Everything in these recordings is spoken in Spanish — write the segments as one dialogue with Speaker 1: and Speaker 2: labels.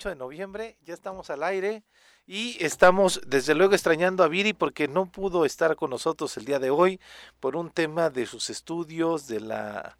Speaker 1: 8 de noviembre, ya estamos al aire y estamos desde luego extrañando a Viri porque no pudo estar con nosotros el día de hoy por un tema de sus estudios, de la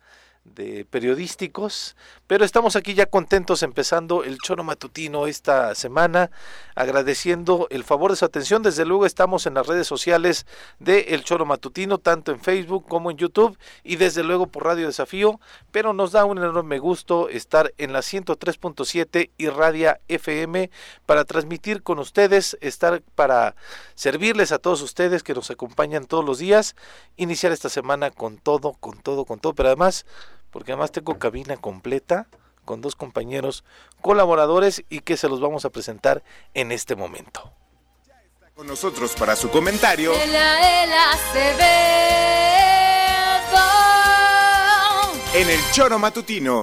Speaker 1: de periodísticos, pero estamos aquí ya contentos empezando el choro matutino esta semana, agradeciendo el favor de su atención. Desde luego estamos en las redes sociales de El Choro Matutino, tanto en Facebook como en YouTube y desde luego por Radio Desafío, pero nos da un enorme gusto estar en la 103.7 y Radia FM para transmitir con ustedes, estar para servirles a todos ustedes que nos acompañan todos los días, iniciar esta semana con todo, con todo, con todo, pero además porque además tengo cabina completa con dos compañeros colaboradores y que se los vamos a presentar en este momento.
Speaker 2: Con nosotros para su comentario.
Speaker 3: En el
Speaker 2: choro matutino.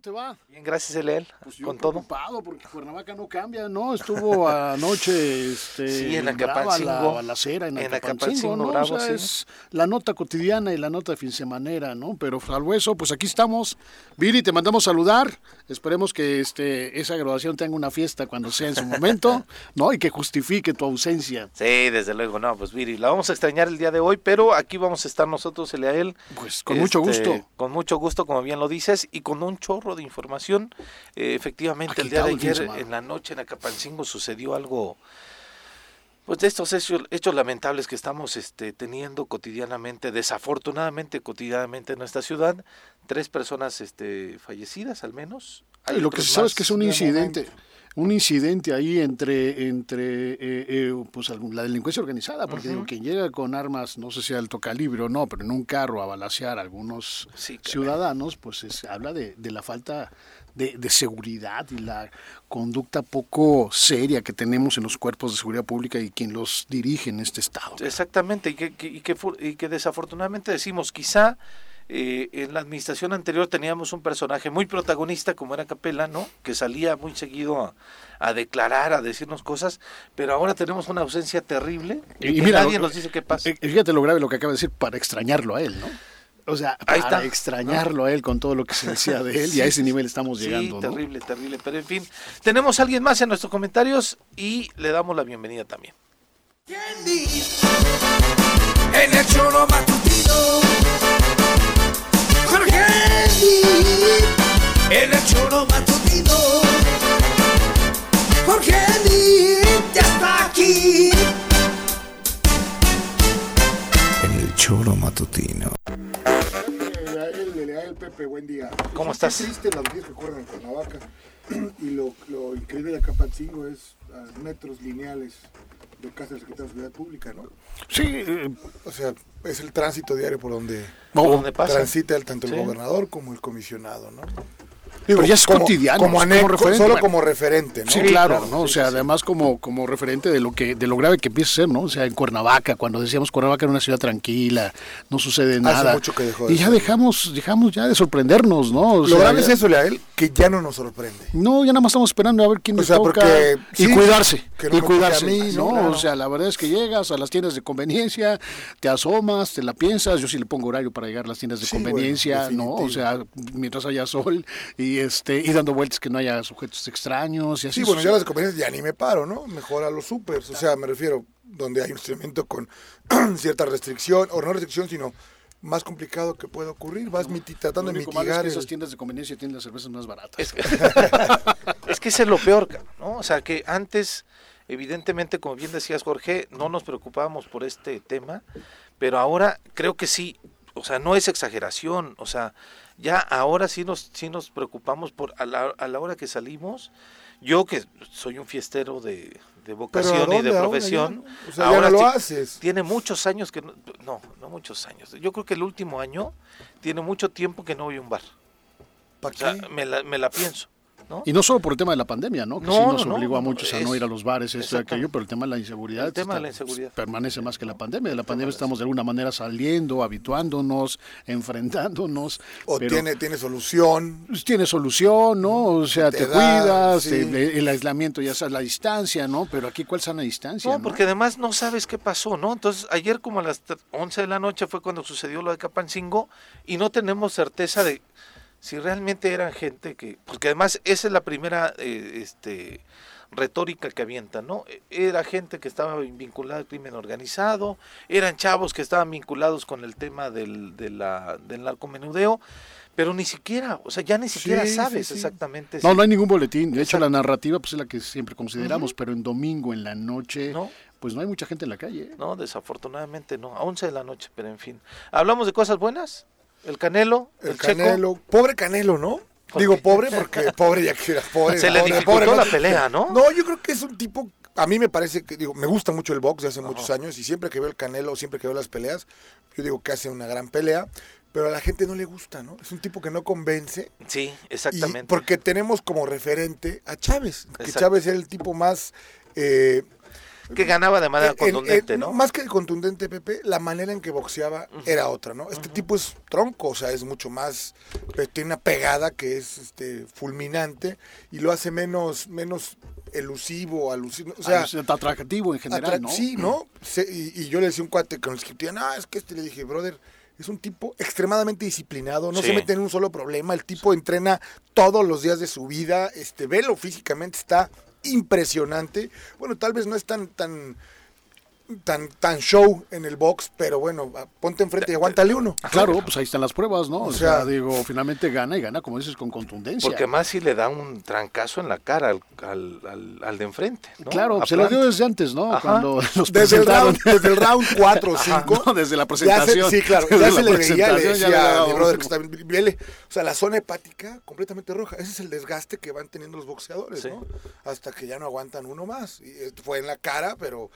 Speaker 4: ¿Cómo te va?
Speaker 1: Bien, gracias Elel,
Speaker 4: Pues yo
Speaker 1: con todo.
Speaker 4: preocupado porque Cuernavaca no cambia, ¿no? Estuvo anoche este,
Speaker 1: Sí, en
Speaker 4: brava la balacera en
Speaker 1: En
Speaker 4: Acapulco, ¿no?
Speaker 1: bravo,
Speaker 4: o sea,
Speaker 1: sí.
Speaker 4: es la nota cotidiana y la nota de fin de semanera, ¿no? Pero salvo eso, pues aquí estamos. Viri, te mandamos saludar. Esperemos que este, esa graduación tenga una fiesta cuando sea en su momento, ¿no? Y que justifique tu ausencia.
Speaker 1: Sí, desde luego, no, pues Viri, la vamos a extrañar el día de hoy, pero aquí vamos a estar nosotros, Eliael.
Speaker 4: Pues con mucho
Speaker 1: este,
Speaker 4: gusto.
Speaker 1: Con mucho gusto, como bien lo dices, y con un chorro de información. Eh, efectivamente, el día de
Speaker 4: el
Speaker 1: ayer, en la noche en Acapancingo, sucedió algo, pues de estos hechos, hechos lamentables que estamos este, teniendo cotidianamente, desafortunadamente cotidianamente en nuestra ciudad. Tres personas este, fallecidas, al menos. Hay
Speaker 4: Y lo que se sabe es que es un
Speaker 1: de
Speaker 4: incidente.
Speaker 1: momento.
Speaker 4: Un incidente ahí entre, entre eh, eh, pues, algún- la delincuencia organizada, porque digo, quien llega con armas, no sé si alto calibre o no, pero en un carro a balasear a algunos
Speaker 1: Sí,
Speaker 4: ciudadanos, pues es- habla de, de la falta de, de seguridad y la conducta poco seria que tenemos en los cuerpos de seguridad pública y quien los dirige en este estado.
Speaker 1: Exactamente, y que, que- y que, y que desafortunadamente decimos, quizá eh, en la administración anterior teníamos un personaje muy protagonista como era Capela, ¿no? Que salía muy seguido a, a declarar, a decirnos cosas, pero ahora tenemos una ausencia terrible y,
Speaker 4: Y
Speaker 1: que
Speaker 4: mira,
Speaker 1: nadie
Speaker 4: lo-
Speaker 1: nos dice qué pasa.
Speaker 4: Eh, Fíjate lo grave lo que acaba de decir para extrañarlo a él, ¿no? O sea,
Speaker 1: Ahí
Speaker 4: para
Speaker 1: está,
Speaker 4: extrañarlo a él con todo lo que se decía de él y a ese nivel estamos llegando,
Speaker 1: sí,
Speaker 4: ¿no?
Speaker 1: terrible, terrible, pero en fin, tenemos a alguien más en nuestros comentarios y le damos la bienvenida también.
Speaker 5: En el choro matutino. En el choro matutino. Jorge Andy ya está aquí. En el choro matutino.
Speaker 6: El, Pepe, buen día.
Speaker 1: ¿Cómo
Speaker 6: Qué
Speaker 1: estás?
Speaker 6: triste las noticias que ocurren en Cuernavaca. Y lo, lo increíble de Acapatzingo es a metros lineales de casa del secretario de Seguridad Pública, ¿no?
Speaker 4: Sí, eh,
Speaker 6: O sea, es el tránsito diario por donde
Speaker 1: ¿Por pasa?
Speaker 6: transita el- tanto el
Speaker 1: Sí.
Speaker 6: gobernador como el comisionado, ¿no?
Speaker 4: Pero ya es cotidiano,
Speaker 6: Como,
Speaker 4: como referente,
Speaker 6: solo
Speaker 4: bueno.
Speaker 6: como referente, ¿no?
Speaker 4: Sí, claro,
Speaker 1: claro,
Speaker 4: ¿no? O sea,
Speaker 1: sí,
Speaker 4: además como, como referente de lo que de lo grave que empieza a ser, ¿no? O sea, en Cuernavaca, cuando decíamos Cuernavaca era una ciudad tranquila, no sucede nada.
Speaker 6: mucho que dejó de
Speaker 4: y ya dejamos, dejamos ya de sorprendernos, ¿no? O
Speaker 6: Lo
Speaker 4: sea,
Speaker 6: grave es eso, Leal, que ya no nos sorprende.
Speaker 4: No, ya nada más estamos esperando a ver quién
Speaker 6: O
Speaker 4: le
Speaker 6: sea,
Speaker 4: toca
Speaker 6: porque-
Speaker 4: y cuidarse,
Speaker 6: no
Speaker 4: y cuidarse,
Speaker 6: mí,
Speaker 4: ¿no? O sea, la verdad es que llegas a las tiendas de conveniencia, te asomas, te la piensas, yo sí le pongo horario para llegar a las tiendas de
Speaker 6: bueno,
Speaker 4: conveniencia, ¿no? O sea, mientras haya sol y este y dando vueltas que no haya sujetos extraños y así.
Speaker 6: Sí, bueno, ya las conveniencias ya ni me paro, ¿no? Mejor a los supers, o sea, me refiero donde hay un instrumento con cierta restricción, o no restricción, sino más complicado que puede ocurrir, vas miti-
Speaker 4: Lo
Speaker 6: tratando de
Speaker 4: malo es
Speaker 6: mitigar
Speaker 4: que
Speaker 6: el-
Speaker 4: esas tiendas de conveniencia tienen las cervezas más baratas.
Speaker 1: Es que, es que ese es lo peor, ¿no? O sea, que antes, evidentemente, como bien decías, Jorge, no nos preocupábamos por este tema, pero ahora creo que sí, o sea, no es exageración, o sea, ya ahora sí nos, sí nos preocupamos por a la, a la hora que salimos. Yo que soy un fiestero de, de vocación y de
Speaker 6: ahora
Speaker 1: profesión.
Speaker 6: ya no? O sea, ya no lo haces.
Speaker 1: Tiene muchos años que no, no, no muchos años. Yo creo que el último año tiene mucho tiempo que no voy a un bar.
Speaker 6: ¿Para
Speaker 1: O sea, me la, me la pienso. ¿No?
Speaker 4: Y no solo por el tema de la pandemia, ¿no? Que
Speaker 1: No,
Speaker 4: sí nos
Speaker 1: no,
Speaker 4: obligó a
Speaker 1: no,
Speaker 4: muchos a no ir a los bares, esto y aquello, pero el tema de la inseguridad,
Speaker 1: El tema de la
Speaker 4: está-
Speaker 1: inseguridad.
Speaker 4: permanece más que la pandemia. De la pandemia estamos de alguna manera saliendo, habituándonos, enfrentándonos.
Speaker 6: O
Speaker 4: pero,
Speaker 6: tiene, tiene solución.
Speaker 4: pues, tiene solución, ¿no? O sea,
Speaker 6: Te
Speaker 4: te,
Speaker 6: da,
Speaker 4: cuidas,
Speaker 6: sí.
Speaker 4: el, el aislamiento ya sabes, la distancia, ¿no? Pero aquí, ¿cuál sana distancia?
Speaker 1: No,
Speaker 4: no?
Speaker 1: porque además no sabes qué pasó, ¿no? Entonces, ayer como a las tre- 11 de la noche fue cuando sucedió lo de Capancingo y no tenemos certeza de si realmente eran gente que... Porque además esa es la primera eh, este, retórica que avientan, ¿no? Era gente que estaba vinculada al crimen organizado, eran chavos que estaban vinculados con el tema del, de la, del narcomenudeo, pero ni siquiera, o sea, ya ni siquiera
Speaker 6: sí,
Speaker 1: sabes
Speaker 6: sí.
Speaker 1: exactamente
Speaker 4: No,
Speaker 1: si-
Speaker 4: no hay ningún boletín. De hecho, la narrativa pues, es la que siempre consideramos, pero en domingo, en la noche,
Speaker 1: No.
Speaker 4: pues no hay mucha gente en la calle. ¿eh?
Speaker 1: No, desafortunadamente no, a 11 de la noche, pero en fin. ¿Hablamos de cosas buenas? ¿El Canelo? ¿El,
Speaker 6: El
Speaker 1: Checo?
Speaker 6: Canelo. Pobre Canelo, ¿no?
Speaker 1: ¿Por
Speaker 6: Digo pobre porque pobre ya quisiera pobre.
Speaker 1: Se le
Speaker 6: pobre,
Speaker 1: dificultó
Speaker 6: pobre,
Speaker 1: la pelea, ¿no?
Speaker 6: No, yo creo que es un tipo. A mí me parece que, digo, me gusta mucho el box de hace muchos años y siempre que veo el Canelo, siempre que veo las peleas, yo digo que hace una gran pelea, pero a la gente no le gusta, ¿no? Es un tipo que no convence.
Speaker 1: Sí,
Speaker 6: Y
Speaker 1: exactamente.
Speaker 6: porque tenemos como referente a Chávez, que
Speaker 1: Exacto.
Speaker 6: Chávez era el tipo más. eh,
Speaker 1: Que ganaba de manera
Speaker 6: en-
Speaker 1: contundente,
Speaker 6: en-
Speaker 1: ¿no?
Speaker 6: Más que contundente, Pepe, la manera en que boxeaba era otra, ¿no? Este tipo es tronco, o sea, es mucho más, tiene una pegada que es este fulminante y lo hace menos, menos elusivo, alusivo, o sea,
Speaker 4: Ah, atractivo en general, ¿no?
Speaker 6: sí, ¿no? Se- y, y yo le decía a un cuate con el que no, es que este le dije, brother, es un tipo extremadamente disciplinado, no
Speaker 1: Sí.
Speaker 6: se mete en un solo problema, el tipo entrena todos los días de su vida, este, velo físicamente, está impresionante. Bueno, tal vez no es tan, tan, tan, tan show en el box, pero bueno, ponte enfrente y aguántale uno.
Speaker 4: Claro, pues ahí están las pruebas, ¿no? O, sea,
Speaker 6: sea,
Speaker 4: digo, finalmente gana y gana, como dices, con contundencia.
Speaker 1: Porque más si le da un trancazo en la cara al, al, al- al de enfrente, ¿no?
Speaker 4: Claro,
Speaker 1: A
Speaker 4: se lo dio desde antes, ¿no?
Speaker 1: Ajá.
Speaker 4: Cuando los
Speaker 6: Desde el, round, desde el round 4 o
Speaker 4: Ajá,
Speaker 6: 5.
Speaker 4: no, desde la
Speaker 6: Ya
Speaker 4: presentación.
Speaker 6: se, sí, claro,
Speaker 4: Desde
Speaker 6: ya se le veía, le
Speaker 4: ya
Speaker 6: decía
Speaker 4: le
Speaker 6: a mi brother que está bien, o sea, la zona hepática completamente roja. Ese es el desgaste que van teniendo los boxeadores,
Speaker 1: Sí.
Speaker 6: ¿no? Hasta que ya no aguantan uno más. Y esto fue en la cara, pero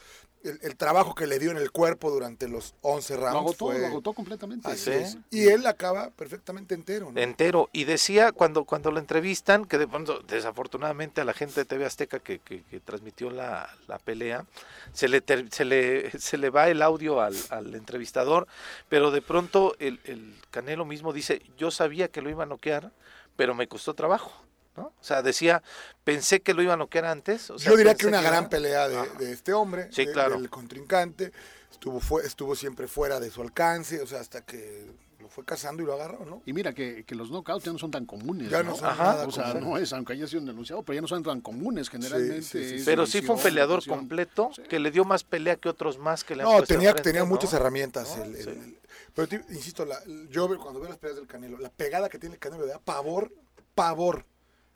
Speaker 6: el, el trabajo que le dio en el cuerpo durante los 11 rounds
Speaker 4: Lo agotó,
Speaker 6: fue...
Speaker 4: lo agotó completamente.
Speaker 6: Así
Speaker 1: Sí.
Speaker 6: es. Y él acaba perfectamente entero, ¿no?
Speaker 1: entero y decía cuando cuando lo entrevistan que de pronto desafortunadamente a la gente de TV Azteca que, que- que transmitió la, la pelea se le ter- se le se le va el audio al, al entrevistador pero de pronto el, el Canelo mismo dice yo sabía que lo iba a noquear pero me costó trabajo ¿no? O sea, decía, pensé que lo iba a noquear antes. o sea,
Speaker 6: Yo diría que una gran
Speaker 1: iba-
Speaker 6: pelea de, de este hombre,
Speaker 1: Sí,
Speaker 6: de-
Speaker 1: claro.
Speaker 6: del contrincante. Estuvo, fue, estuvo siempre fuera de su alcance, o sea, hasta que lo fue cazando y lo agarró, ¿no?
Speaker 4: Y mira que, que los knockouts ya no son tan comunes.
Speaker 6: Ya no son
Speaker 1: Ajá.
Speaker 6: nada
Speaker 4: O sea,
Speaker 6: comunes.
Speaker 4: no es, aunque haya sido denunciado, pero ya no son tan comunes. Generalmente.
Speaker 6: Sí, sí, sí,
Speaker 1: Pero sí fue un peleador
Speaker 4: decisión.
Speaker 1: completo que le dio más pelea que otros más que le han
Speaker 6: No,
Speaker 1: puesto
Speaker 6: tenía,
Speaker 1: enfrente,
Speaker 6: tenía
Speaker 1: ¿no?
Speaker 6: muchas herramientas.
Speaker 1: ¿No?
Speaker 6: el- el-
Speaker 1: Sí.
Speaker 6: el- pero te- insisto, la- yo cuando veo las peleas del Canelo, la pegada que tiene el Canelo le da pavor, pavor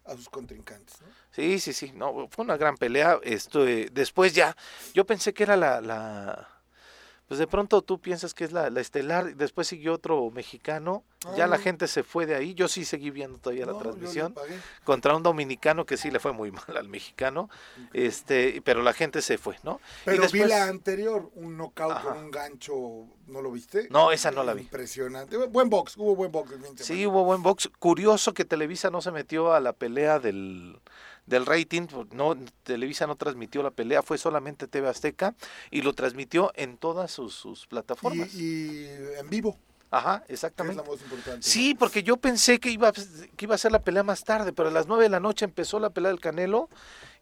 Speaker 6: a sus contrincantes. ¿no?
Speaker 1: Sí, sí, sí, no, fue una gran pelea. Esto, eh, después ya, yo pensé que era la, la, pues de pronto tú piensas que es la, la estelar, después siguió otro mexicano, ya la gente se fue de ahí, yo sí seguí viendo todavía la
Speaker 6: No, le
Speaker 1: transmisión, contra un dominicano que sí le fue muy mal al mexicano, este, pero la gente se fue, ¿no? Y
Speaker 6: Pero
Speaker 1: después-
Speaker 6: vi la anterior, un knockout
Speaker 1: Ajá.
Speaker 6: con un gancho, ¿no lo viste?
Speaker 1: No, esa no la vi.
Speaker 6: Impresionante. Buen box, hubo buen box.
Speaker 1: Sí, hubo buen box. Curioso que Televisa no se metió a la pelea del, del rating. pues, No, Televisa no transmitió la pelea, fue solamente TV Azteca y lo transmitió en todas sus, sus plataformas.
Speaker 6: Y, y en vivo,
Speaker 1: Ajá,
Speaker 6: que es
Speaker 1: exactamente.
Speaker 6: la más importante.
Speaker 1: Sí, porque yo pensé que iba, a- que iba a ser la pelea más tarde, pero a las 9 de la noche empezó la pelea del Canelo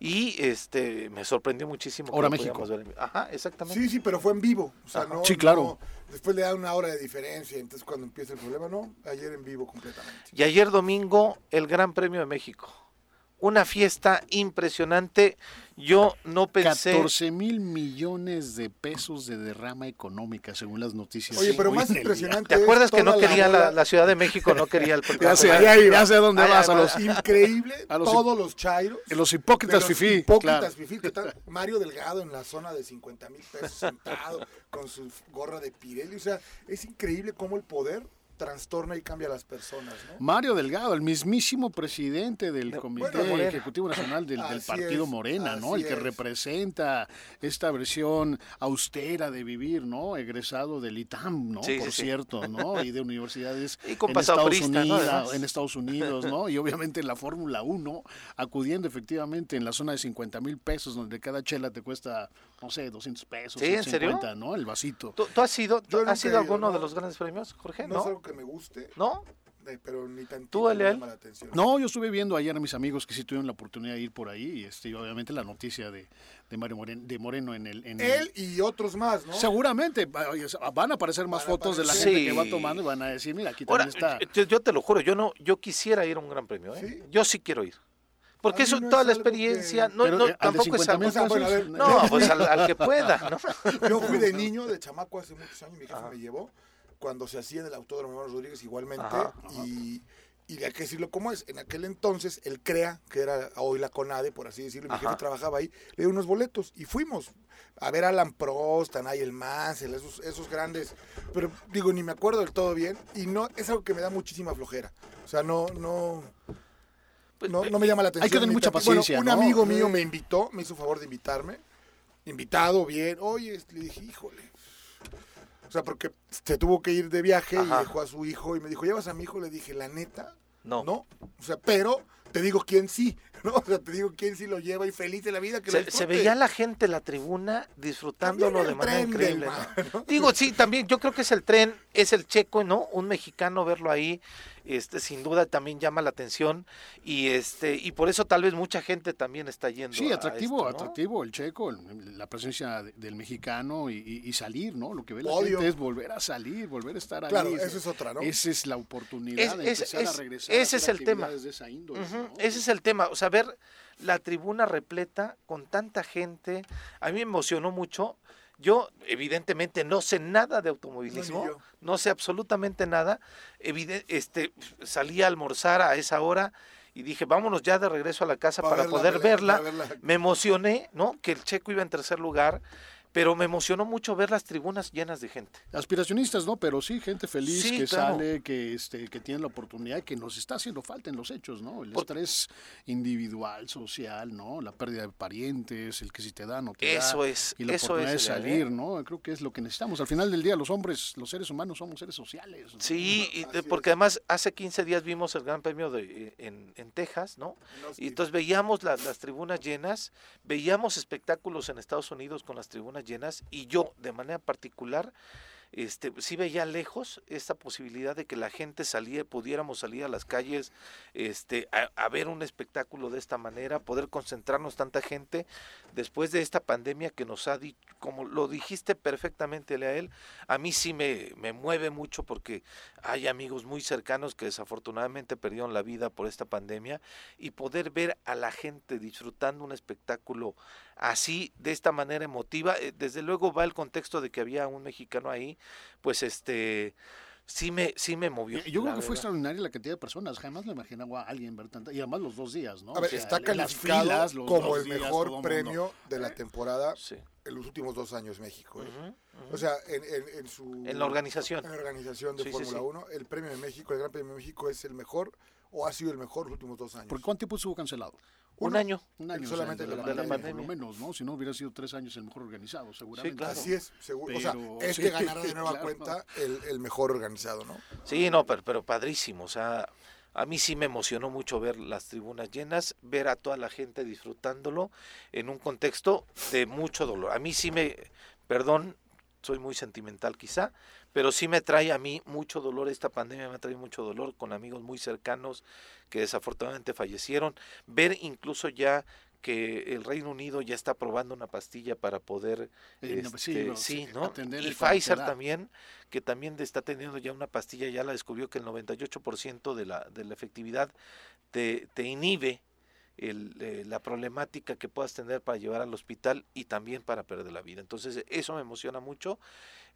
Speaker 1: y este me sorprendió muchísimo. que
Speaker 4: Hora
Speaker 1: lo
Speaker 4: México.
Speaker 1: podíamos ver en- Ajá, exactamente.
Speaker 6: Sí, sí, pero fue en vivo. O sea,
Speaker 1: Ajá.
Speaker 6: no,
Speaker 4: Sí, claro.
Speaker 6: no- después le da una hora de diferencia, entonces cuando empieza el problema, no, ayer en vivo completamente.
Speaker 1: Y ayer domingo, el Gran Premio de México. Una fiesta impresionante. Yo no pensé.
Speaker 4: 14 mil millones de pesos de derrama económica, según las noticias.
Speaker 6: Oye, pero más impresionante
Speaker 1: ¿Te
Speaker 6: es
Speaker 1: acuerdas que no quería la, Ciudad de México, no quería el
Speaker 4: Ya sé, ya sé a dónde vas, a
Speaker 1: va.
Speaker 4: los,
Speaker 6: Increíble,
Speaker 4: A los
Speaker 6: todos los chairos.
Speaker 4: los hipócritas
Speaker 6: los
Speaker 4: fifí.
Speaker 6: hipócritas
Speaker 4: claro.
Speaker 6: fifí, que está Mario Delgado en la zona de 50 mil pesos sentado con su gorra de Pirelli. O sea, es increíble cómo el poder trastorna y cambia a las personas, ¿no?
Speaker 4: Mario Delgado, el mismísimo presidente del
Speaker 1: De-
Speaker 4: Comité
Speaker 6: bueno.
Speaker 4: Ejecutivo Nacional del, Partido
Speaker 6: es,
Speaker 4: Morena, ¿no? El que
Speaker 6: es.
Speaker 4: representa esta versión austera de vivir, ¿no? Egresado del ITAM, ¿no?
Speaker 1: Sí,
Speaker 4: Por
Speaker 1: sí, sí.
Speaker 4: cierto, ¿no? Y de universidades
Speaker 1: Y con
Speaker 4: en, Estados
Speaker 1: ¿no?
Speaker 4: Unidos,
Speaker 1: Además.
Speaker 4: en Estados Unidos, ¿no? Y obviamente en la Fórmula 1, acudiendo efectivamente en la zona de 50 mil pesos, donde cada chela te cuesta, no sé, 200 pesos,
Speaker 1: ¿Sí? ¿En serio?
Speaker 4: 150, ¿no? El vasito.
Speaker 1: ¿Tú, tú has sido, has sido alguno de
Speaker 6: no.
Speaker 1: los grandes premios, Jorge?
Speaker 6: No,
Speaker 1: ¿No?
Speaker 6: Que me guste,
Speaker 1: ¿No?
Speaker 6: eh, pero ni tantito
Speaker 1: ¿Tú,
Speaker 6: me llama la atención.
Speaker 4: No, yo estuve viendo ayer a mis amigos que sí tuvieron la oportunidad de ir por ahí y este, y obviamente la noticia de, de Mario Moreno, de Moreno en el... En el-
Speaker 6: Él y otros más, ¿no?
Speaker 4: Seguramente van a aparecer más
Speaker 6: Van
Speaker 4: fotos de la gente que va tomando y van a decir, mira, aquí
Speaker 1: Ahora,
Speaker 4: también está...
Speaker 1: yo, yo te lo juro, yo no, yo quisiera ir a un gran premio, ¿eh?
Speaker 6: ¿Sí?
Speaker 1: Yo sí quiero ir. Porque eso,
Speaker 6: no
Speaker 1: toda
Speaker 6: es
Speaker 1: la
Speaker 6: que-
Speaker 1: experiencia, no,
Speaker 4: Pero,
Speaker 1: no,
Speaker 4: eh,
Speaker 1: tampoco es
Speaker 4: 50
Speaker 1: algo...
Speaker 6: bueno, a ver,
Speaker 1: No, pues al, al que pueda, ¿no?
Speaker 6: Yo fui de niño, de chamaco hace muchos años, mi jefe me llevó, cuando se hacía en el Autódromo Hermanos Rodríguez igualmente,
Speaker 1: Ajá,
Speaker 6: y, y hay que decirlo como es, en aquel entonces el CREA, que era hoy la CONADE, por así decirlo, mi
Speaker 1: Ajá.
Speaker 6: jefe trabajaba ahí, le dio unos boletos y fuimos a ver a Alan Prost, a Nigel Mansell, esos, esos grandes, pero digo, ni me acuerdo del todo bien, y no, es algo que me da muchísima flojera, o sea, no, no...
Speaker 1: Pues,
Speaker 6: No, no me llama la atención.
Speaker 4: Hay que tener mucha
Speaker 6: tantito. Bueno,
Speaker 4: paciencia,
Speaker 6: un
Speaker 4: ¿no?
Speaker 6: amigo mío
Speaker 4: Eh.
Speaker 6: me invitó, me hizo favor de invitarme. Invitado, bien. Oye, le dije, híjole. O sea, porque se tuvo que ir de viaje
Speaker 1: Ajá.
Speaker 6: y dejó a su hijo y me dijo, ¿llevas a mi hijo? Le dije, la neta,
Speaker 1: No.
Speaker 6: no. O sea, pero te digo quién sí, ¿no? O sea, te digo quién sí lo lleva y feliz de la vida que lo
Speaker 1: Se, se
Speaker 6: disfrute.
Speaker 1: veía la gente en la tribuna disfrutándolo de manera increíble.
Speaker 6: mar,
Speaker 1: ¿no? Digo, sí, también yo creo que es el tren, es el checo, ¿no? Un mexicano verlo ahí, este, sin duda también llama la atención y este y por eso tal vez mucha gente también está yendo.
Speaker 4: Sí,
Speaker 1: a
Speaker 4: atractivo,
Speaker 1: esto, ¿no?
Speaker 4: atractivo el checo, el- la presencia de- del mexicano y, y- y salir, ¿no? Lo que ve la gente es volver a salir, volver a estar ahí.
Speaker 6: Claro, esa es otra, ¿no?
Speaker 4: Esa es la oportunidad
Speaker 1: Es-
Speaker 4: de
Speaker 1: es-
Speaker 4: empezar a
Speaker 1: es-
Speaker 4: regresar. a
Speaker 1: ese
Speaker 4: hacer
Speaker 1: es el tema.
Speaker 4: actividades de esa índole.
Speaker 1: Ese es el tema, o sea, ver la tribuna repleta con tanta gente, a mí me emocionó mucho. Yo, evidentemente, no sé nada de automovilismo,
Speaker 6: No,
Speaker 1: sé absolutamente nada. Evide- este, salí a almorzar a esa hora y dije, vámonos ya de regreso a la casa
Speaker 6: Para
Speaker 1: para,
Speaker 6: verla,
Speaker 1: poder
Speaker 6: verla,
Speaker 1: verla. Me emocioné, ¿no? Que el checo iba en tercer lugar, pero me emocionó mucho ver las tribunas llenas de gente.
Speaker 4: Aspiracionistas, ¿no? Pero sí, gente feliz
Speaker 1: Sí,
Speaker 4: que
Speaker 1: claro.
Speaker 4: sale, que este, que tiene la oportunidad, que nos está haciendo falta en los hechos, ¿no? El
Speaker 1: Por-
Speaker 4: estrés individual, social, ¿no? La pérdida de parientes, el que si te da, no te da.
Speaker 1: Eso es,
Speaker 4: Y la
Speaker 1: eso
Speaker 4: oportunidad
Speaker 1: es,
Speaker 4: de
Speaker 1: Elian,
Speaker 4: salir,
Speaker 1: ¿eh?
Speaker 4: ¿no? Creo que es lo que necesitamos. Al final del día, los hombres, los seres humanos somos seres sociales. ¿no?
Speaker 1: Sí, y de- porque además hace 15 días vimos el Gran Premio de, en, en Texas, ¿no? Y entonces veíamos la- las tribunas llenas, veíamos espectáculos en Estados Unidos con las tribunas llenas y yo de manera particular este, sí veía lejos esta posibilidad de que la gente salía, pudiéramos salir a las calles este, a, a ver un espectáculo de esta manera, poder concentrarnos tanta gente después de esta pandemia que nos ha dicho, como lo dijiste perfectamente, Leael, a mí sí me, me mueve mucho porque hay amigos muy cercanos que desafortunadamente perdieron la vida por esta pandemia y poder ver a la gente disfrutando un espectáculo así, de esta manera emotiva, eh, desde luego va el contexto de que había un mexicano ahí, pues este sí me sí me movió.
Speaker 4: Yo creo que fue extraordinaria la cantidad de personas. Jamás me imaginaba a alguien ver tanta. Y además los dos días, ¿no?
Speaker 6: A ver,
Speaker 4: O sea,
Speaker 6: está
Speaker 4: las
Speaker 6: calificado
Speaker 4: filas,
Speaker 6: como el
Speaker 4: días,
Speaker 6: mejor
Speaker 4: mundo.
Speaker 6: premio de la temporada
Speaker 1: Sí.
Speaker 6: en los últimos dos años México. ¿eh? O sea, en, en- en su...
Speaker 1: En la organización.
Speaker 6: En la organización de
Speaker 1: Sí, sí,
Speaker 6: Fórmula
Speaker 1: sí.
Speaker 6: 1, el premio de México, el Gran Premio de México es el mejor o ha sido el mejor los últimos dos años.
Speaker 4: ¿Por cuánto tiempo estuvo cancelado?
Speaker 1: Un año.
Speaker 4: Un año.
Speaker 6: Solamente
Speaker 4: o sea,
Speaker 6: de la
Speaker 4: de la
Speaker 6: pandemia.
Speaker 4: pandemia, por lo menos, ¿no? Si no hubiera sido tres años el mejor organizado, seguramente.
Speaker 1: claro.
Speaker 6: Así es, seguro. o sea,
Speaker 4: Pero-
Speaker 6: es
Speaker 4: sí,
Speaker 6: que ganará de nueva
Speaker 4: claro.
Speaker 6: cuenta el, el mejor organizado, ¿no?
Speaker 1: Sí, no, pero, pero padrísimo. O sea, a mí sí me emocionó mucho ver las tribunas llenas, ver a toda la gente disfrutándolo en un contexto de mucho dolor. A mí sí me, perdón, soy muy sentimental quizá, pero sí me trae a mí mucho dolor, esta pandemia me trae mucho dolor con amigos muy cercanos que desafortunadamente fallecieron. Ver incluso ya que el Reino Unido ya está probando una pastilla para poder
Speaker 4: Eh, sí,
Speaker 1: este,
Speaker 4: no,
Speaker 1: sí, ¿no? Y Pfizer también, que también está teniendo ya una pastilla, ya la descubrió que el 98% de la, de la efectividad te, te inhibe el, eh, la problemática que puedas tener para llevar al hospital y también para perder la vida. Entonces, eso me emociona mucho.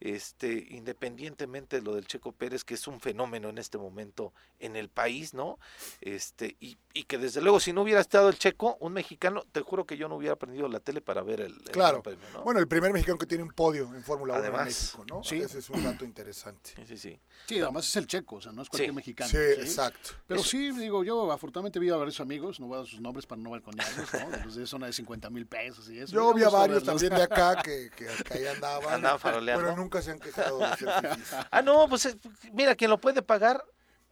Speaker 1: Este, independientemente de lo del Checo Pérez, que es un fenómeno en este momento en el país, ¿no? Este, y, y que desde luego si no hubiera estado el Checo, un mexicano, te juro que yo no hubiera prendido la tele para ver el, el
Speaker 6: Claro.
Speaker 1: Gran Premio, ¿no?
Speaker 6: Bueno, el primer mexicano que tiene un podio en Fórmula 1 en
Speaker 1: Además.
Speaker 6: México, ¿no?
Speaker 4: Sí.
Speaker 6: Ese es un dato interesante.
Speaker 1: Sí, sí, sí.
Speaker 4: Sí, además es el checo, o sea, no es cualquier
Speaker 1: Sí.
Speaker 4: mexicano.
Speaker 6: Sí, exacto.
Speaker 4: Pero sí, digo, yo afortunadamente vi a varios amigos, no voy a dar sus nombres para no balconearlos, ¿no? Los de zona de 50 mil pesos y eso.
Speaker 6: Yo vi a varios también de acá que, que, que ahí andaban.
Speaker 1: Andaban faroleando.
Speaker 6: Pero nunca se han quejado de ser fifís.
Speaker 1: Ah, no, pues eh, mira, quien lo puede pagar,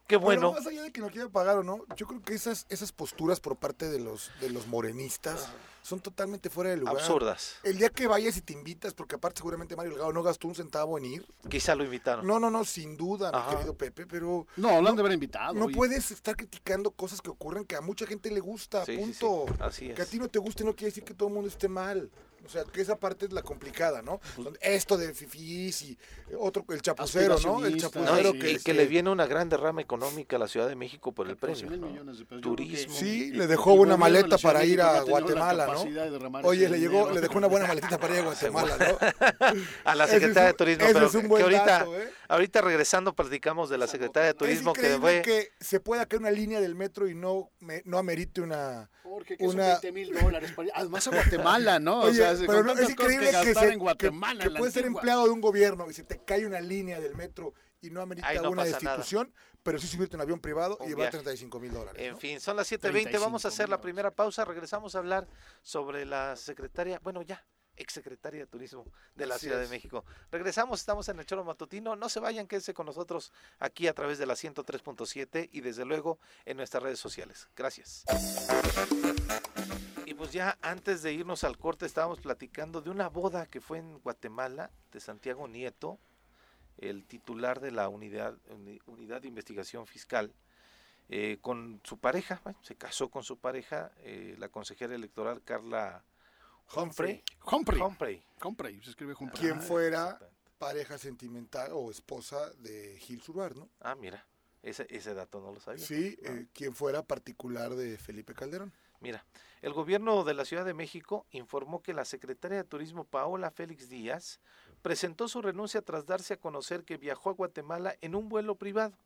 Speaker 1: qué bueno.
Speaker 6: Pero más allá de que no quieran pagar o no, yo creo que esas, esas posturas por parte de los, de los morenistas son totalmente fuera de lugar.
Speaker 1: Absurdas.
Speaker 6: El día que vayas y te invitas, porque aparte seguramente Mario Delgado no gastó un centavo en ir.
Speaker 1: Quizá lo invitaron.
Speaker 6: No, no, no, sin duda, mi
Speaker 1: Ajá.
Speaker 6: querido Pepe, pero
Speaker 4: No, lo han de haber invitado.
Speaker 6: no puedes estar criticando cosas que ocurren que a mucha gente le gusta,
Speaker 1: Sí, sí,
Speaker 6: punto.
Speaker 1: sí, así es.
Speaker 6: Que a ti no te guste no quiere decir que todo el mundo esté mal. O sea, que esa parte es la complicada, ¿no? Donde Esto de fifís y otro, el chapucero, ¿no? El
Speaker 1: No,
Speaker 6: chapucero
Speaker 1: y,
Speaker 6: que,
Speaker 1: y que le viene una gran derrama económica a la Ciudad de México por el
Speaker 4: 14
Speaker 1: premio.
Speaker 4: mil
Speaker 1: ¿no?
Speaker 4: millones de pesos. Yo creo que-
Speaker 1: Turismo.
Speaker 6: Sí,
Speaker 4: y-
Speaker 6: le dejó una maleta para ir a Guatemala, ¿no? Oye, le llegó,
Speaker 4: dinero.
Speaker 6: le dejó una buena maletita para ir a Guatemala, ¿no?
Speaker 1: A la secretaria de Turismo,
Speaker 6: ese
Speaker 1: pero
Speaker 6: es un
Speaker 1: que
Speaker 6: buen
Speaker 1: ahorita,
Speaker 6: dato, ¿eh?
Speaker 1: ahorita regresando platicamos de la secretaria de Turismo
Speaker 6: es
Speaker 1: que fue...
Speaker 6: que se pueda caer una línea del metro y no, me- no amerite una...
Speaker 4: Porque que
Speaker 6: una-
Speaker 4: son 20 mil dólares. para ir- Además a Guatemala, ¿no?
Speaker 6: Oye, pero no, es increíble que,
Speaker 4: gastar
Speaker 6: se,
Speaker 4: en Guatemala.
Speaker 6: que, puedes ser empleado de un gobierno y se te cae una línea del metro y no amerita
Speaker 1: no
Speaker 6: una
Speaker 1: nada.
Speaker 6: destitución, pero sí subirte en un avión privado
Speaker 1: Un
Speaker 6: y llevar
Speaker 1: viaje.
Speaker 6: 35 mil dólares.
Speaker 1: En
Speaker 6: ¿no?
Speaker 1: fin, son las 7.20, vamos a
Speaker 4: 35
Speaker 1: hacer la primera pausa, regresamos a hablar sobre la secretaria, bueno ya, exsecretaria de Turismo de la
Speaker 6: Así
Speaker 1: Ciudad
Speaker 6: es.
Speaker 1: de México. Regresamos, estamos en el Choro Matutino, no se vayan, quédense con nosotros aquí a través de la 103.7 y desde luego en nuestras redes sociales. Gracias. Y pues ya antes de irnos al corte estábamos platicando de una boda que fue en Guatemala de Santiago Nieto, el titular de la unidad, uni- unidad de investigación fiscal, eh, con su pareja, bueno, se casó con su pareja, eh, la consejera electoral Carla Humphrey.
Speaker 4: Humphrey.
Speaker 1: Humphrey.
Speaker 4: Humphrey, se escribe Humphrey.
Speaker 6: Quien
Speaker 1: Ah,
Speaker 6: fuera pareja sentimental o esposa de Gil Subar, ¿no?
Speaker 1: Ah, mira, ese, ese dato no lo sabía.
Speaker 6: Sí,
Speaker 1: Ah.
Speaker 6: eh, quien fuera particular de Felipe Calderón.
Speaker 1: Mira, el gobierno de la Ciudad de México informó que la secretaria de Turismo Paola Félix Díaz presentó su renuncia tras darse a conocer que viajó a Guatemala en un vuelo privado,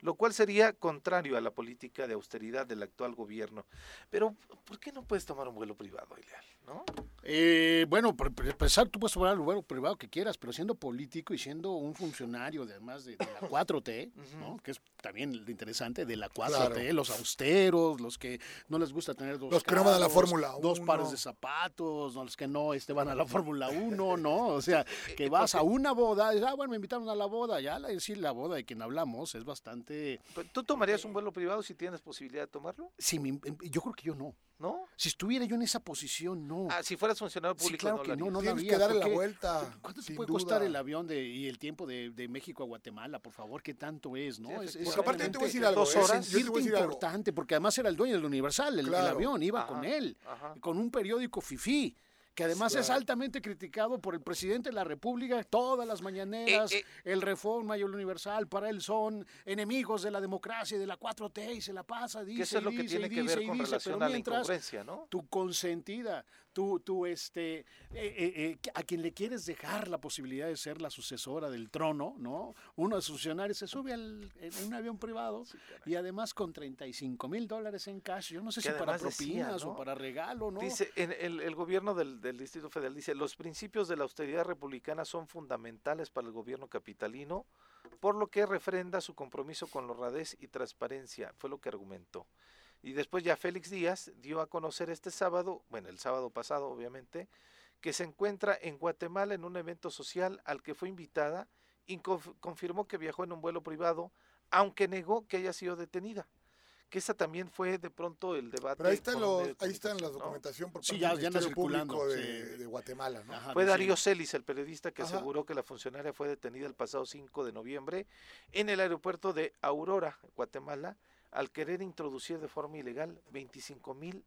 Speaker 1: lo cual sería contrario a la política de austeridad del actual gobierno. Pero, ¿por qué no puedes tomar un vuelo privado, Ileal? ¿No?
Speaker 4: Eh, bueno, por empezar, tú puedes tomar el vuelo privado que quieras, pero siendo político y siendo un funcionario, de, además de, de la 4T, ¿no? que es también lo interesante, de la 4T,
Speaker 6: Claro.
Speaker 4: los austeros, los que no les gusta tener dos
Speaker 6: Los que no van a la Fórmula
Speaker 4: dos
Speaker 6: 1.
Speaker 4: pares de zapatos, no, los que no este, van a la Fórmula 1, ¿no? O sea,
Speaker 1: Eh,
Speaker 4: que vas a una boda, y, ah, bueno, me invitaron a la boda, ya la, decir la boda de quien hablamos es bastante...
Speaker 1: ¿Tú tomarías un vuelo privado si tienes posibilidad de tomarlo?
Speaker 4: Sí, me- yo creo que yo no.
Speaker 1: ¿No?
Speaker 4: Si estuviera yo en esa posición, no.
Speaker 1: Ah, si fueras funcionario
Speaker 4: Sí,
Speaker 1: público,
Speaker 4: claro
Speaker 1: no
Speaker 4: que no, no la
Speaker 6: Tienes que darle la vuelta,
Speaker 4: ¿Cuánto te puede costar el avión de, y el tiempo de, de México a Guatemala, por favor? ¿Qué tanto es, no?
Speaker 1: Sí,
Speaker 4: Es- es
Speaker 6: Porque aparte yo te voy a decir algo,
Speaker 1: dos
Speaker 6: ¿eh?
Speaker 1: horas.
Speaker 6: Yo te voy a
Speaker 4: sentirte
Speaker 6: decir algo.
Speaker 4: importante, porque además era el dueño del Universal, el, avión, iba
Speaker 1: Ajá,
Speaker 4: con él,
Speaker 1: ajá.
Speaker 4: con un periódico FIFI. Que además es altamente criticado por el presidente de la República, todas las mañaneras,
Speaker 1: Eh, eh.
Speaker 4: el Reforma y el Universal, para él son enemigos de la democracia y de la 4T y se la pasa, dice,
Speaker 1: Que eso es lo
Speaker 4: y
Speaker 1: que
Speaker 4: dice,
Speaker 1: tiene
Speaker 4: y
Speaker 1: que
Speaker 4: dice,
Speaker 1: ver con
Speaker 4: dice,
Speaker 1: relación a la
Speaker 4: mientras
Speaker 1: incongruencia, ¿no?
Speaker 4: tu consentida, tu, tu este, eh, eh, eh, a quien le quieres dejar la posibilidad de ser la sucesora del trono, ¿no? Uno de sus funcionarios se sube al, en un avión privado y además con 35 mil dólares en cash, yo no sé
Speaker 1: Que
Speaker 4: si para
Speaker 1: decía,
Speaker 4: propinas
Speaker 1: ¿no?
Speaker 4: o para regalo, ¿no?
Speaker 1: Dice, en el, el gobierno del, del Distrito Federal dice, los principios de la austeridad republicana son fundamentales para el gobierno capitalino, por lo que refrenda su compromiso con la honradez y transparencia, fue lo que argumentó. Y después ya Félix Díaz dio a conocer este sábado, bueno, el sábado pasado obviamente, que se encuentra en Guatemala en un evento social al que fue invitada y conf- confirmó que viajó en un vuelo privado, aunque negó que haya sido detenida. Que esa también fue de pronto el debate.
Speaker 6: Pero ahí
Speaker 1: un
Speaker 6: los, ahí están las
Speaker 1: comunicación, ¿no?
Speaker 6: documentación por
Speaker 4: Sí,
Speaker 6: parte
Speaker 4: ya-
Speaker 6: del
Speaker 4: ya
Speaker 6: Ministerio Público de,
Speaker 4: sí.
Speaker 6: de Guatemala, ¿no?
Speaker 4: Ajá,
Speaker 1: Fue
Speaker 4: dice-
Speaker 1: Darío Celis, el periodista que
Speaker 6: Ajá.
Speaker 1: aseguró que la funcionaria fue detenida el pasado 5 de noviembre en el aeropuerto de Aurora, Guatemala, al querer introducir de forma ilegal 25 mil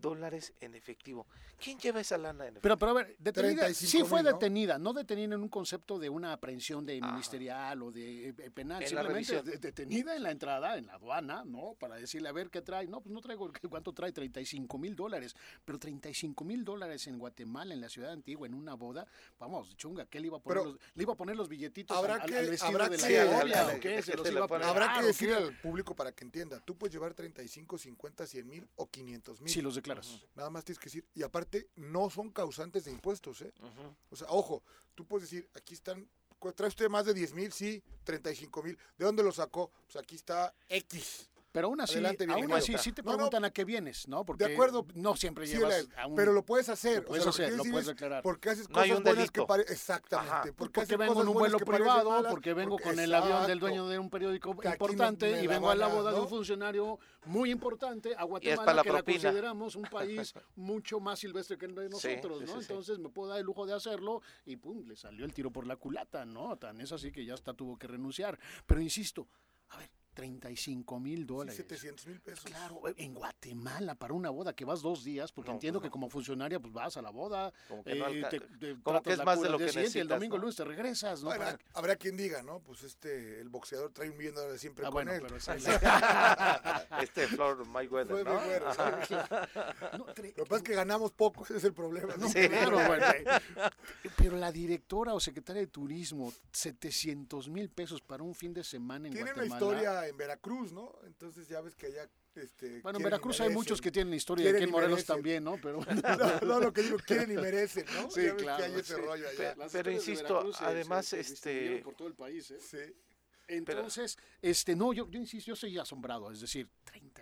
Speaker 1: dólares en efectivo. ¿Quién lleva esa lana en efectivo?
Speaker 4: Pero, pero a ver, detenida,
Speaker 6: 35
Speaker 4: sí fue
Speaker 6: mil, ¿no?
Speaker 4: detenida, no detenida en un concepto de una aprehensión de ministerial o de eh, penal,
Speaker 1: En
Speaker 4: simplemente de- detenida en la entrada, en la aduana, ¿no? Para decirle, a ver, ¿qué trae? No, pues no traigo, ¿cuánto trae? 35 mil dólares. Pero 35 mil dólares en Guatemala, en la ciudad antigua, en una boda, vamos, chunga, ¿qué le iba a poner?
Speaker 6: Pero
Speaker 4: los, le iba a poner los billetitos
Speaker 6: habrá
Speaker 4: al,
Speaker 6: que-
Speaker 4: al vestido
Speaker 6: habrá
Speaker 4: de la.
Speaker 6: Habrá
Speaker 4: Ah,
Speaker 6: que
Speaker 4: ¿o
Speaker 6: decirle
Speaker 4: qué?
Speaker 6: al público para que entienda. Tú puedes llevar 35, 50, 100 mil o 500 mil.
Speaker 4: Si los declaras.
Speaker 6: Nada más tienes que decir. Y aparte, no son causantes de impuestos, ¿eh? O sea, ojo, tú puedes decir, aquí están, ¿trae usted más de 10 mil? Sí, 35 mil. ¿De dónde lo sacó? Pues aquí está X.
Speaker 4: Pero aún así,
Speaker 6: Adelante,
Speaker 4: aún así sí te
Speaker 6: No, no.
Speaker 4: preguntan a qué vienes, ¿no? Porque
Speaker 6: De acuerdo.
Speaker 4: no siempre llevas a un...
Speaker 6: pero lo puedes hacer.
Speaker 4: Lo puedes hacer, lo puedes
Speaker 6: es,
Speaker 4: declarar.
Speaker 6: Porque haces
Speaker 1: No
Speaker 6: cosas
Speaker 1: un
Speaker 6: buenas que pare- Exactamente. Porque,
Speaker 4: Porque
Speaker 6: haces
Speaker 4: vengo en un vuelo
Speaker 6: parecen
Speaker 4: privado,
Speaker 6: malas,
Speaker 4: porque vengo
Speaker 6: porque-
Speaker 4: con el avión del dueño de un periódico
Speaker 6: Que no
Speaker 4: importante
Speaker 6: me
Speaker 4: y vengo a la boda de
Speaker 6: ¿no?
Speaker 4: un funcionario muy importante a Guatemala,
Speaker 1: la
Speaker 4: que la consideramos un país mucho más silvestre que el de nosotros, ¿no? Entonces me puedo dar el lujo de hacerlo y pum, le salió el tiro por la culata, ¿no? Tan es así que ya hasta tuvo que renunciar. Pero insisto, a ver, 35 mil
Speaker 6: Sí,
Speaker 4: dólares.
Speaker 6: 700 mil pesos.
Speaker 4: Claro, en Guatemala para una boda que vas dos días, porque
Speaker 1: No,
Speaker 4: entiendo que como funcionaria pues vas a la boda,
Speaker 1: Como que no
Speaker 4: eh, te- te
Speaker 1: como que es
Speaker 4: la
Speaker 1: más de lo que
Speaker 4: y el
Speaker 1: necesitas,
Speaker 4: domingo
Speaker 1: ¿no?
Speaker 4: lunes te regresas, ¿no?
Speaker 6: Bueno,
Speaker 4: Para-
Speaker 6: habrá quien diga, ¿no? Pues este, el boxeador trae un millón de dólares siempre
Speaker 4: Ah,
Speaker 6: con
Speaker 4: bueno,
Speaker 6: él.
Speaker 4: pero sí.
Speaker 1: este Flor Mayweather, ¿no?
Speaker 6: Mayweather,
Speaker 1: Ajá.
Speaker 4: No, tre-
Speaker 6: Lo que pasa es que ganamos poco, ese es el problema. ¿no?
Speaker 1: Sí.
Speaker 4: Claro, bueno, eh, Pero la directora o secretaria de turismo, 700 mil pesos para un fin de semana en
Speaker 6: Tiene una
Speaker 4: Guatemala.
Speaker 6: En Veracruz, ¿no? Entonces ya ves que allá... Este,
Speaker 4: Bueno, en Veracruz hay muchos que tienen historia,
Speaker 6: Quieren
Speaker 4: aquí en Morelos
Speaker 6: merecen.
Speaker 4: también, ¿no? Pero
Speaker 6: No, no, lo que digo, quieren y merecen, ¿no?
Speaker 4: Sí, claro,
Speaker 6: que hay ese
Speaker 4: sí.
Speaker 6: rollo allá.
Speaker 1: Pero
Speaker 4: de
Speaker 1: insisto,
Speaker 4: Veracruz
Speaker 1: además,
Speaker 4: se-
Speaker 1: este-
Speaker 4: por todo el país, ¿eh?
Speaker 6: Sí.
Speaker 4: Entonces, este, no, yo, yo insisto, yo soy asombrado, es decir,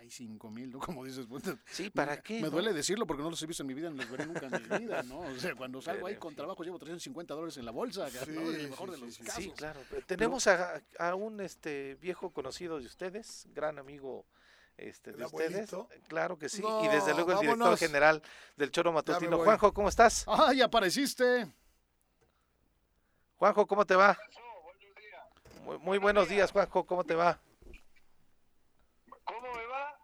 Speaker 4: 35 mil, ¿no? Como dices, pues,
Speaker 1: Sí, ¿para
Speaker 4: me-
Speaker 1: qué?
Speaker 4: Me
Speaker 1: no?
Speaker 4: duele decirlo porque no los he visto en mi vida, ni los veré nunca en mi vida, ¿no? O sea, cuando salgo ahí con trabajo llevo 350 dólares en la bolsa,
Speaker 6: Sí,
Speaker 4: ¿no? En el mejor de los
Speaker 6: sí,
Speaker 4: casos.
Speaker 1: Sí, claro. Tenemos a, a un este viejo conocido de ustedes, gran amigo este,
Speaker 6: ¿El
Speaker 1: de ustedes. Claro que sí.
Speaker 6: No,
Speaker 1: y desde luego el director general del Choro Matutino. Juanjo, ¿cómo estás?
Speaker 4: ¡Ay, apareciste!
Speaker 1: Juanjo, ¿cómo te va? Muy, muy buenos días, Juanjo, ¿cómo te va?
Speaker 7: ¿Cómo me va?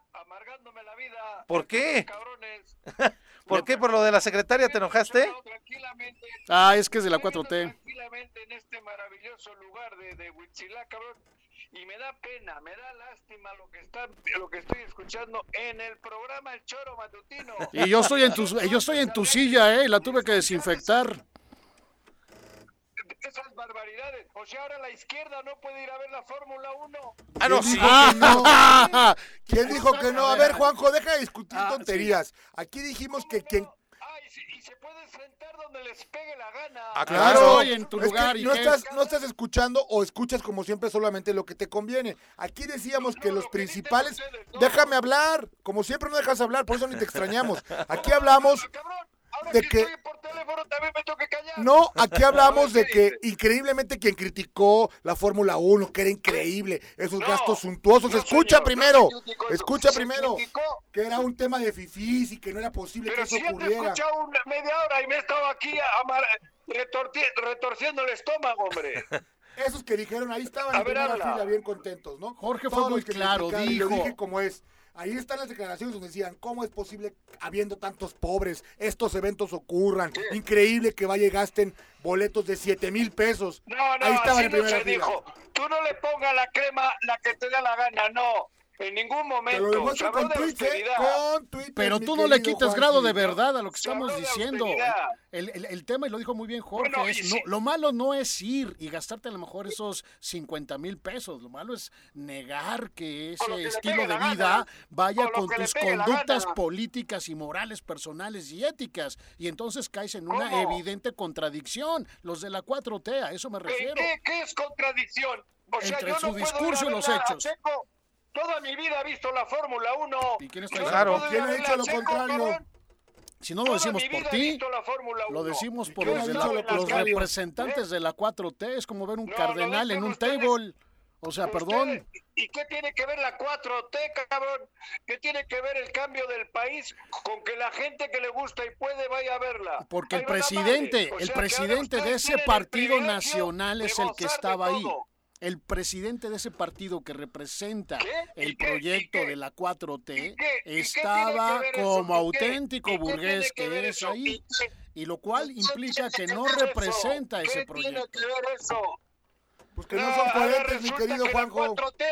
Speaker 7: Amargándome la vida.
Speaker 1: ¿Por qué?
Speaker 7: Cabrones.
Speaker 1: ¿Por qué? ¿Por lo de la secretaria te enojaste?
Speaker 7: Tranquilamente.
Speaker 4: Ah, es que es de la
Speaker 7: viviendo
Speaker 4: 4T.
Speaker 7: Tranquilamente en este maravilloso lugar de, de Huitzilá, cabrón. Y me da pena, me da lástima lo que está, lo que estoy escuchando en el programa El Choro Matutino.
Speaker 4: Y yo estoy en tu, yo estoy en tu silla, ¿eh? La tuve que desinfectar.
Speaker 7: Esas barbaridades. O sea, ahora la izquierda no puede ir a ver la Fórmula 1.
Speaker 1: Ah, no,
Speaker 6: ¿Quién
Speaker 1: sí.
Speaker 6: dijo que no?
Speaker 4: ¡Ah!
Speaker 6: ¿Quién dijo que no? A ver, Juanjo, deja de discutir
Speaker 4: Ah,
Speaker 6: tonterías. Aquí dijimos que quien...
Speaker 7: Ah, y, se- puede sentar donde les pegue la gana.
Speaker 1: Ah,
Speaker 4: Claro,
Speaker 6: Claro,
Speaker 4: en tu
Speaker 6: es que
Speaker 4: lugar, ¿y
Speaker 6: no estás, no estás escuchando o escuchas como siempre solamente lo que te conviene. Aquí decíamos
Speaker 7: No,
Speaker 6: que
Speaker 7: no,
Speaker 6: los
Speaker 7: lo que dicen
Speaker 6: principales...
Speaker 7: ustedes, no.
Speaker 6: Déjame hablar, como siempre no dejas hablar, por eso ni te extrañamos. Aquí hablamos...
Speaker 7: Ah, cabrón, ahora
Speaker 6: de
Speaker 7: que,
Speaker 6: que-
Speaker 7: estoy por teléfono también me tengo que callar.
Speaker 6: No, aquí hablamos de
Speaker 7: ¿qué
Speaker 6: que increíblemente quien criticó la Fórmula 1, que era increíble, esos
Speaker 7: No,
Speaker 6: gastos suntuosos.
Speaker 7: no,
Speaker 6: Escucha
Speaker 7: señor,
Speaker 6: primero,
Speaker 7: no
Speaker 6: escucha primero,
Speaker 7: criticó.
Speaker 6: que era un tema de fifís y que no era posible
Speaker 7: Pero
Speaker 6: que eso
Speaker 7: si
Speaker 6: ocurriera.
Speaker 7: escuchado una media hora y me he estado aquí amar- retorciendo el estómago, hombre.
Speaker 6: Esos que dijeron ahí estaban
Speaker 7: A
Speaker 6: en
Speaker 7: ver,
Speaker 6: primera fila bien contentos, ¿no?
Speaker 4: Jorge fue
Speaker 6: Todos
Speaker 4: muy
Speaker 6: los que
Speaker 4: claro,
Speaker 6: y lo
Speaker 4: dijo.
Speaker 6: dije como es. Ahí están las declaraciones donde decían, ¿cómo es posible habiendo tantos pobres, estos eventos ocurran? Increíble que vaya y gasten boletos de 7 mil pesos.
Speaker 7: No, no,
Speaker 6: Ahí estaban
Speaker 7: así
Speaker 6: en
Speaker 7: no
Speaker 6: primera
Speaker 7: se
Speaker 6: fila.
Speaker 7: dijo. Tú no le pongas la crema la que te da la gana, no. En ningún momento. Se
Speaker 6: demuestro
Speaker 7: habló
Speaker 6: con. Con tweets,
Speaker 4: Pero tú no le quites grado de verdad a lo que
Speaker 7: Se
Speaker 4: estamos diciendo. El, el- el tema, y lo dijo muy bien Jorge,
Speaker 7: Bueno,
Speaker 4: es no-
Speaker 7: si-
Speaker 4: lo malo no es ir y gastarte a lo mejor esos 50 mil pesos. Lo malo es negar que ese
Speaker 7: que
Speaker 4: estilo de vida
Speaker 7: gana.
Speaker 4: vaya
Speaker 7: Con
Speaker 4: tus conductas
Speaker 7: gana.
Speaker 4: políticas y morales, personales y éticas. Y entonces caes en una
Speaker 7: ¿Cómo?
Speaker 4: evidente contradicción. Los de la 4T, a eso me
Speaker 7: ¿Qué,
Speaker 4: refiero.
Speaker 7: qué- qué es contradicción? O sea,
Speaker 4: Entre
Speaker 7: yo
Speaker 4: su
Speaker 7: no
Speaker 4: discurso y los hechos.
Speaker 7: Checo. Toda mi vida he visto la Fórmula 1.
Speaker 4: ¿Y quién está
Speaker 7: ir
Speaker 6: ¿Quién ha dicho lo
Speaker 7: Checo,
Speaker 6: contrario?
Speaker 7: cabrón.
Speaker 4: Si no lo decimos por ti, lo
Speaker 7: 1.
Speaker 4: decimos por
Speaker 6: ¿Quién
Speaker 4: los, los representantes de la 4T. Es como ver un
Speaker 7: No,
Speaker 4: cardenal en un
Speaker 7: ustedes.
Speaker 4: table. O sea, perdón.
Speaker 7: ¿Y qué tiene que ver la 4T, cabrón? ¿Qué tiene que ver el cambio del país con que la gente que le gusta y puede vaya a verla?
Speaker 4: Porque el presidente, el presidente de ese partido nacional es el que estaba ahí.
Speaker 7: todo.
Speaker 4: El presidente de ese partido que representa
Speaker 7: ¿Qué?
Speaker 4: el proyecto de la 4T
Speaker 7: ¿Y qué? ¿Y qué tiene
Speaker 4: estaba como auténtico
Speaker 7: ¿Y qué
Speaker 4: burgués
Speaker 7: que
Speaker 4: que es ahí.
Speaker 7: ¿Y
Speaker 4: lo cual
Speaker 7: ¿Qué
Speaker 4: implica que no representa ese
Speaker 7: ¿Qué
Speaker 4: proyecto.
Speaker 7: tiene que ver eso?
Speaker 6: Pues que no
Speaker 7: No,
Speaker 6: son coherentes, mi querido
Speaker 7: que la
Speaker 6: Juanjo.
Speaker 7: 4T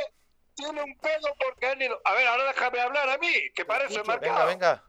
Speaker 7: tiene un pedo porque han ido. A ver, ahora déjame hablar a mí, que para eso he
Speaker 1: Venga,
Speaker 7: marcado.
Speaker 1: venga.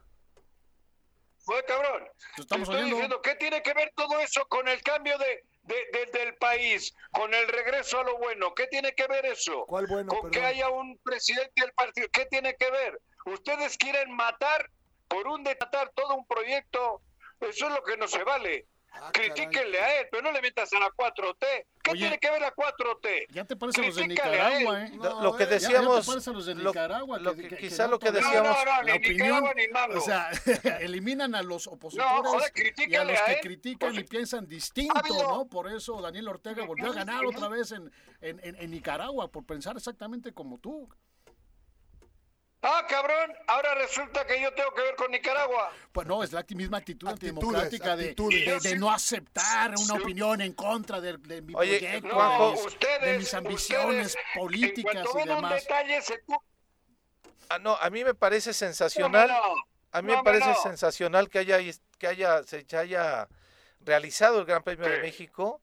Speaker 7: Fue cabrón.
Speaker 4: Te estamos
Speaker 7: Te estoy
Speaker 4: oyendo.
Speaker 7: diciendo, ¿qué tiene que ver todo eso con el cambio de, de- de- del país, con el regreso a lo bueno? ¿Qué tiene que ver eso?
Speaker 6: ¿Cuál bueno,
Speaker 7: Con que haya un presidente del partido. ¿Qué tiene que ver? Ustedes quieren matar por un detatar todo un proyecto. Eso es lo que no se vale.
Speaker 6: Ah,
Speaker 7: Critíquenle a él, pero no le metas a la 4T. ¿Qué
Speaker 4: Oye,
Speaker 7: tiene que ver la 4T?
Speaker 4: Ya te parecen los de
Speaker 7: a
Speaker 4: Nicaragua,
Speaker 7: él.
Speaker 4: ¿eh?
Speaker 1: Lo, lo que
Speaker 6: eh, ya- ya te
Speaker 1: decíamos,
Speaker 4: parecen los de
Speaker 1: lo,
Speaker 4: Nicaragua,
Speaker 1: lo
Speaker 4: que-
Speaker 1: que,
Speaker 4: que- que
Speaker 1: quizá
Speaker 4: no
Speaker 1: lo que decíamos,
Speaker 7: No, no, no,
Speaker 4: la
Speaker 7: ni
Speaker 4: opinión,
Speaker 7: ni
Speaker 4: o sea, eliminan a los opositores
Speaker 7: No, joder,
Speaker 4: y a los
Speaker 7: a
Speaker 4: que
Speaker 7: él.
Speaker 4: critican
Speaker 7: Pues,
Speaker 4: y piensan distinto,
Speaker 7: ha habido-
Speaker 4: ¿no? Por eso Daniel Ortega volvió a ganar otra vez en, en, en- en Nicaragua, por pensar exactamente como tú.
Speaker 7: Ah, cabrón, ahora resulta que yo tengo que ver con Nicaragua.
Speaker 4: Pues no, es la misma actitud
Speaker 6: Actitudes,
Speaker 4: antidemocrática de, de- de no aceptar una
Speaker 7: Sí.
Speaker 4: opinión en contra de, de mi
Speaker 1: Oye,
Speaker 4: proyecto, de, mis,
Speaker 7: ustedes,
Speaker 4: de mis ambiciones
Speaker 7: ustedes,
Speaker 4: políticas
Speaker 7: en cuanto
Speaker 4: y demás.
Speaker 7: detalle, se tu-
Speaker 1: ah, no, a mí me parece sensacional.
Speaker 7: no,
Speaker 1: A mí
Speaker 7: no,
Speaker 1: me parece
Speaker 7: no.
Speaker 1: sensacional que haya que haya se haya realizado el Gran Premio de. México,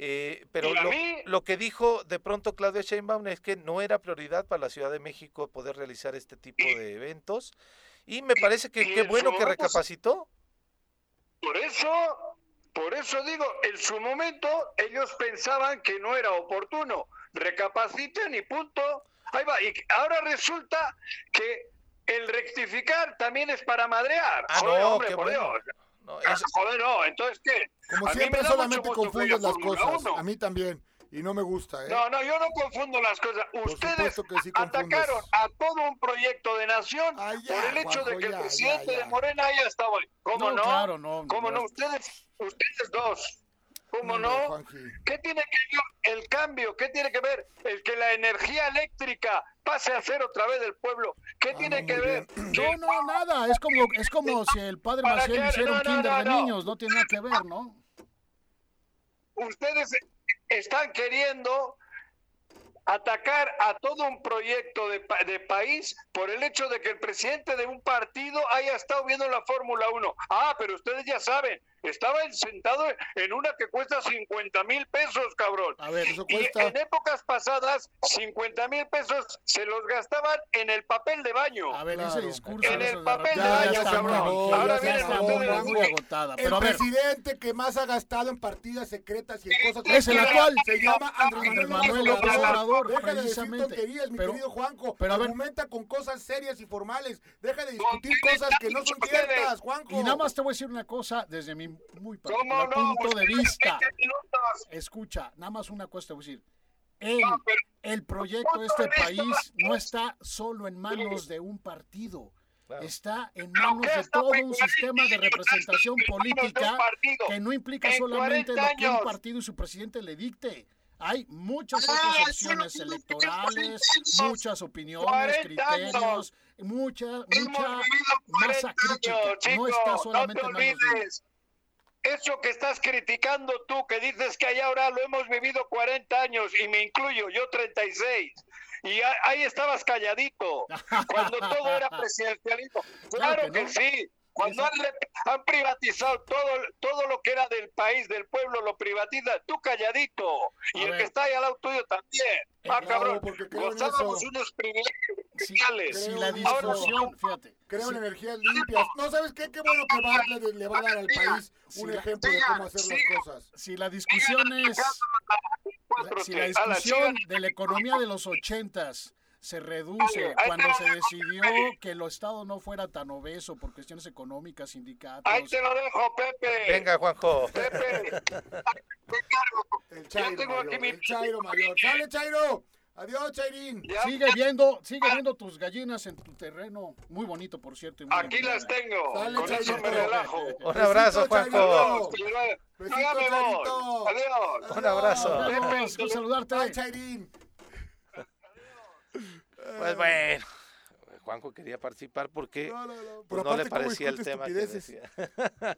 Speaker 1: eh, pero lo,
Speaker 7: mí-
Speaker 1: lo que dijo de pronto Claudia Sheinbaum es que no era prioridad para la Ciudad de México poder realizar este tipo
Speaker 7: Y-
Speaker 1: de eventos y me parece que qué
Speaker 7: en
Speaker 1: bueno que recapacitó.
Speaker 7: Por eso, por eso digo, en su momento ellos pensaban que no era oportuno. Recapaciten y punto. Ahí va. Y ahora resulta que el rectificar también es para madrear.
Speaker 1: Ah, no,
Speaker 7: hombre,
Speaker 1: qué
Speaker 7: por
Speaker 1: bueno.
Speaker 7: Dios.
Speaker 1: No,
Speaker 7: Ah,
Speaker 1: es-
Speaker 7: Joder, no. Entonces, ¿qué?
Speaker 6: Como
Speaker 7: A mí
Speaker 6: siempre solamente confundes las cosas.
Speaker 7: Uno.
Speaker 6: A mí también. Y no me gusta, ¿eh?
Speaker 7: No, no, yo no confundo las cosas. Ustedes
Speaker 6: supuesto que sí
Speaker 7: atacaron a todo un proyecto de nación
Speaker 6: Ay, ya,
Speaker 7: por el hecho
Speaker 6: Juanjo,
Speaker 7: de que el
Speaker 6: ya,
Speaker 7: presidente
Speaker 6: ya, ya.
Speaker 7: de Morena haya estado ahí. ¿Cómo
Speaker 4: No,
Speaker 7: no?
Speaker 4: claro, no,
Speaker 7: ¿Cómo
Speaker 4: no.
Speaker 7: no? Ustedes, ustedes dos. ¿Cómo no? ¿Qué tiene que ver el cambio? ¿Qué tiene que ver el que la energía eléctrica pase a ser otra vez del pueblo? ¿Qué tiene
Speaker 6: no,
Speaker 7: que ver?
Speaker 4: No, no, nada. Es como, es como si el padre
Speaker 7: ¿Para
Speaker 4: Maciel hiciera un
Speaker 7: No,
Speaker 4: kinder
Speaker 7: no,
Speaker 4: de niños. No tiene nada que ver, ¿no?
Speaker 7: Ustedes están queriendo atacar a todo un proyecto de, de país por el hecho de que el presidente de un partido haya estado viendo la Fórmula 1. Ah, pero ustedes ya saben, estaba sentado en una que cuesta 50 mil pesos, cabrón.
Speaker 4: A ver,
Speaker 6: Eso
Speaker 7: Y
Speaker 6: cuesta.
Speaker 7: en épocas pasadas, 50 mil pesos se los gastaban en el papel de baño.
Speaker 4: A ver,
Speaker 6: Claro.
Speaker 4: ese discurso
Speaker 7: En el papel
Speaker 4: de
Speaker 6: baño, cabrón. Ahora güey.
Speaker 4: agotada.
Speaker 6: El
Speaker 4: Pero a ver,
Speaker 6: presidente que más ha gastado en partidas secretas y en cosas
Speaker 4: Es el actual.
Speaker 6: se llama Andrés
Speaker 4: Andrés
Speaker 6: Manuel
Speaker 4: Manuel
Speaker 6: López Obrador. Deja de decir tonterías, mi
Speaker 4: Pero-
Speaker 6: querido Juanjo.
Speaker 4: pero a ver-
Speaker 6: Argumenta con cosas serias y formales. Deja de discutir cosas que no son ciertas, Juanjo.
Speaker 4: y nada más te voy a decir una cosa desde mi muy
Speaker 7: ¿Cómo
Speaker 4: particular
Speaker 7: no?
Speaker 4: punto de vista.
Speaker 7: 20 minutos.
Speaker 4: Escucha, nada más una cosa te voy a decir. El,
Speaker 7: No, pero-
Speaker 4: el proyecto de este país no
Speaker 7: es-
Speaker 4: está solo en manos de un partido.
Speaker 1: Claro.
Speaker 4: Está en manos
Speaker 7: ¿qué
Speaker 4: de todo un sistema de representación política que no implica
Speaker 7: En
Speaker 4: solamente lo
Speaker 7: 40
Speaker 4: que un partido y su presidente le dicte. Hay muchas
Speaker 7: Ah,
Speaker 4: otras opciones electorales,
Speaker 7: 40 años.
Speaker 4: muchas opiniones,
Speaker 7: 40 años.
Speaker 4: criterios, mucha, mucha masa
Speaker 7: 40
Speaker 4: crítica.
Speaker 7: años,
Speaker 4: No está solamente
Speaker 7: no
Speaker 4: en manos de.
Speaker 7: Eso que estás criticando tú, que dices que allá ahora lo hemos vivido 40 años, y me incluyo, yo 36. Y ahí estabas calladito, cuando todo era presidencialismo.
Speaker 4: Claro que
Speaker 7: sí. Cuando han, privatizado todo, todo lo que era del país, del pueblo, lo privatiza, tú calladito. Y
Speaker 4: A
Speaker 7: el
Speaker 4: ver.
Speaker 7: que está ahí al lado tuyo también. Ah,
Speaker 6: Bravo,
Speaker 7: cabrón. Gozábamos unos privilegios
Speaker 4: Si,
Speaker 7: especiales.
Speaker 4: si la discusión, fíjate,
Speaker 6: Creo en energías limpias. No, ¿sabes qué? Qué bueno que Bartlett le va a dar al país un ejemplo de cómo hacer las cosas.
Speaker 4: si la discusión es si la discusión de la economía de los ochentas se reduce cuando se decidió que el Estado no fuera tan obeso por cuestiones económicas, sindicatos.
Speaker 7: Ahí te lo dejo, Pepe.
Speaker 1: Venga, Juanjo.
Speaker 7: Pepe.
Speaker 6: El
Speaker 7: Yo
Speaker 6: Chairo
Speaker 7: tengo
Speaker 6: mayor,
Speaker 7: aquí mi...
Speaker 6: el Chairo mayor. ¡Sale, Chairo! ¡Adiós, Chairín!
Speaker 7: Ya,
Speaker 4: Sigue viendo, sigue viendo tus gallinas en tu terreno, muy bonito por cierto. y muy
Speaker 7: Aquí las tengo.
Speaker 6: Sale,
Speaker 7: Con eso me relajo.
Speaker 1: Un abrazo, Juanjo.
Speaker 7: Adiós. Ya me voy.
Speaker 6: Chairito.
Speaker 7: Adiós.
Speaker 1: Un abrazo.
Speaker 4: Con saludarte.
Speaker 6: Bye, Chairín.
Speaker 1: Pues bueno, Juanjo quería participar porque
Speaker 6: No, no, no.
Speaker 1: pues, no le
Speaker 6: aparte, ¿cómo
Speaker 1: parecía el tema que decía.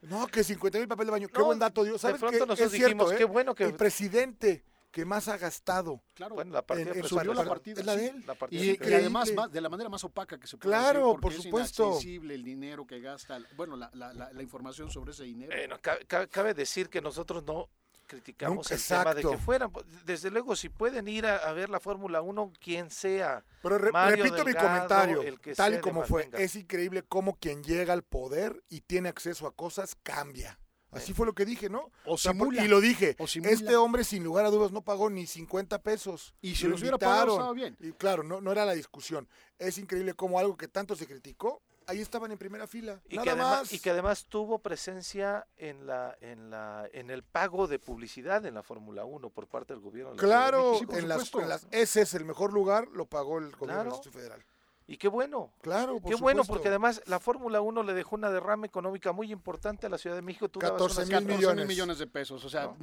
Speaker 6: No, que 50 mil papel de baño. Qué
Speaker 1: No,
Speaker 6: buen dato dio.
Speaker 1: de
Speaker 6: ¿Sabes
Speaker 1: pronto
Speaker 6: qué?
Speaker 1: nosotros
Speaker 6: es cierto,
Speaker 1: dijimos,
Speaker 6: ¿eh?
Speaker 1: qué bueno que-
Speaker 6: El presidente que más ha gastado.
Speaker 4: Claro,
Speaker 1: Bueno, la partida
Speaker 6: en- en su
Speaker 4: subió la
Speaker 6: par-
Speaker 4: partida.
Speaker 6: es la de
Speaker 4: sí.
Speaker 6: él.
Speaker 1: La partida
Speaker 4: Y, además más- de la manera más opaca que se puede
Speaker 6: Claro,
Speaker 4: decir,
Speaker 6: por
Speaker 4: es
Speaker 6: supuesto.
Speaker 4: inaccesible el dinero que gasta, bueno, la, la, la, la información sobre ese dinero.
Speaker 1: Bueno, ca- ca- cabe decir que nosotros no criticamos
Speaker 6: Nunca,
Speaker 1: el tema de que
Speaker 6: exacto.
Speaker 1: fueran. Desde luego, si pueden ir a, a ver la Fórmula 1, quien sea.
Speaker 6: Pero re-
Speaker 1: Mario
Speaker 6: repito mi comentario,
Speaker 1: el que
Speaker 6: tal y como fue, es increíble cómo quien llega al poder y tiene acceso a cosas cambia. Así fue lo que dije, ¿no?
Speaker 4: O
Speaker 6: y lo dije,
Speaker 4: O
Speaker 6: este hombre sin lugar a dudas no pagó ni 50 pesos.
Speaker 4: Y si
Speaker 6: Lo
Speaker 4: los hubiera pagado, bien.
Speaker 6: Y claro, no, no era la discusión. Es increíble cómo algo que tanto se criticó, ahí estaban en primera fila.
Speaker 1: Y
Speaker 6: Nada
Speaker 1: que, además,
Speaker 6: más.
Speaker 1: y que además tuvo presencia en la en la en el pago de publicidad en la Fórmula 1 por parte del gobierno. de la
Speaker 6: Claro, en, las, en las- ese es el mejor lugar, lo pagó el gobierno
Speaker 1: Claro.
Speaker 6: del Distrito Federal.
Speaker 1: Y qué bueno.
Speaker 6: Claro, por
Speaker 1: Qué bueno, porque además la Fórmula 1 le dejó una derrama económica muy importante a la Ciudad de México. Tú dabas
Speaker 6: 14
Speaker 1: unas
Speaker 6: mil
Speaker 4: 14
Speaker 6: millones.
Speaker 4: mil millones de pesos. O sea,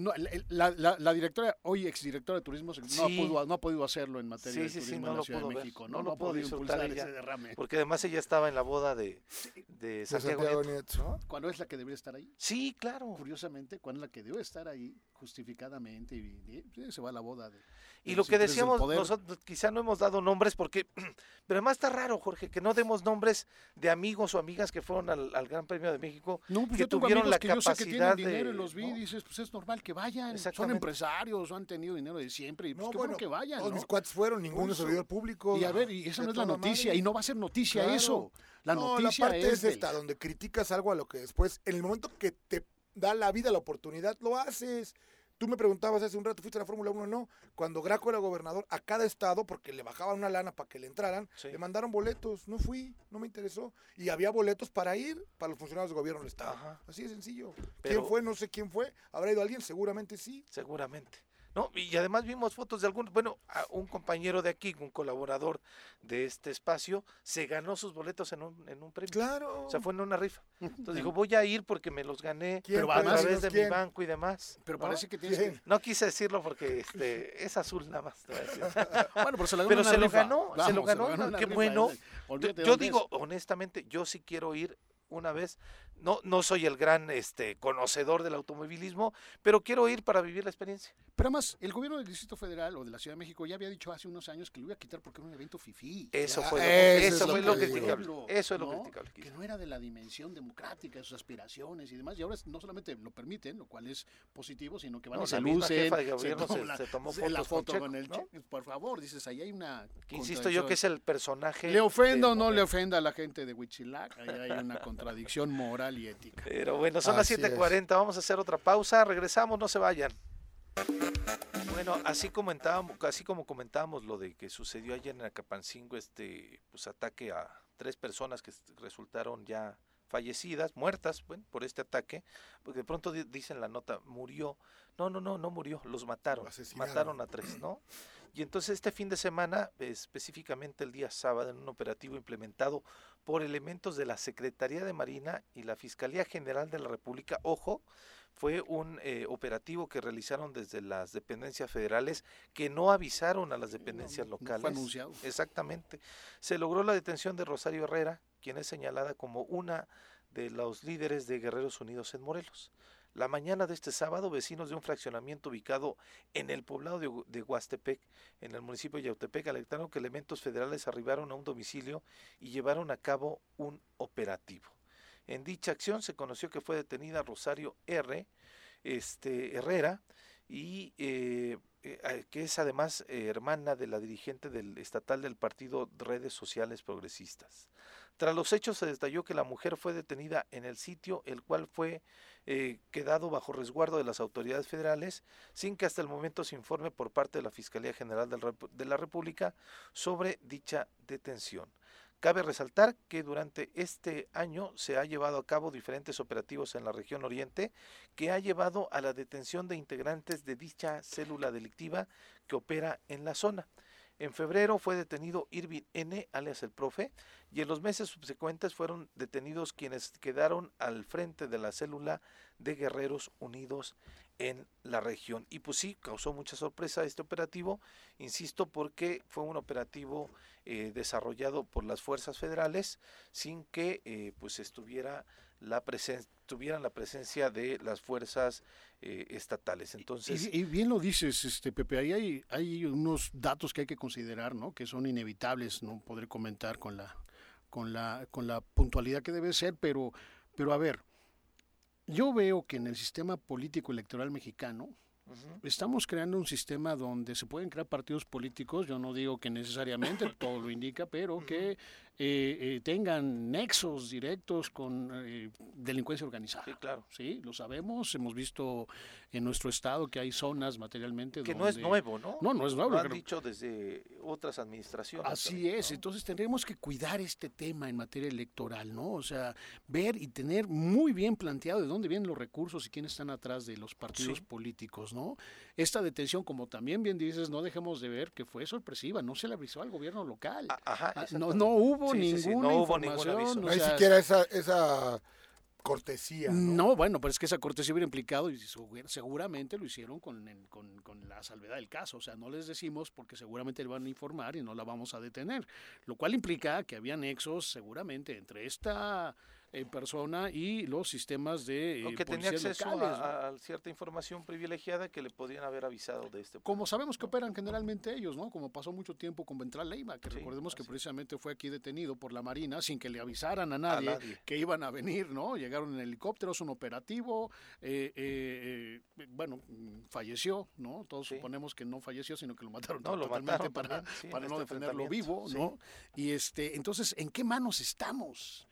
Speaker 4: la, la- la directora, hoy exdirectora de turismo, no,
Speaker 1: Sí.
Speaker 4: pudo- no ha podido hacerlo en materia
Speaker 1: Sí,
Speaker 4: de
Speaker 1: sí, sí,
Speaker 4: turismo
Speaker 1: no
Speaker 4: en la
Speaker 1: lo
Speaker 4: Ciudad
Speaker 1: pudo
Speaker 4: de México.
Speaker 1: no
Speaker 4: No, ha
Speaker 1: pudo
Speaker 4: podido impulsar
Speaker 1: ella.
Speaker 4: ese derrame.
Speaker 1: Porque además ella estaba en la boda de, de
Speaker 6: De
Speaker 1: Santiago,
Speaker 6: Santiago
Speaker 1: Nieto.
Speaker 6: Nieto.
Speaker 4: ¿Cuándo es la que debería estar ahí?
Speaker 1: Sí, claro.
Speaker 4: Curiosamente, cuando es la que debe estar ahí justificadamente y, se va a la boda. De,
Speaker 1: Y
Speaker 4: de
Speaker 1: lo que decíamos, nosotros quizá no hemos dado nombres porque, pero además está raro, Jorge, que no demos nombres de amigos o amigas que fueron al, al Gran Premio de México,
Speaker 4: No, pues
Speaker 1: que
Speaker 4: yo tengo
Speaker 1: tuvieron
Speaker 4: amigos
Speaker 1: la
Speaker 4: que yo sé que
Speaker 1: capacidad
Speaker 4: tienen dinero
Speaker 1: de-
Speaker 4: y los vi
Speaker 1: ¿no?
Speaker 4: y dices, pues es normal que vayan. Son empresarios, o han tenido dinero de siempre y pues
Speaker 6: No,
Speaker 4: qué
Speaker 6: bueno,
Speaker 4: bueno que vayan.
Speaker 6: todos
Speaker 4: ¿no?
Speaker 6: mis cuates fueron, ninguno
Speaker 4: eso.
Speaker 6: servidor público.
Speaker 4: Y a ver, y esa no es la noticia,
Speaker 6: madre.
Speaker 4: y no va a ser noticia
Speaker 6: Claro.
Speaker 4: eso. La
Speaker 6: no,
Speaker 4: noticia
Speaker 6: la parte es,
Speaker 4: del-
Speaker 6: esta, donde criticas algo a lo que después, en el momento que te da la vida la oportunidad, lo haces. Tú me preguntabas hace un rato, ¿fuiste a la Fórmula 1? No. Cuando Graco era gobernador, a cada estado, porque le bajaban una lana para que le entraran,
Speaker 1: Sí.
Speaker 6: le mandaron boletos. No fui, no me interesó. Y había boletos para ir para los funcionarios del gobierno del estado.
Speaker 1: Ajá.
Speaker 6: Así de sencillo.
Speaker 1: Pero-
Speaker 6: ¿Quién fue? No sé quién fue. ¿Habrá ido alguien? Seguramente sí.
Speaker 1: Seguramente. No, y además vimos fotos de algunos, bueno, un compañero de aquí, un colaborador de este espacio, se ganó sus boletos en un, en un premio.
Speaker 6: Claro.
Speaker 1: O sea, fue en una rifa. Entonces dijo, voy a ir porque me los gané
Speaker 6: ¿Quién,
Speaker 1: a través de mi banco y demás.
Speaker 4: Pero
Speaker 1: ¿no?
Speaker 4: parece que tienes que...
Speaker 1: No quise decirlo porque este, es azul nada más. te voy a decir.
Speaker 4: Bueno, pero se, la ganó
Speaker 1: Pero
Speaker 4: una
Speaker 1: se lo ganó, se lo
Speaker 4: Vamos,
Speaker 1: ganó, qué
Speaker 4: rifa,
Speaker 1: bueno. Yo digo, honestamente, yo sí quiero ir una vez. No, no soy el gran este, conocedor del automovilismo, pero quiero ir para vivir la experiencia.
Speaker 4: Pero además, el gobierno del Distrito Federal o de la Ciudad de México ya había dicho hace unos años que lo iba a quitar porque era un evento fifí.
Speaker 1: Eso
Speaker 6: Ya,
Speaker 1: fue lo,
Speaker 6: eso
Speaker 1: eso
Speaker 6: es
Speaker 1: fue
Speaker 6: lo
Speaker 1: criticable. Eso es lo criticable. que
Speaker 4: no era de la dimensión democrática de sus aspiraciones y demás. Y ahora no solamente lo permiten, lo cual es positivo, sino que van
Speaker 1: No,
Speaker 4: y se lucen.
Speaker 1: se-
Speaker 4: la-
Speaker 1: se tomó
Speaker 4: se- la
Speaker 1: con
Speaker 4: foto con el. Por favor, dices, ahí hay una.
Speaker 1: Que insisto yo que es el personaje.
Speaker 4: ¿Le ofenda o no le ofenda a la gente de Huitzilac? Ahí hay una contradicción moral y ética.
Speaker 1: Pero bueno, son las
Speaker 6: Así es.
Speaker 1: 7:40. Vamos a hacer otra pausa. Regresamos, no se vayan. Bueno, así comentábamos, así como comentábamos lo de que sucedió ayer en Acapancingo, este pues ataque a tres personas que resultaron ya fallecidas, muertas, bueno, por este ataque, porque de pronto di- dicen la nota, murió. No, no, no, no murió, los mataron.
Speaker 6: Asesinaron.
Speaker 1: mataron a tres, ¿no? Y entonces este fin de semana, específicamente el día sábado, en un operativo implementado por elementos de la Secretaría de Marina y la Fiscalía General de la República, ojo, fue un eh, operativo que realizaron desde las dependencias federales que no avisaron a las dependencias
Speaker 4: no, no fue
Speaker 1: locales.
Speaker 4: anunciado.
Speaker 1: Exactamente. Se logró la detención de Rosario Herrera, quien es señalada como una de los líderes de Guerreros Unidos en Morelos. La mañana de este sábado, vecinos de un fraccionamiento ubicado en el poblado de, de Huastepec, en el municipio de Yautepec, alertaron que elementos federales arribaron a un domicilio y llevaron a cabo un operativo. En dicha acción se conoció que fue detenida Rosario R. Este, Herrera, y eh, eh, que es además eh, hermana de la dirigente del estatal del partido Redes Sociales Progresistas. Tras los hechos se detalló que la mujer fue detenida en el sitio, el cual fue eh, quedado bajo resguardo de las autoridades federales, sin que hasta el momento se informe por parte de la Fiscalía General de la República sobre dicha detención. Cabe resaltar que durante este año se ha llevado a cabo diferentes operativos en la región oriente que ha llevado a la detención de integrantes de dicha célula delictiva que opera en la zona. En febrero fue detenido Irving N., alias el profe, y en los meses subsecuentes fueron detenidos quienes quedaron al frente de la célula de Guerreros Unidos en la región. Y pues sí, causó mucha sorpresa este operativo, insisto, porque fue un operativo eh, desarrollado por las fuerzas federales sin que eh, pues estuviera la presencia tuvieran la presencia de las fuerzas eh, estatales. Entonces,
Speaker 4: y, bien lo dices, este Pepe, ahí hay, hay unos datos que hay que considerar, ¿no? Que son inevitables, no podré comentar con la con la con la puntualidad que debe ser, pero pero a ver, yo veo que en el sistema político electoral mexicano Estamos creando un sistema donde se pueden crear partidos políticos, yo no digo que necesariamente, todo lo indica, pero que eh, eh, tengan nexos directos con eh, delincuencia organizada.
Speaker 1: Sí, claro.
Speaker 4: Sí, lo sabemos, hemos visto en nuestro estado que hay zonas materialmente
Speaker 1: que no es nuevo, ¿no?
Speaker 4: No, no es nuevo.
Speaker 1: Lo han dicho desde otras administraciones.
Speaker 4: Así es, entonces tendremos que cuidar este tema en materia electoral, ¿no? O sea, ver y tener muy bien planteado de dónde vienen los recursos y quiénes están atrás de los partidos políticos, ¿no? Esta detención, como también bien dices, no dejemos de ver que fue sorpresiva, no se le avisó al gobierno local.
Speaker 1: Ajá,
Speaker 4: ah, no, no hubo ninguna no hubo información.
Speaker 6: no hay siquiera esa, esa cortesía.
Speaker 4: ¿no? bueno, pero es que esa cortesía hubiera implicado, y seguramente lo hicieron con, con, con, la salvedad del caso. O sea, no les decimos porque seguramente le van a informar y no la vamos a detener. Lo cual implica que había nexos seguramente entre esta en persona y los sistemas de
Speaker 1: eh, que tenía acceso a, cierta información privilegiada que le podían haber avisado de este
Speaker 4: como sabemos que operan generalmente ellos no como pasó mucho tiempo con Ventral Leiva que recordemos que precisamente fue aquí detenido por la marina sin que le avisaran a nadie, que iban a venir no llegaron en helicópteros un operativo eh, eh, bueno falleció no todos suponemos que no falleció sino que lo mataron totalmente para, para no este defenderlo vivo no y este entonces en qué manos estamos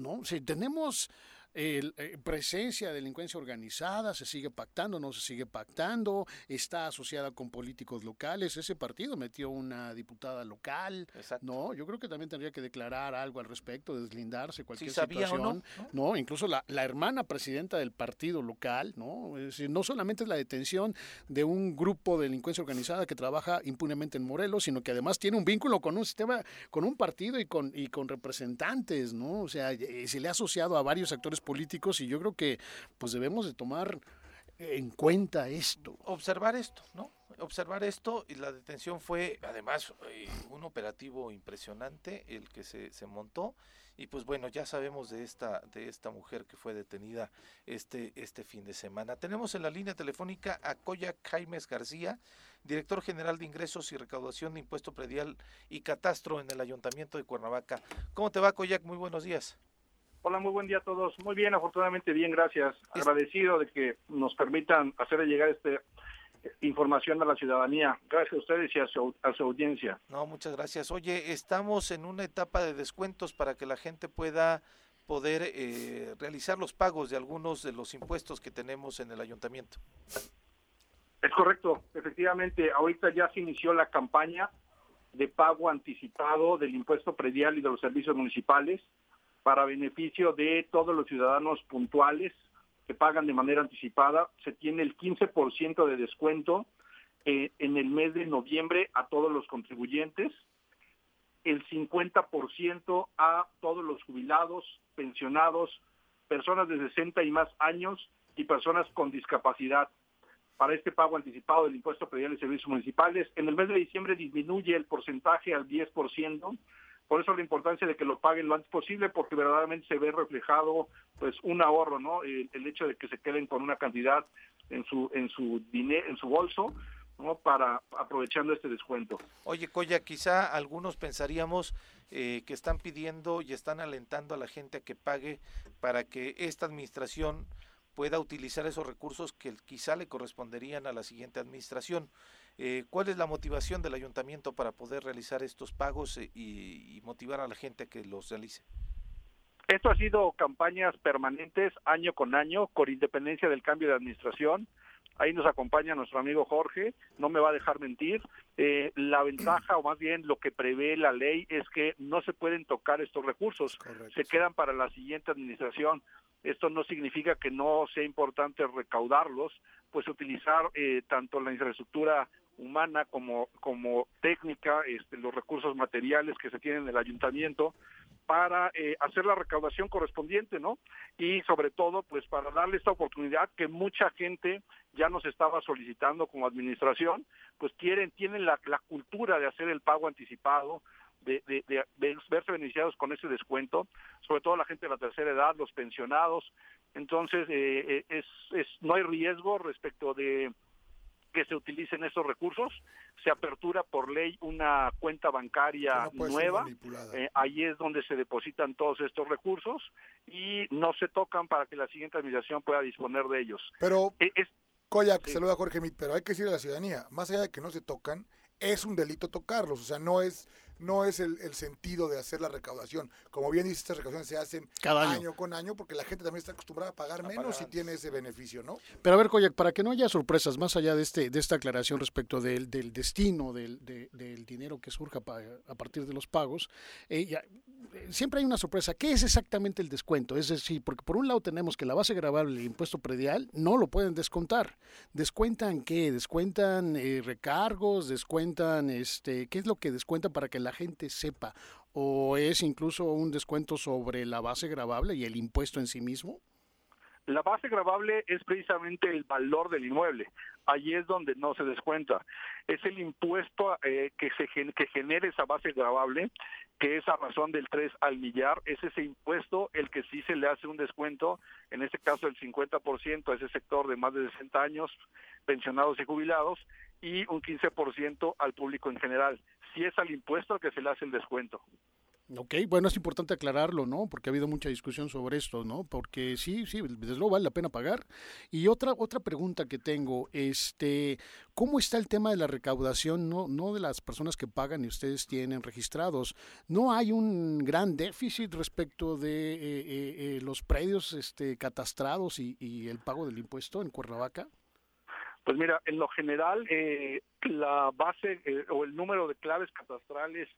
Speaker 4: ¿no? Si tenemos el, eh, presencia de delincuencia organizada, se sigue pactando, no se sigue pactando, está asociada con políticos locales, ese partido metió una diputada local, ¿no? Yo creo que también tendría que declarar algo al respecto, deslindarse cualquier situación, no, Incluso la, hermana presidenta del partido local, ¿no? no solamente es la detención de un grupo de delincuencia organizada que trabaja impunemente en Morelos, sino que además tiene un vínculo con un sistema, con un partido y con, y con representantes, ¿no? O sea, eh, se le ha asociado a varios actores políticos y yo creo que pues debemos de tomar en cuenta esto.
Speaker 1: Observar esto, ¿no? Observar esto y la detención fue además eh, un operativo impresionante el que se, se montó y pues bueno, ya sabemos de esta, de esta mujer que fue detenida este, este fin de semana. Tenemos en la línea telefónica a Coya Jaimes García, director general de ingresos y recaudación de impuesto predial y catastro en el Ayuntamiento de Cuernavaca. ¿Cómo te va, Coyac? Muy buenos días.
Speaker 8: Hola, muy buen día a todos. Muy bien, afortunadamente bien, gracias. Agradecido de que nos permitan hacer llegar esta información a la ciudadanía. Gracias a ustedes y a su, audiencia.
Speaker 1: No, muchas gracias. Oye, estamos en una etapa de descuentos para que la gente pueda poder eh, realizar los pagos de algunos de los impuestos que tenemos en el ayuntamiento.
Speaker 8: Es correcto, efectivamente, ahorita ya se inició la campaña de pago anticipado del impuesto predial y de los servicios municipales para beneficio de todos los ciudadanos puntuales que pagan de manera anticipada. Se tiene el 15% de descuento eh, en el mes de noviembre a todos los contribuyentes, el 50% a todos los jubilados, pensionados, personas de 60 y más años y personas con discapacidad para este pago anticipado del impuesto predial y servicios municipales. En el mes de diciembre disminuye el porcentaje al 10%, por eso la importancia de que lo paguen lo antes posible, porque verdaderamente se ve reflejado pues un ahorro, ¿no? El, hecho de que se queden con una cantidad en su en su dinero, en su bolso, ¿no? Para aprovechando este descuento.
Speaker 1: Oye, Coya, quizá algunos pensaríamos eh, que están pidiendo y están alentando a la gente a que pague para que esta administración pueda utilizar esos recursos que quizá le corresponderían a la siguiente administración. Eh, ¿Cuál es la motivación del ayuntamiento para poder realizar estos pagos eh, y, motivar a la gente a que los realice?
Speaker 8: Esto ha sido campañas permanentes año con año, con independencia del cambio de administración. Ahí nos acompaña nuestro amigo Jorge, no me va a dejar mentir. Eh, la ventaja, o más bien lo que prevé la ley, es que no se pueden tocar estos recursos, se quedan para la siguiente administración. Esto no significa que no sea importante recaudarlos, pues utilizar tanto la infraestructura humana como, como técnica, este, los recursos materiales que se tienen en el ayuntamiento para eh, hacer la recaudación correspondiente, ¿no? Y sobre todo, pues para darle esta oportunidad que mucha gente ya nos estaba solicitando como administración, pues quieren, tienen la, la cultura de hacer el pago anticipado, de, de, de, verse beneficiados con ese descuento, sobre todo la gente de la tercera edad, los pensionados. Entonces, eh, eh, es, es, no hay riesgo respecto de que se utilicen esos recursos. Se apertura por ley una cuenta bancaria nueva. Eh, ahí es donde se depositan todos estos recursos y no se tocan para que la siguiente administración pueda disponer de ellos.
Speaker 6: Pero, e, es, Koyak, saluda Jorge Mit, pero hay que decirle a la ciudadanía, más allá de que no se tocan, es un delito tocarlos, o sea, no es no es el, sentido de hacer la recaudación. Como bien dice, estas recaudaciones se hacen Cada año. con año porque la gente también está acostumbrada a pagar menos si tiene ese beneficio, ¿no?
Speaker 4: Pero a ver, Koyak, para que no haya sorpresas, más allá de este de esta aclaración respecto del, del destino del, del, dinero que surja a partir de los pagos, eh, ya, siempre hay una sorpresa. ¿Qué es exactamente el descuento? Es decir, porque por un lado tenemos que la base grabable del impuesto predial no lo pueden descontar. ¿Descuentan qué? ¿Descuentan eh, recargos? ¿Descuentan este qué es lo que descuentan para que la gente sepa? ¿O es incluso un descuento sobre la base grabable y el impuesto en sí mismo?
Speaker 8: La base grabable es precisamente el valor del inmueble. Allí es donde no se descuenta. Es el impuesto eh, que se que genere esa base grabable, que es a razón del 3 al millar. Es ese impuesto el que sí se le hace un descuento, en este caso el 50% a ese sector de más de 60 años, pensionados y jubilados, y un 15% al público en general. Si es al impuesto al que se le hace el descuento.
Speaker 4: Ok, bueno, es importante aclararlo, ¿no? Porque ha habido mucha discusión sobre esto, ¿no? Porque sí, sí, desde luego vale la pena pagar. Y otra otra pregunta que tengo, este, ¿cómo está el tema de la recaudación, no, no de las personas que pagan y ustedes tienen registrados? ¿No hay un gran déficit respecto de eh, eh, eh, los predios este, catastrados y, y, el pago del impuesto en Cuernavaca?
Speaker 8: Pues mira, en lo general, la base o el número de claves catastrales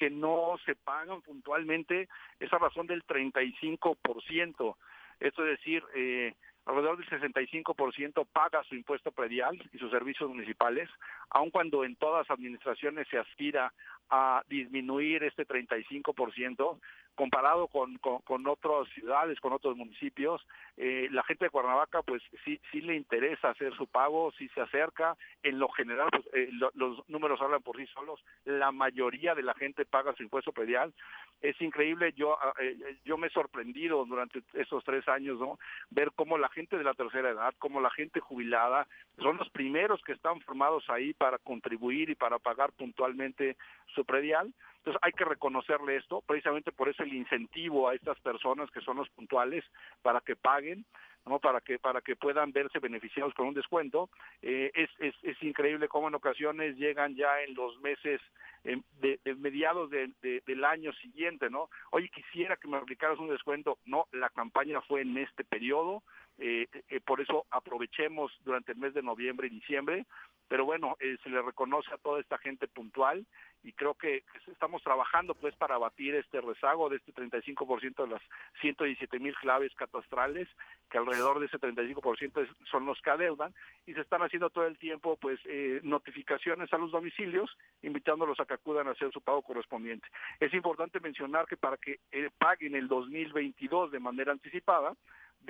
Speaker 8: que no se pagan puntualmente es a razón del 35%. Esto es decir, eh, alrededor del 65% paga su impuesto predial y sus servicios municipales, aun cuando en todas las administraciones se aspira a disminuir este 35%, comparado con, con, otras ciudades, con otros municipios, eh, la gente de Cuernavaca pues sí, sí le interesa hacer su pago, sí se acerca, en lo general pues, eh, los números hablan por sí solos, la mayoría de la gente paga su impuesto predial, es increíble, yo, ah, eh, yo me he sorprendido durante esos tres años, ¿no? ver cómo la gente de la tercera edad, cómo la gente jubilada, son los primeros que están formados ahí para contribuir y para pagar puntualmente su predial, entonces hay que reconocerle esto, precisamente por eso el incentivo a estas personas que son los puntuales para que paguen, ¿no? para que para que puedan verse beneficiados con un descuento. Eh, es, es, es, increíble cómo en ocasiones llegan ya en los meses eh, de, mediados de, del año siguiente, ¿no? Oye, quisiera que me aplicaras un descuento. No, la campaña fue en este periodo, eh, por eso aprovechemos durante el mes de noviembre y diciembre pero bueno, eh, se le reconoce a toda esta gente puntual y creo que, estamos trabajando pues para abatir este rezago de este 35% de las 117 mil claves catastrales, que alrededor de ese 35% son los que adeudan y se están haciendo todo el tiempo pues eh, notificaciones a los domicilios invitándolos a que acudan a hacer su pago correspondiente. Es importante mencionar que para que eh, paguen el 2022 de manera anticipada,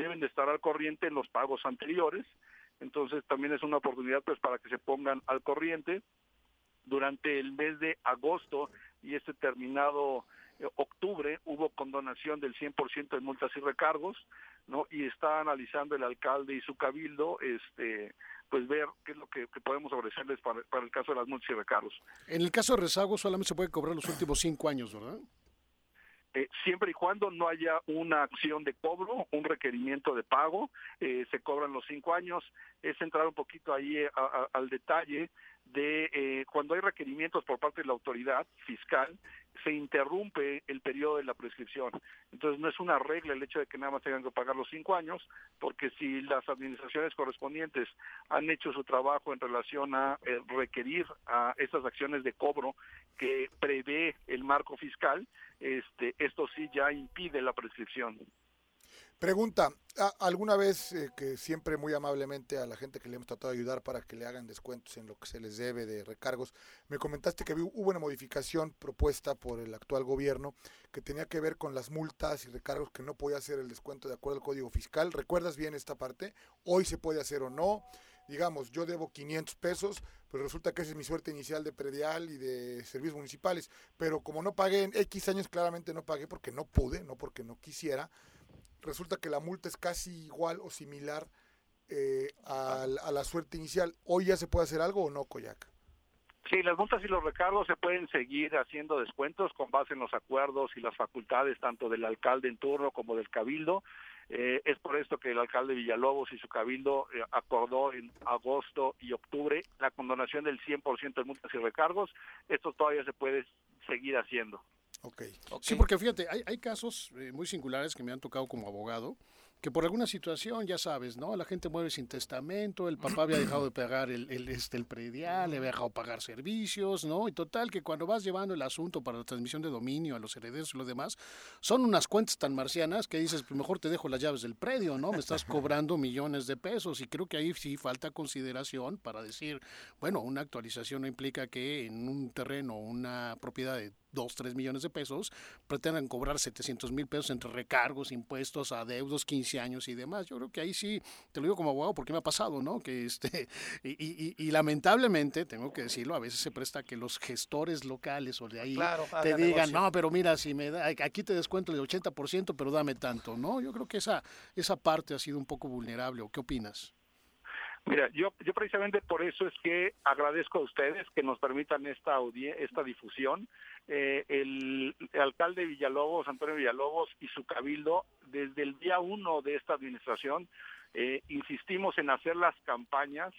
Speaker 8: deben de estar al corriente en los pagos anteriores, entonces también es una oportunidad pues para que se pongan al corriente durante el mes de agosto y este terminado eh, octubre hubo condonación del 100% de multas y recargos, ¿no? Y está analizando el alcalde y su cabildo este pues ver qué es lo que, podemos ofrecerles para, para, el caso de las multas y recargos.
Speaker 4: En el caso de rezago solamente se puede cobrar los últimos cinco años, ¿verdad?
Speaker 8: Eh, siempre y cuando no haya una acción de cobro, un requerimiento de pago, eh, se cobran los cinco años. Es entrar un poquito ahí eh, al detalle de cuando hay requerimientos por parte de la autoridad fiscal, se interrumpe el periodo de la prescripción. Entonces no es una regla el hecho de que nada más tengan que pagar los cinco años, porque si las administraciones correspondientes han hecho su trabajo en relación a requerir a estas acciones de cobro que prevé el marco fiscal, este, esto sí ya impide la prescripción.
Speaker 6: Pregunta, ¿alguna vez eh, que siempre muy amablemente a la gente que le hemos tratado de ayudar para que le hagan descuentos en lo que se les debe de recargos, me comentaste que hubo una modificación propuesta por el actual gobierno que tenía que ver con las multas y recargos que no podía hacer el descuento de acuerdo al Código Fiscal? ¿Recuerdas bien esta parte? ¿Hoy se puede hacer o no? digamos, yo debo 500 pesos, pero resulta que esa es mi suerte inicial de predial y de servicios municipales, pero como no pagué en X años, claramente no pagué porque no pude, no porque no quisiera, resulta que la multa es casi igual o similar eh, a, la suerte inicial. ¿Hoy ya se puede hacer algo o no, Coyac?
Speaker 8: Sí, las multas y los recargos se pueden seguir haciendo descuentos con base en los acuerdos y las facultades tanto del alcalde en turno como del cabildo. Eh, es por esto que el alcalde Villalobos y su cabildo eh, acordó en agosto y octubre la condonación del 100% de multas y recargos. Esto todavía se puede seguir haciendo.
Speaker 4: Okay. Sí, porque fíjate, hay, hay casos eh, muy singulares que me han tocado como abogado, que por alguna situación, ya sabes, ¿no? La gente muere sin testamento, el papá había dejado de pagar el, el, este, el predial, le había dejado pagar servicios, ¿no? Y total, que cuando vas llevando el asunto para la transmisión de dominio a los herederos y lo demás, son unas cuentas tan marcianas que dices, pues mejor te dejo las llaves del predio, ¿no? Me estás cobrando millones de pesos y creo que ahí sí falta consideración para decir, bueno, una actualización no implica que en un terreno, una propiedad de 2, 3 millones de pesos, pretendan cobrar 700 mil pesos entre recargos, impuestos, adeudos, 15 años y demás. Yo creo que ahí sí, te lo digo como abogado porque me ha pasado, ¿no? Que este, y, lamentablemente, tengo que decirlo, a veces se presta que los gestores locales o de ahí te digan, no, pero mira, si me da, aquí te descuento el 80%, pero dame tanto, ¿no? Yo creo que esa, esa parte ha sido un poco vulnerable, ¿o qué opinas?
Speaker 8: Mira, yo, yo precisamente por eso es que agradezco a ustedes que nos permitan esta, esta difusión. Eh, el, alcalde Villalobos, Antonio Villalobos y su cabildo, desde el día uno de esta administración, eh, insistimos en hacer las campañas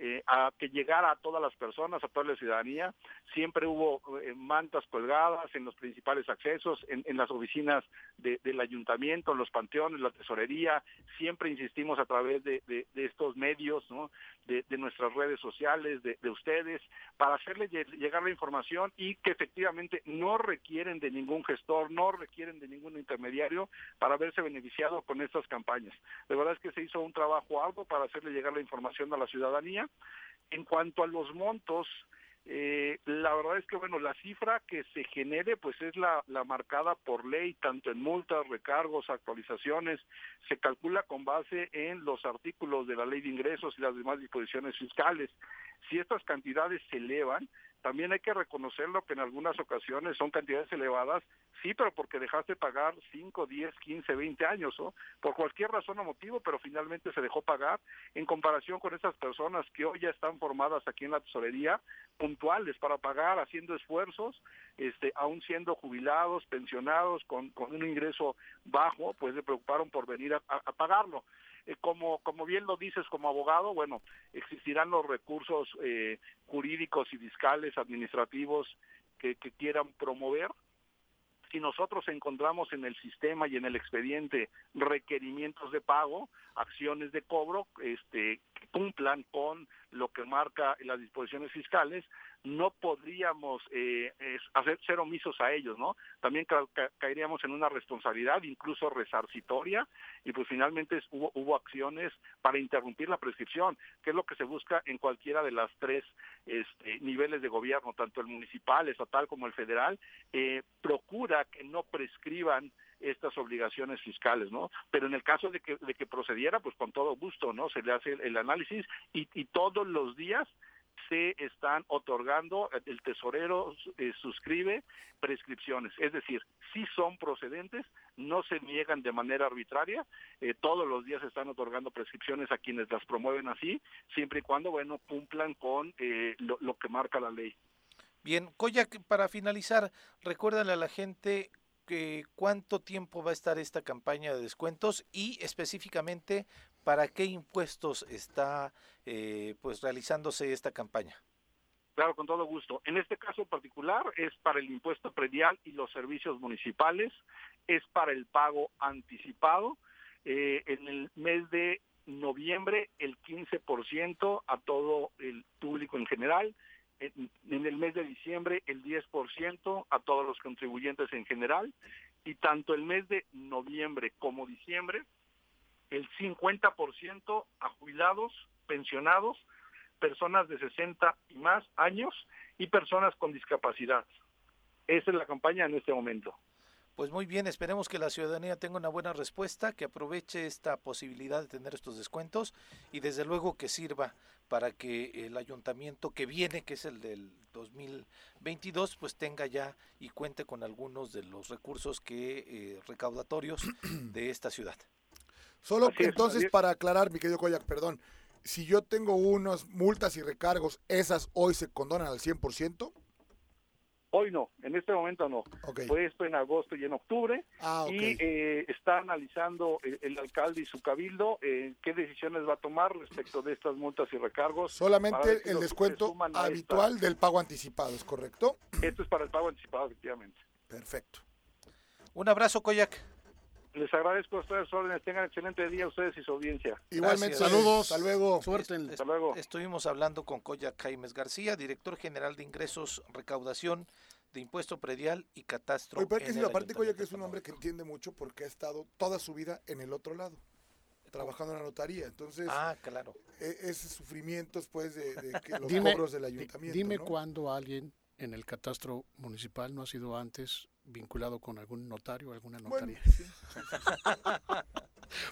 Speaker 8: eh, a que llegara a todas las personas, a toda la ciudadanía. Siempre hubo eh, mantas colgadas en los principales accesos, en, las oficinas del ayuntamiento, en los panteones, la tesorería. Siempre insistimos a través de, estos medios, ¿no? De, nuestras redes sociales, de, ustedes, para hacerle llegar la información y que efectivamente no requieren de ningún gestor, no requieren de ningún intermediario para verse beneficiado con estas campañas. De verdad es que se hizo un trabajo arduo para hacerle llegar la información a la ciudadanía en cuanto a los montos, eh, la verdad es que bueno, la cifra que se genere pues es la, la marcada por ley, tanto en multas, recargos, actualizaciones, se calcula con base en los artículos de la ley de ingresos y las demás disposiciones fiscales. Si estas cantidades se elevan, también hay que reconocerlo que en algunas ocasiones son cantidades elevadas, sí, pero porque dejaste pagar 5, 10, 15, 20 años, ¿no? Por cualquier razón o motivo, pero finalmente se dejó pagar en comparación con esas personas que hoy ya están formadas aquí en la tesorería, puntuales para pagar, haciendo esfuerzos, este, aún siendo jubilados, pensionados, con, con un ingreso bajo, pues se preocuparon por venir a pagarlo. Eh, como, como bien lo dices como abogado, bueno, existirán los recursos eh, jurídicos y fiscales, administrativos que, que quieran promover si nosotros encontramos en el sistema y en el expediente requerimientos de pago, acciones de cobro, este, cumplan con lo que marca las disposiciones fiscales, no podríamos eh, hacer ser omisos a ellos, ¿no? También caeríamos en una responsabilidad, incluso resarcitoria, y pues finalmente hubo, hubo acciones para interrumpir la prescripción, que es lo que se busca en cualquiera de las tres este, niveles de gobierno, tanto el municipal, estatal como el federal, eh, procura que no prescriban estas obligaciones fiscales, ¿no? Pero en el caso de que, de que procediera, pues con todo gusto, ¿no? Se le hace el, análisis y, y todos los días se están otorgando, el tesorero eh, suscribe prescripciones, es decir, si son procedentes, no se niegan de manera arbitraria, eh, todos los días se están otorgando prescripciones a quienes las promueven así, siempre y cuando, bueno, cumplan con eh, lo, lo que marca la ley.
Speaker 1: Bien, Koyak, para finalizar, recuérdale a la gente cuánto tiempo va a estar esta campaña de descuentos y específicamente para qué impuestos está eh, pues realizándose esta campaña.
Speaker 8: Claro, con todo gusto. En este caso particular es para el impuesto predial y los servicios municipales, es para el pago anticipado. Eh, en el mes de noviembre el 15% a todo el público en general, en, el mes de diciembre el 10% a todos los contribuyentes en general y tanto el mes de noviembre como diciembre el 50% a jubilados, pensionados, personas de 60 y más años y personas con discapacidad. Esa es la campaña en este momento.
Speaker 1: Pues muy bien, esperemos que la ciudadanía tenga una buena respuesta, que aproveche esta posibilidad de tener estos descuentos y desde luego que sirva para que el ayuntamiento que viene, que es el del 2022, pues tenga ya y cuente con algunos de los recursos que eh, recaudatorios de esta ciudad.
Speaker 6: Solo que entonces, para aclarar, mi querido Koyak, perdón, si yo tengo unas multas y recargos, ¿esas hoy se condonan al 100%?
Speaker 8: Hoy no, en este momento no. Fue esto en agosto y en octubre.
Speaker 6: Ah,
Speaker 8: y eh, está analizando el, alcalde y su cabildo eh, qué decisiones va a tomar respecto de estas multas y recargos.
Speaker 6: Solamente el descuento habitual del pago anticipado, ¿es correcto?
Speaker 8: Esto es para el pago anticipado, efectivamente.
Speaker 6: Perfecto.
Speaker 1: Un abrazo, Koyak.
Speaker 8: Les agradezco a ustedes órdenes. Tengan excelente día ustedes y su audiencia.
Speaker 6: Igualmente, saludos. Hasta luego.
Speaker 4: Suerte.
Speaker 8: Hasta luego.
Speaker 1: Estuvimos hablando con Koyak Jaimes García, director general de ingresos, recaudación de impuesto predial y catastro.
Speaker 6: Oye, pero que la parte Koyak es un hombre que entiende mucho porque ha estado toda su vida en el otro lado trabajando en la notaría. Entonces,
Speaker 1: ah, claro.
Speaker 6: E, ese sufrimiento después de, que los cobros del ayuntamiento.
Speaker 4: Dime cuándo alguien en el catastro municipal no ha sido antes vinculado con algún notario o alguna notaría.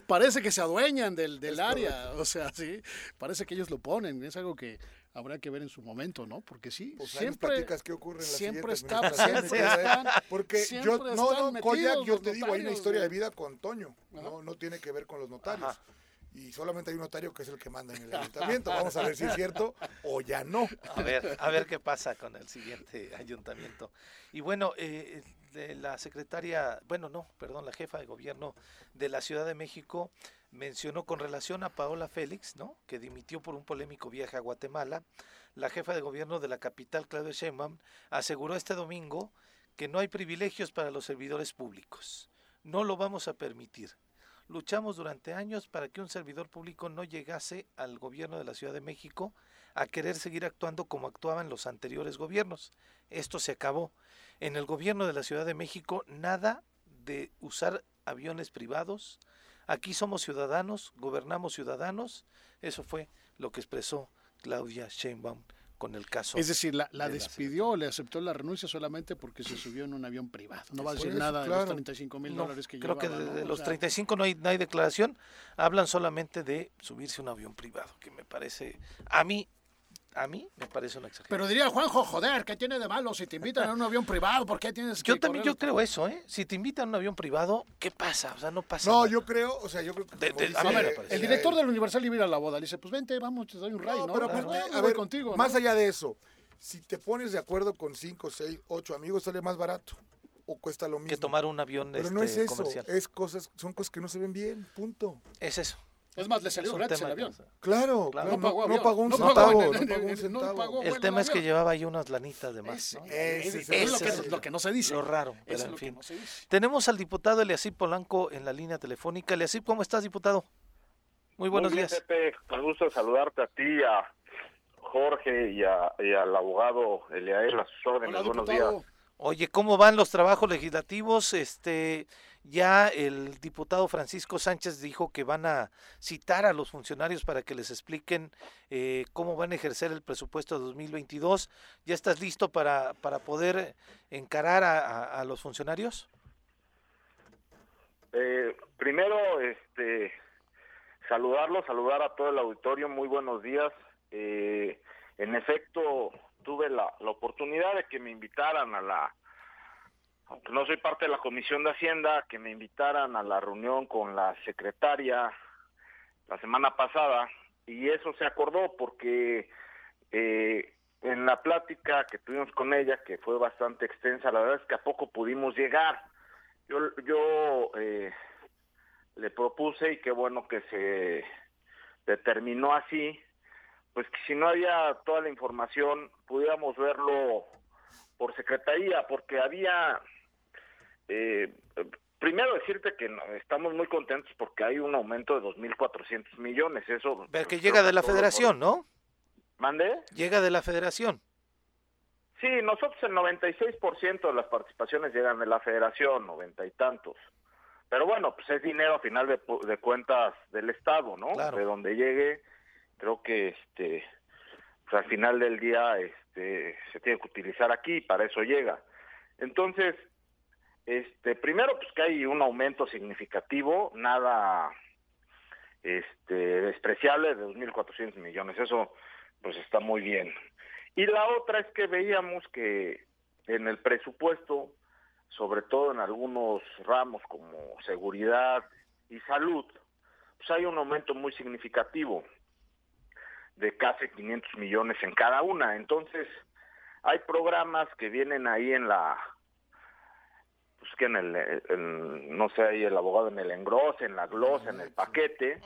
Speaker 4: parece que se adueñan del, del área, o sea, sí, parece que ellos lo ponen, es algo que habrá que ver en su momento, ¿no? Porque sí,
Speaker 6: pues
Speaker 4: siempre
Speaker 6: qué ocurre en la
Speaker 4: siempre
Speaker 6: está,
Speaker 4: siempre están,
Speaker 6: porque yo no, no Koyak, yo te digo, hay una historia de vida con Toño, no, no tiene que ver con los notarios y solamente hay un notario que es el que manda en el ayuntamiento. Vamos a ver si es cierto o ya no.
Speaker 1: A ver, a ver qué pasa con el siguiente ayuntamiento. Y bueno, eh, la secretaria, bueno, no, perdón, la jefa de gobierno de la Ciudad de México mencionó con relación a Paola Félix, ¿no? Que dimitió por un polémico viaje a Guatemala. La jefa de gobierno de la capital, Claudia Sheinbaum, aseguró este domingo que no hay privilegios para los servidores públicos. No lo vamos a permitir luchamos durante años para que un servidor público no llegase al gobierno de la Ciudad de México a querer seguir actuando como actuaban los anteriores gobiernos. Esto se acabó. En el gobierno de la Ciudad de México nada de usar aviones privados. Aquí somos ciudadanos, gobernamos ciudadanos. Eso fue lo que expresó Claudia Sheinbaum con el caso.
Speaker 4: Es decir, la, despidió, le aceptó la renuncia solamente porque se subió en un avión privado. No va a decir nada de los 35 mil dólares que
Speaker 1: Creo que
Speaker 4: de,
Speaker 1: los 35 no hay, no hay declaración, hablan solamente de subirse a un avión privado, que me parece, a mí, a mí me parece una exageración.
Speaker 4: Pero diría Juanjo, joder, ¿qué tiene de malo si te invitan a un avión privado? ¿Por qué tienes que
Speaker 1: Yo también yo creo eso, ¿eh? Si te invitan a un avión privado, ¿qué pasa? O sea, no pasa
Speaker 6: No,
Speaker 1: nada.
Speaker 6: yo creo, o sea, yo creo que
Speaker 4: el director del Universal iba a ir a la boda, le dice, "Pues vente, vamos, te doy un rayo, ¿no?"
Speaker 6: pero a ver, contigo. Más allá de eso, si te pones de acuerdo con cinco, seis, ocho amigos, sale más barato o cuesta lo mismo.
Speaker 1: Que tomar un avión
Speaker 6: Pero no es este, eso, es cosas, son cosas que no se ven bien, punto.
Speaker 1: Es eso.
Speaker 4: Es más, le salió gratis el avión.
Speaker 6: Claro, claro, no, pagó, no, pagó un centavo. No pagó un
Speaker 1: centavo. el tema es que llevaba ahí unas lanitas de más.
Speaker 4: ¿no? es, lo, que, no se dice.
Speaker 1: Lo raro, pero en fin. Tenemos al diputado Eliasip Polanco en la línea telefónica. Eliasip, ¿cómo estás, diputado? Muy buenos
Speaker 9: Muy
Speaker 1: días.
Speaker 9: Pepe, con gusto saludarte a ti, a Jorge y, al abogado Eliael a sus órdenes. Buenos días.
Speaker 1: Oye, ¿cómo van los trabajos legislativos? Este, ya el diputado Francisco Sánchez dijo que van a citar a los funcionarios para que les expliquen eh, cómo van a ejercer el presupuesto de 2022. ¿Ya estás listo para, para poder encarar a, los funcionarios?
Speaker 9: Eh, primero, este, saludarlos, saludar a todo el auditorio. Muy buenos días. Eh, en efecto, tuve la, la oportunidad de que me invitaran a la, aunque no soy parte de la Comisión de Hacienda, que me invitaran a la reunión con la secretaria la semana pasada y eso se acordó porque eh, en la plática que tuvimos con ella, que fue bastante extensa, la verdad es que a poco pudimos llegar. Yo, yo eh, le propuse y qué bueno que se determinó así pues que si no había toda la información, pudiéramos verlo por secretaría, porque había, eh, primero decirte que estamos muy contentos porque hay un aumento de 2.400 millones, eso...
Speaker 1: Pero que llega de la federación, ¿no?
Speaker 9: ¿Mande?
Speaker 1: Llega de la federación.
Speaker 9: Sí, nosotros el 96% de las participaciones llegan de la federación, noventa y tantos. Pero bueno, pues es dinero a final de, de cuentas del Estado, ¿no?
Speaker 1: Claro.
Speaker 9: De donde llegue, creo que este pues al final del día este se tiene que utilizar aquí para eso llega. Entonces, este primero pues que hay un aumento significativo, nada este despreciable de 2.400 millones, eso pues está muy bien. Y la otra es que veíamos que en el presupuesto, sobre todo en algunos ramos como seguridad y salud, pues hay un aumento muy significativo de casi 500 millones en cada una. Entonces, hay programas que vienen ahí en la, que en el, en- no sé, ahí el abogado en el engrose, en la glosa, en el paquete,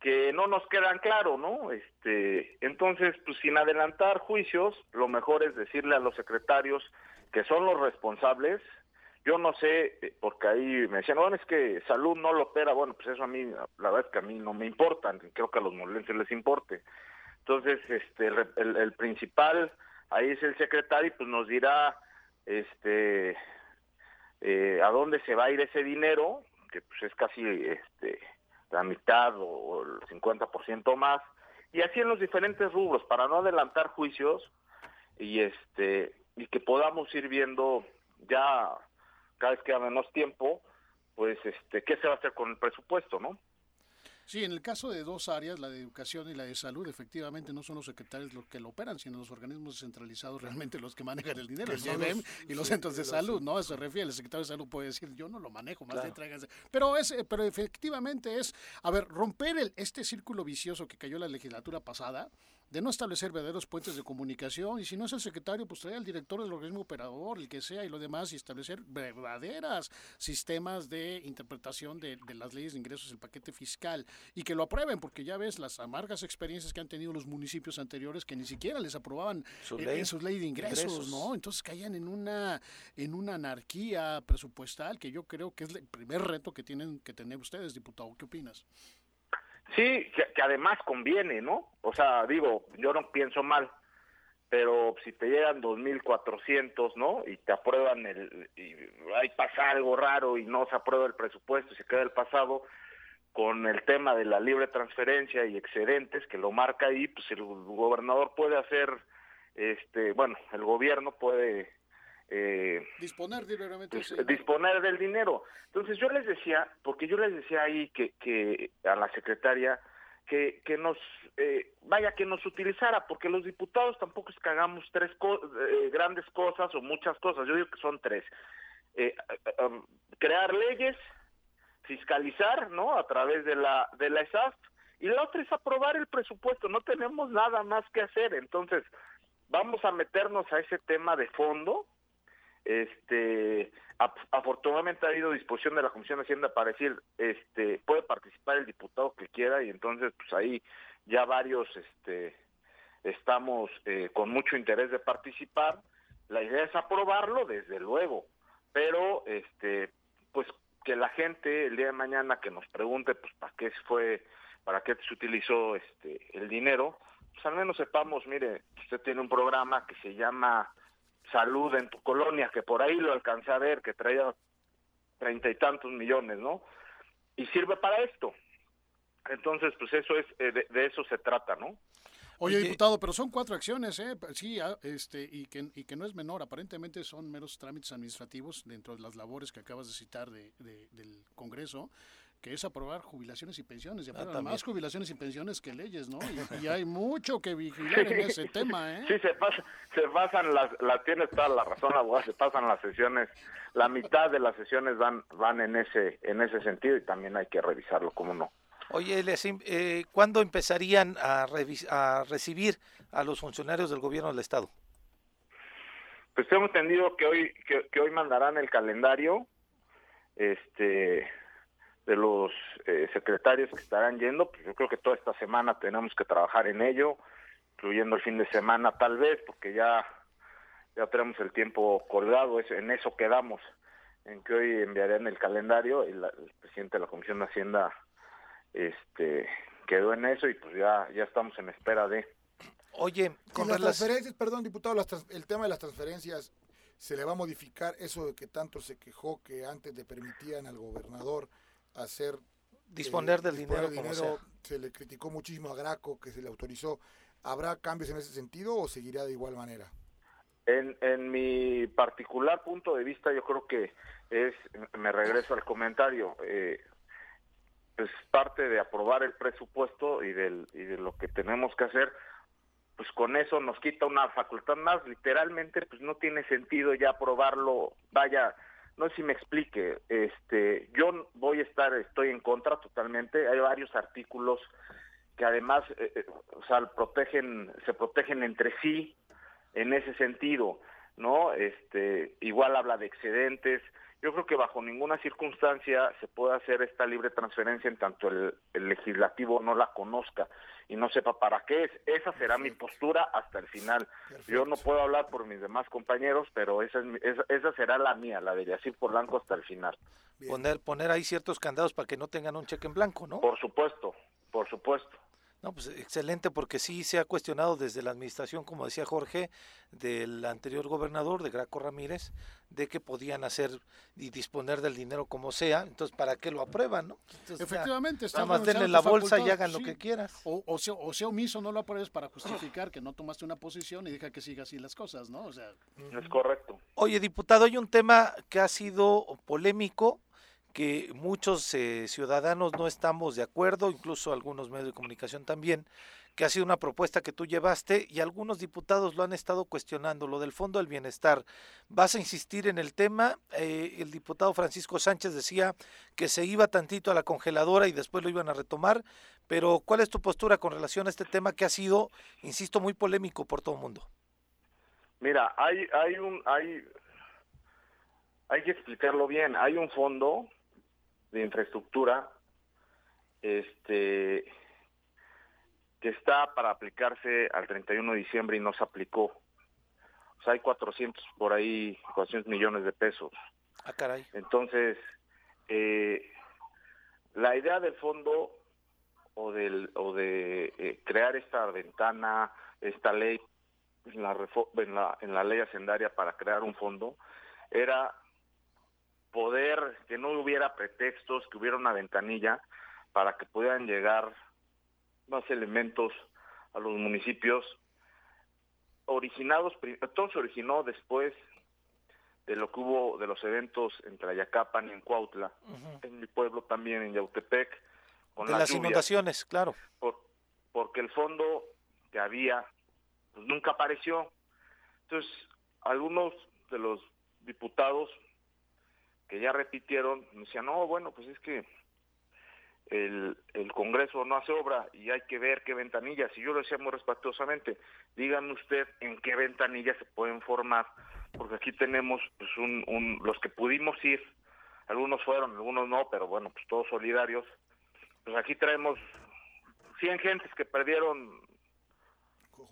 Speaker 9: que no nos quedan claro, ¿no? Este, entonces, pues sin adelantar juicios, lo mejor es decirle a los secretarios que son los responsables. Yo no sé, eh, porque ahí me decían, bueno, es que salud no lo opera. Bueno, pues eso a mí, la verdad es que a mí no me importa, creo que a los molenses les importe. Entonces, este, el, el- el principal ahí es el secretario y pues nos dirá, este, eh, a dónde se va a ir ese dinero, que pues es casi, este, la mitad o, el 50% más, y así en los diferentes rubros, para no adelantar juicios y este y que podamos ir viendo ya cada vez que queda menos tiempo, pues este qué se va a hacer con el presupuesto, ¿no?
Speaker 4: Sí, en el caso de dos áreas, la de educación y la de salud, efectivamente no son los secretarios los que lo operan, sino los organismos descentralizados realmente los que manejan el dinero, el IBM y los centros de salud, ¿no? Eso se refiere, el secretario de salud puede decir, yo no lo manejo, más
Speaker 1: Claro.
Speaker 4: tráiganse. Pero, es, eh, pero efectivamente es, a ver, romper el, este círculo vicioso que cayó la legislatura pasada, de no establecer verdaderos puentes de comunicación, y si no es el secretario, pues trae al director del organismo operador, el que sea, y lo demás, y establecer verdaderas sistemas de interpretación de, de las leyes de ingresos del paquete fiscal, y que lo aprueben, porque ya ves las amargas experiencias que han tenido los municipios anteriores que ni siquiera les aprobaban
Speaker 1: Su ley
Speaker 4: eh, sus leyes de ingresos,
Speaker 1: ingresos.
Speaker 4: ¿no? Entonces caían en una, en una anarquía presupuestal que yo creo que es el primer reto que tienen que tener ustedes, diputado. ¿Qué opinas?
Speaker 9: Sí, que, además conviene, ¿no? O sea, digo, yo no pienso mal, pero si te llegan 2.400, ¿no? Y te aprueban el... y ahí pasa algo raro y no se aprueba el presupuesto y se queda el pasado con el tema de la libre transferencia y excedentes que lo marca ahí, pues el gobernador puede hacer, este, bueno, el gobierno puede... Eh,
Speaker 4: Disponer libremente.
Speaker 9: pues,
Speaker 4: sí.
Speaker 9: disponer del dinero. Entonces yo les decía, porque yo les decía ahí que, que a la secretaria que, que nos, eh, vaya, que nos utilizara, porque los diputados tampoco es que hagamos tres co- eh, grandes cosas o muchas cosas, yo digo que son tres. Eh, eh, um, crear leyes, fiscalizar, ¿no? A través de la, de la ESAF, y la otra es aprobar el presupuesto, no tenemos nada más que hacer, entonces vamos a meternos a ese tema de fondo, este afortunadamente ha habido disposición de la Comisión de Hacienda para decir este puede participar el diputado que quiera y entonces pues ahí ya varios este estamos eh, con mucho interés de participar. La idea es aprobarlo desde luego pero este pues que la gente el día de mañana que nos pregunte pues para qué fue para qué se utilizó este el dinero pues al menos sepamos mire usted tiene un programa que se llama salud en tu colonia, que por ahí lo alcancé a ver, que traía treinta y tantos millones, ¿no? Y sirve para esto. Entonces, pues eso es, eh, de, de eso se trata, ¿no?
Speaker 4: Oye, diputado, pero son cuatro acciones, ¿eh? Sí, ah, este, y que, y que no es menor. Aparentemente son meros trámites administrativos dentro de las labores que acabas de citar de, de- del Congreso, que es aprobar jubilaciones y pensiones. Y aprueban
Speaker 1: también.
Speaker 4: más jubilaciones y pensiones que leyes, ¿no? Y, y hay mucho que vigilar en ese tema, ¿eh?
Speaker 9: Sí, se, pasa, se pasan las, la tienes toda la razón, abogado, se pasan las sesiones, la mitad de las sesiones van, van en ese, en ese sentido y también hay que revisarlo, ¿cómo no?
Speaker 1: Oye, les im- eh, ¿cuándo empezarían a, a recibir a los funcionarios del gobierno del Estado?
Speaker 9: Pues tengo entendido que hoy, que, que hoy mandarán el calendario, este, de los eh, secretarios que estarán yendo, pues yo creo que toda esta semana tenemos que trabajar en ello, incluyendo el fin de semana tal vez, porque ya, ya tenemos el tiempo colgado, es, en eso quedamos, en que hoy enviarán el calendario, y la- el presidente de la Comisión de Hacienda este quedó en eso y pues ya, ya estamos en espera de...
Speaker 1: Oye, con
Speaker 6: las transferencias, perdón, diputado, las trans- el tema de las transferencias, se le va a modificar eso de que tanto se quejó que antes le permitían al gobernador hacer
Speaker 1: disponer
Speaker 6: eh,
Speaker 1: del
Speaker 6: disponer
Speaker 1: dinero,
Speaker 6: del
Speaker 1: como sea.
Speaker 6: se le criticó muchísimo a Graco que se le autorizó. ¿Habrá cambios en ese sentido o seguirá de igual manera?
Speaker 9: En, en mi particular punto de vista, yo creo que es, me regreso al comentario, eh, pues parte de aprobar el presupuesto y, del, y de lo que tenemos que hacer, pues con eso nos quita una facultad más, literalmente, pues no tiene sentido ya aprobarlo, vaya, no sé si me explique, este, yo voy a estar, estoy en contra totalmente, hay varios artículos que además, eh, eh, protegen, se protegen entre sí en ese sentido, ¿no? Este, igual habla de excedentes, yo creo que bajo ninguna circunstancia se puede hacer esta libre transferencia en tanto el, el, legislativo no la conozca y no sepa para qué es. Esa será mi postura hasta el final. Perfecto. Yo no puedo hablar por mis demás compañeros, pero esa, es mi, esa, esa, será la mía, la de Yacir Polanco hasta el final.
Speaker 1: Poner, poner ahí ciertos candados para que no tengan un cheque en blanco, ¿no?
Speaker 9: Por supuesto, por supuesto.
Speaker 1: No, pues excelente, porque sí se ha cuestionado desde la administración, como decía Jorge, del anterior gobernador, de Graco Ramírez, de que podían hacer y disponer del dinero como sea, entonces ¿para qué lo aprueban? No? Entonces,
Speaker 4: Efectivamente,
Speaker 1: ya, nada más denle la bolsa y hagan sí. lo que quieras.
Speaker 4: O, o, sea, o sea omiso, no lo apruebes para justificar que no tomaste una posición y deja que siga así las cosas, ¿no? O sea,
Speaker 9: es correcto.
Speaker 1: Oye, diputado, hay un tema que ha sido polémico, que muchos eh, ciudadanos no estamos de acuerdo, incluso algunos medios de comunicación también, que ha sido una propuesta que tú llevaste y algunos diputados lo han estado cuestionando, lo del Fondo del Bienestar. ¿Vas a insistir en el tema? Eh, el diputado Francisco Sánchez decía que se iba tantito a la congeladora y después lo iban a retomar, pero ¿cuál es tu postura con relación a este tema que ha sido, insisto, muy polémico por todo el mundo?
Speaker 9: Mira, hay, hay un, hay, hay que explicarlo bien. Hay un fondo de infraestructura este que está para aplicarse al 31 de diciembre y no se aplicó. O sea, hay 400 por ahí, 400 millones de pesos.
Speaker 1: Ah, caray.
Speaker 9: Entonces, eh, la idea del fondo o, del, o de eh, crear esta ventana, esta ley, en la, en, la, en la ley hacendaria para crear un fondo, era poder, que no hubiera pretextos, que hubiera una ventanilla para que pudieran llegar más elementos a los municipios originados, todo se originó después de lo que hubo de los eventos en Trayacapan y en Cuautla, uh -huh. en mi pueblo también, en Yautepec,
Speaker 1: con de las, las inundaciones, claro.
Speaker 9: Por, porque el fondo que había pues, nunca apareció. Entonces, algunos de los diputados que ya repitieron, decían, no, bueno, pues es que el, el Congreso no hace obra y hay que ver qué ventanillas. Y yo lo decía muy respetuosamente, díganme usted en qué ventanillas se pueden formar, porque aquí tenemos pues, un, un, los que pudimos ir, algunos fueron, algunos no, pero bueno, pues todos solidarios. Pues aquí traemos 100 gentes que perdieron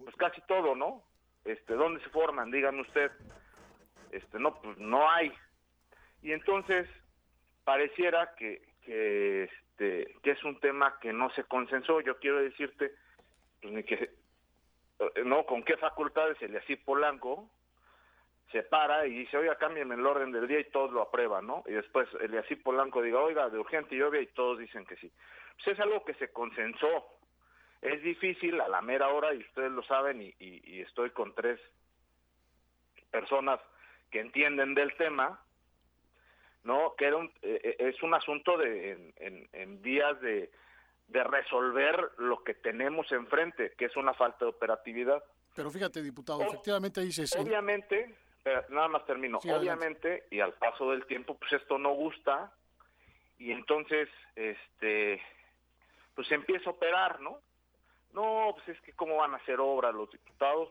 Speaker 9: pues casi todo, ¿no? Este, ¿dónde se forman? Díganme usted. Este, no, pues no hay. Y entonces pareciera que, que este, que es un tema que no se consensó. Yo quiero decirte, pues, ni que, no, con qué facultades el así Polanco se para y dice, oiga, cámbienme el orden del día y todos lo aprueban, ¿no? Y después el así Polanco diga, oiga, de urgente lluvia y todos dicen que sí. Pues es algo que se consensó. Es difícil a la mera hora y ustedes lo saben y, y, y estoy con tres personas que entienden del tema, no que era un, eh, es un asunto de en, en, en vías de, de, resolver lo que tenemos enfrente que es una falta de operatividad.
Speaker 4: Pero fíjate diputado o, efectivamente dices
Speaker 9: obviamente pero nada más termino sí, obviamente adelante. y al paso del tiempo pues esto no gusta y entonces este pues empieza a operar no no pues es que cómo van a hacer obras los diputados.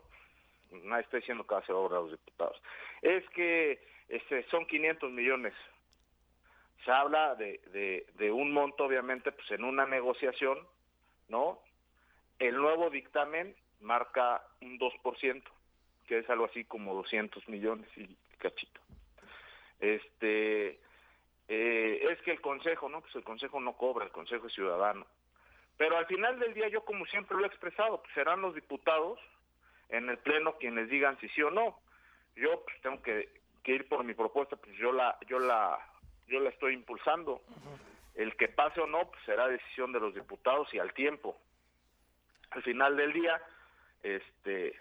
Speaker 9: Nadie está diciendo que va a hacer obras los diputados. Es que este son 500 millones se habla de, de, un monto, obviamente, pues en una negociación, ¿no? El nuevo dictamen marca un 2%, que es algo así como 200 millones y cachito. Este, eh, es que el Consejo, ¿no? Pues el Consejo no cobra, el Consejo es ciudadano. Pero al final del día, yo como siempre lo he expresado, pues serán los diputados en el Pleno quienes digan si sí o no. Yo pues, tengo que que ir por mi propuesta, pues yo la, yo la, yo la estoy impulsando. El que pase o no, pues será decisión de los diputados y al tiempo. Al final del día, este,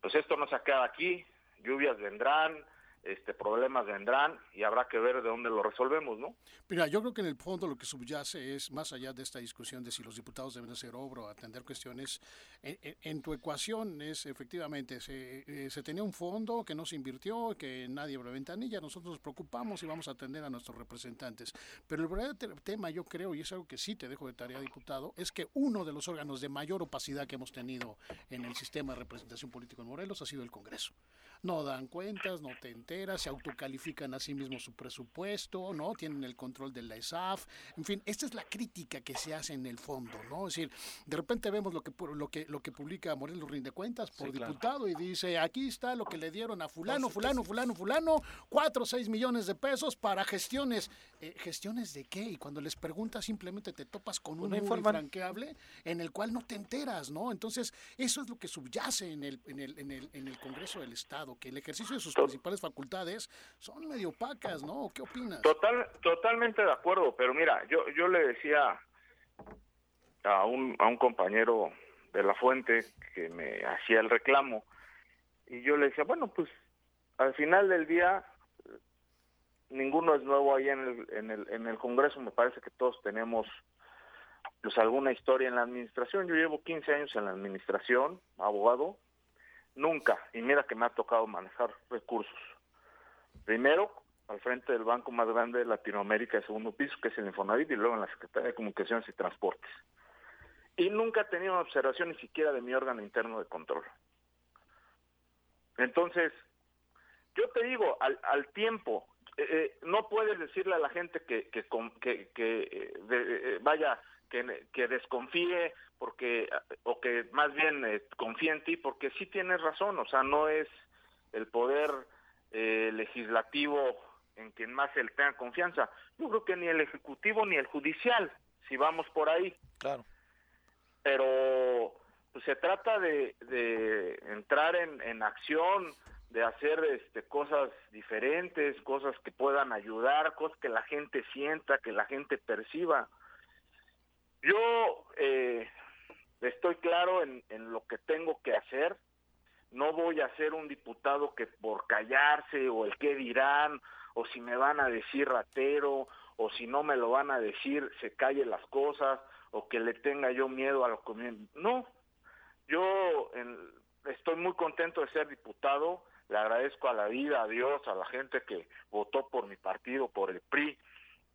Speaker 9: pues esto no se acaba aquí, lluvias vendrán, este, problemas vendrán y habrá que ver de dónde lo resolvemos, ¿no?
Speaker 4: Mira, yo creo que en el fondo lo que subyace es, más allá de esta discusión de si los diputados deben hacer obra o atender cuestiones, en, tu ecuación es efectivamente, se, eh, se, tenía un fondo que no se invirtió, que nadie abre ventanilla, nosotros nos preocupamos y vamos a atender a nuestros representantes. Pero el verdadero tema, yo creo, y es algo que sí te dejo de tarea, diputado, es que uno de los órganos de mayor opacidad que hemos tenido en el sistema de representación política en Morelos ha sido el Congreso no dan cuentas, no te se autocalifican a sí mismos su presupuesto, ¿no? Tienen el control de la ESAF, en fin, esta es la crítica que se hace en el fondo, ¿no? Es decir, de repente vemos lo que lo que lo que publica Morelos Rinde Cuentas por diputado y dice, aquí está lo que le dieron a fulano, fulano, fulano, fulano, cuatro o seis millones de pesos para gestiones. Eh, ¿Gestiones de qué? Y cuando les preguntas simplemente te topas con un informe franqueable en el cual no te enteras, ¿no? Entonces, eso es lo que subyace en el, en el, en el, en el Congreso del Estado que el ejercicio de sus principales facultades son medio opacas, ¿no? ¿Qué opinas?
Speaker 9: Total, totalmente de acuerdo, pero mira, yo, yo le decía a un, a un compañero de la fuente que me hacía el reclamo y yo le decía, bueno, pues al final del día ninguno es nuevo ahí en el, en el, en el Congreso, me parece que todos tenemos pues alguna historia en la administración. Yo llevo 15 años en la administración, abogado, Nunca, y mira que me ha tocado manejar recursos. Primero, al frente del banco más grande de Latinoamérica de segundo piso, que es el Infonavit, y luego en la Secretaría de Comunicaciones y Transportes. Y nunca he tenido una observación ni siquiera de mi órgano interno de control. Entonces, yo te digo, al, al tiempo, eh, eh, no puedes decirle a la gente que, que, que, que eh, vaya, que, desconfíe porque o que más bien eh, confíe en ti porque sí tienes razón, o sea, no es el poder eh, legislativo en quien más él tenga confianza. Yo creo que ni el ejecutivo ni el judicial, si vamos por ahí.
Speaker 1: Claro.
Speaker 9: Pero pues, se trata de, de entrar en, en acción, de hacer este, cosas diferentes, cosas que puedan ayudar, cosas que la gente sienta, que la gente perciba. Yo eh, estoy claro en, lo que tengo que hacer. No voy a ser un diputado que por callarse o el qué dirán o si me van a decir ratero o si no me lo van a decir se calle las cosas o que le tenga yo miedo a lo que no yo estoy muy contento de ser diputado le agradezco a la vida a Dios a la gente que votó por mi partido por el PRI